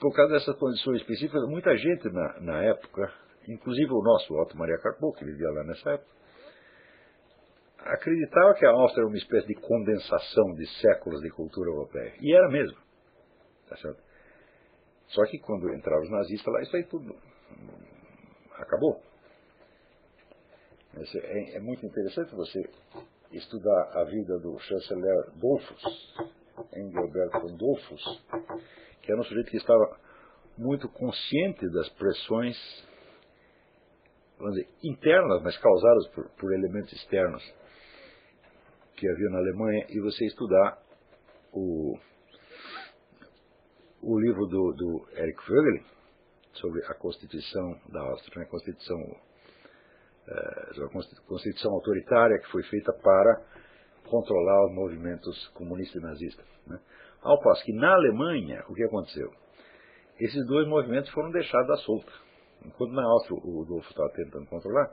por causa dessas condições específicas, muita gente na, na época, inclusive o nosso Otto Maria Carpo, que vivia lá nessa época, acreditava que a Áustria era uma espécie de condensação de séculos de cultura europeia. E era mesmo. Tá? Só que quando entraram os nazistas lá, isso aí tudo acabou. É, é muito interessante você estudar a vida do chanceler Dolfus, Engelbert von Dolfus, que era um sujeito que estava muito consciente das pressões dizer, internas, mas causadas por, por elementos externos que havia na Alemanha, e você estudar o, o livro do, do Eric Vögel sobre a Constituição da Áustria, né, Constituição é, constituição autoritária que foi feita para controlar os movimentos comunistas e nazistas. Né? Ao passo que na Alemanha, o que aconteceu? Esses dois movimentos foram deixados à solta. Enquanto na Áustria o Adolfo estava tentando controlar,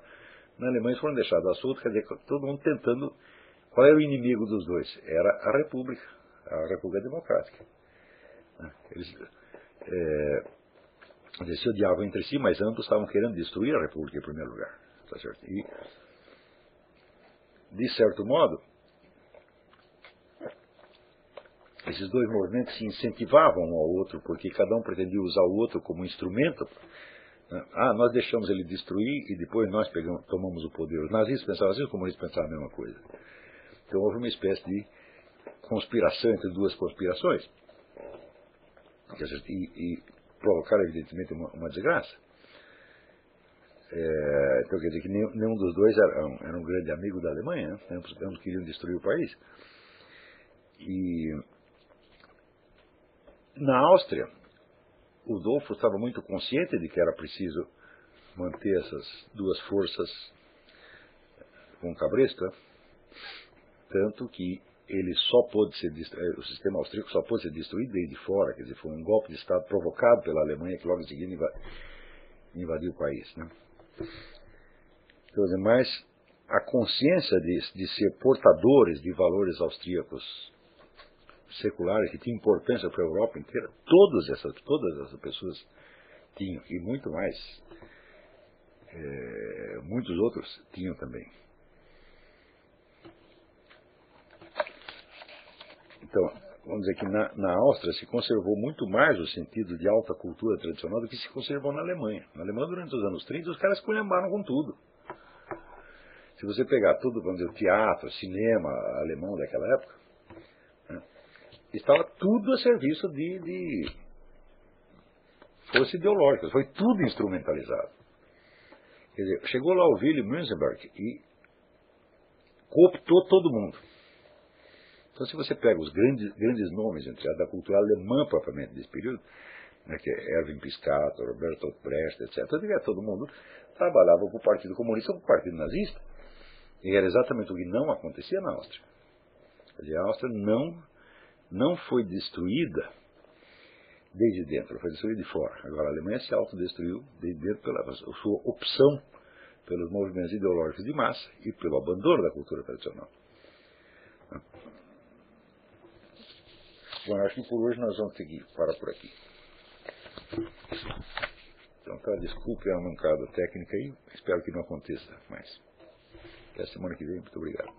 na Alemanha eles foram deixados à solta, quer dizer, todo mundo tentando. Qual era o inimigo dos dois? Era a República, a República Democrática. Eles é, eles se odiavam entre si, mas ambos estavam querendo destruir a República em primeiro lugar. Tá certo? E, de certo modo, esses dois movimentos se incentivavam um ao outro, porque cada um pretendia usar o outro como instrumento. Né? Ah, nós deixamos ele destruir e depois nós pegamos, tomamos o poder. Os nazistas pensavam assim, os comunistas pensavam a mesma coisa. Então houve uma espécie de conspiração entre duas conspirações. E, e provocaram, evidentemente, uma, uma desgraça. É, então quer dizer que nenhum, nenhum dos dois era um, era um, grande amigo da Alemanha, né? ambos, ambos queriam destruir o país. E na Áustria, o Dolfo estava muito consciente de que era preciso manter essas duas forças com cabresto, né? Tanto que ele só pôde ser o sistema austríaco só pôde ser destruído desde fora, quer dizer, foi um golpe de Estado provocado pela Alemanha que logo em seguida invadiu o país. Né? Então, mas a consciência de, de ser portadores de valores austríacos seculares que tinham importância para a Europa inteira, todas essas, todas essas pessoas tinham, e muito mais, é, muitos outros tinham também. Então, vamos dizer que na, na Áustria se conservou muito mais o sentido de alta cultura tradicional do que se conservou na Alemanha. Na Alemanha, durante os anos 30, os caras colhambaram com tudo. Se você pegar tudo, vamos dizer, o teatro, cinema alemão daquela época, né, estava tudo a serviço de, de força ideológica. Foi tudo instrumentalizado. Quer dizer, chegou lá o Willy Münzenberg e cooptou todo mundo. Então, se você pega os grandes, grandes nomes entre da cultura alemã propriamente desse período, né, que é Erwin Piscator, Roberto Brecht, etc., todo mundo trabalhava para o Partido Comunista ou para o Partido Nazista. E era exatamente o que não acontecia na Áustria. A Áustria não, não foi destruída desde dentro, foi destruída de fora. Agora a Alemanha se autodestruiu desde dentro pela sua opção pelos movimentos ideológicos de massa e pelo abandono da cultura tradicional. Bom, acho que por hoje nós vamos que parar por aqui. Então tá, desculpe a mancada técnica aí, espero que não aconteça mais. Até semana que vem, muito obrigado.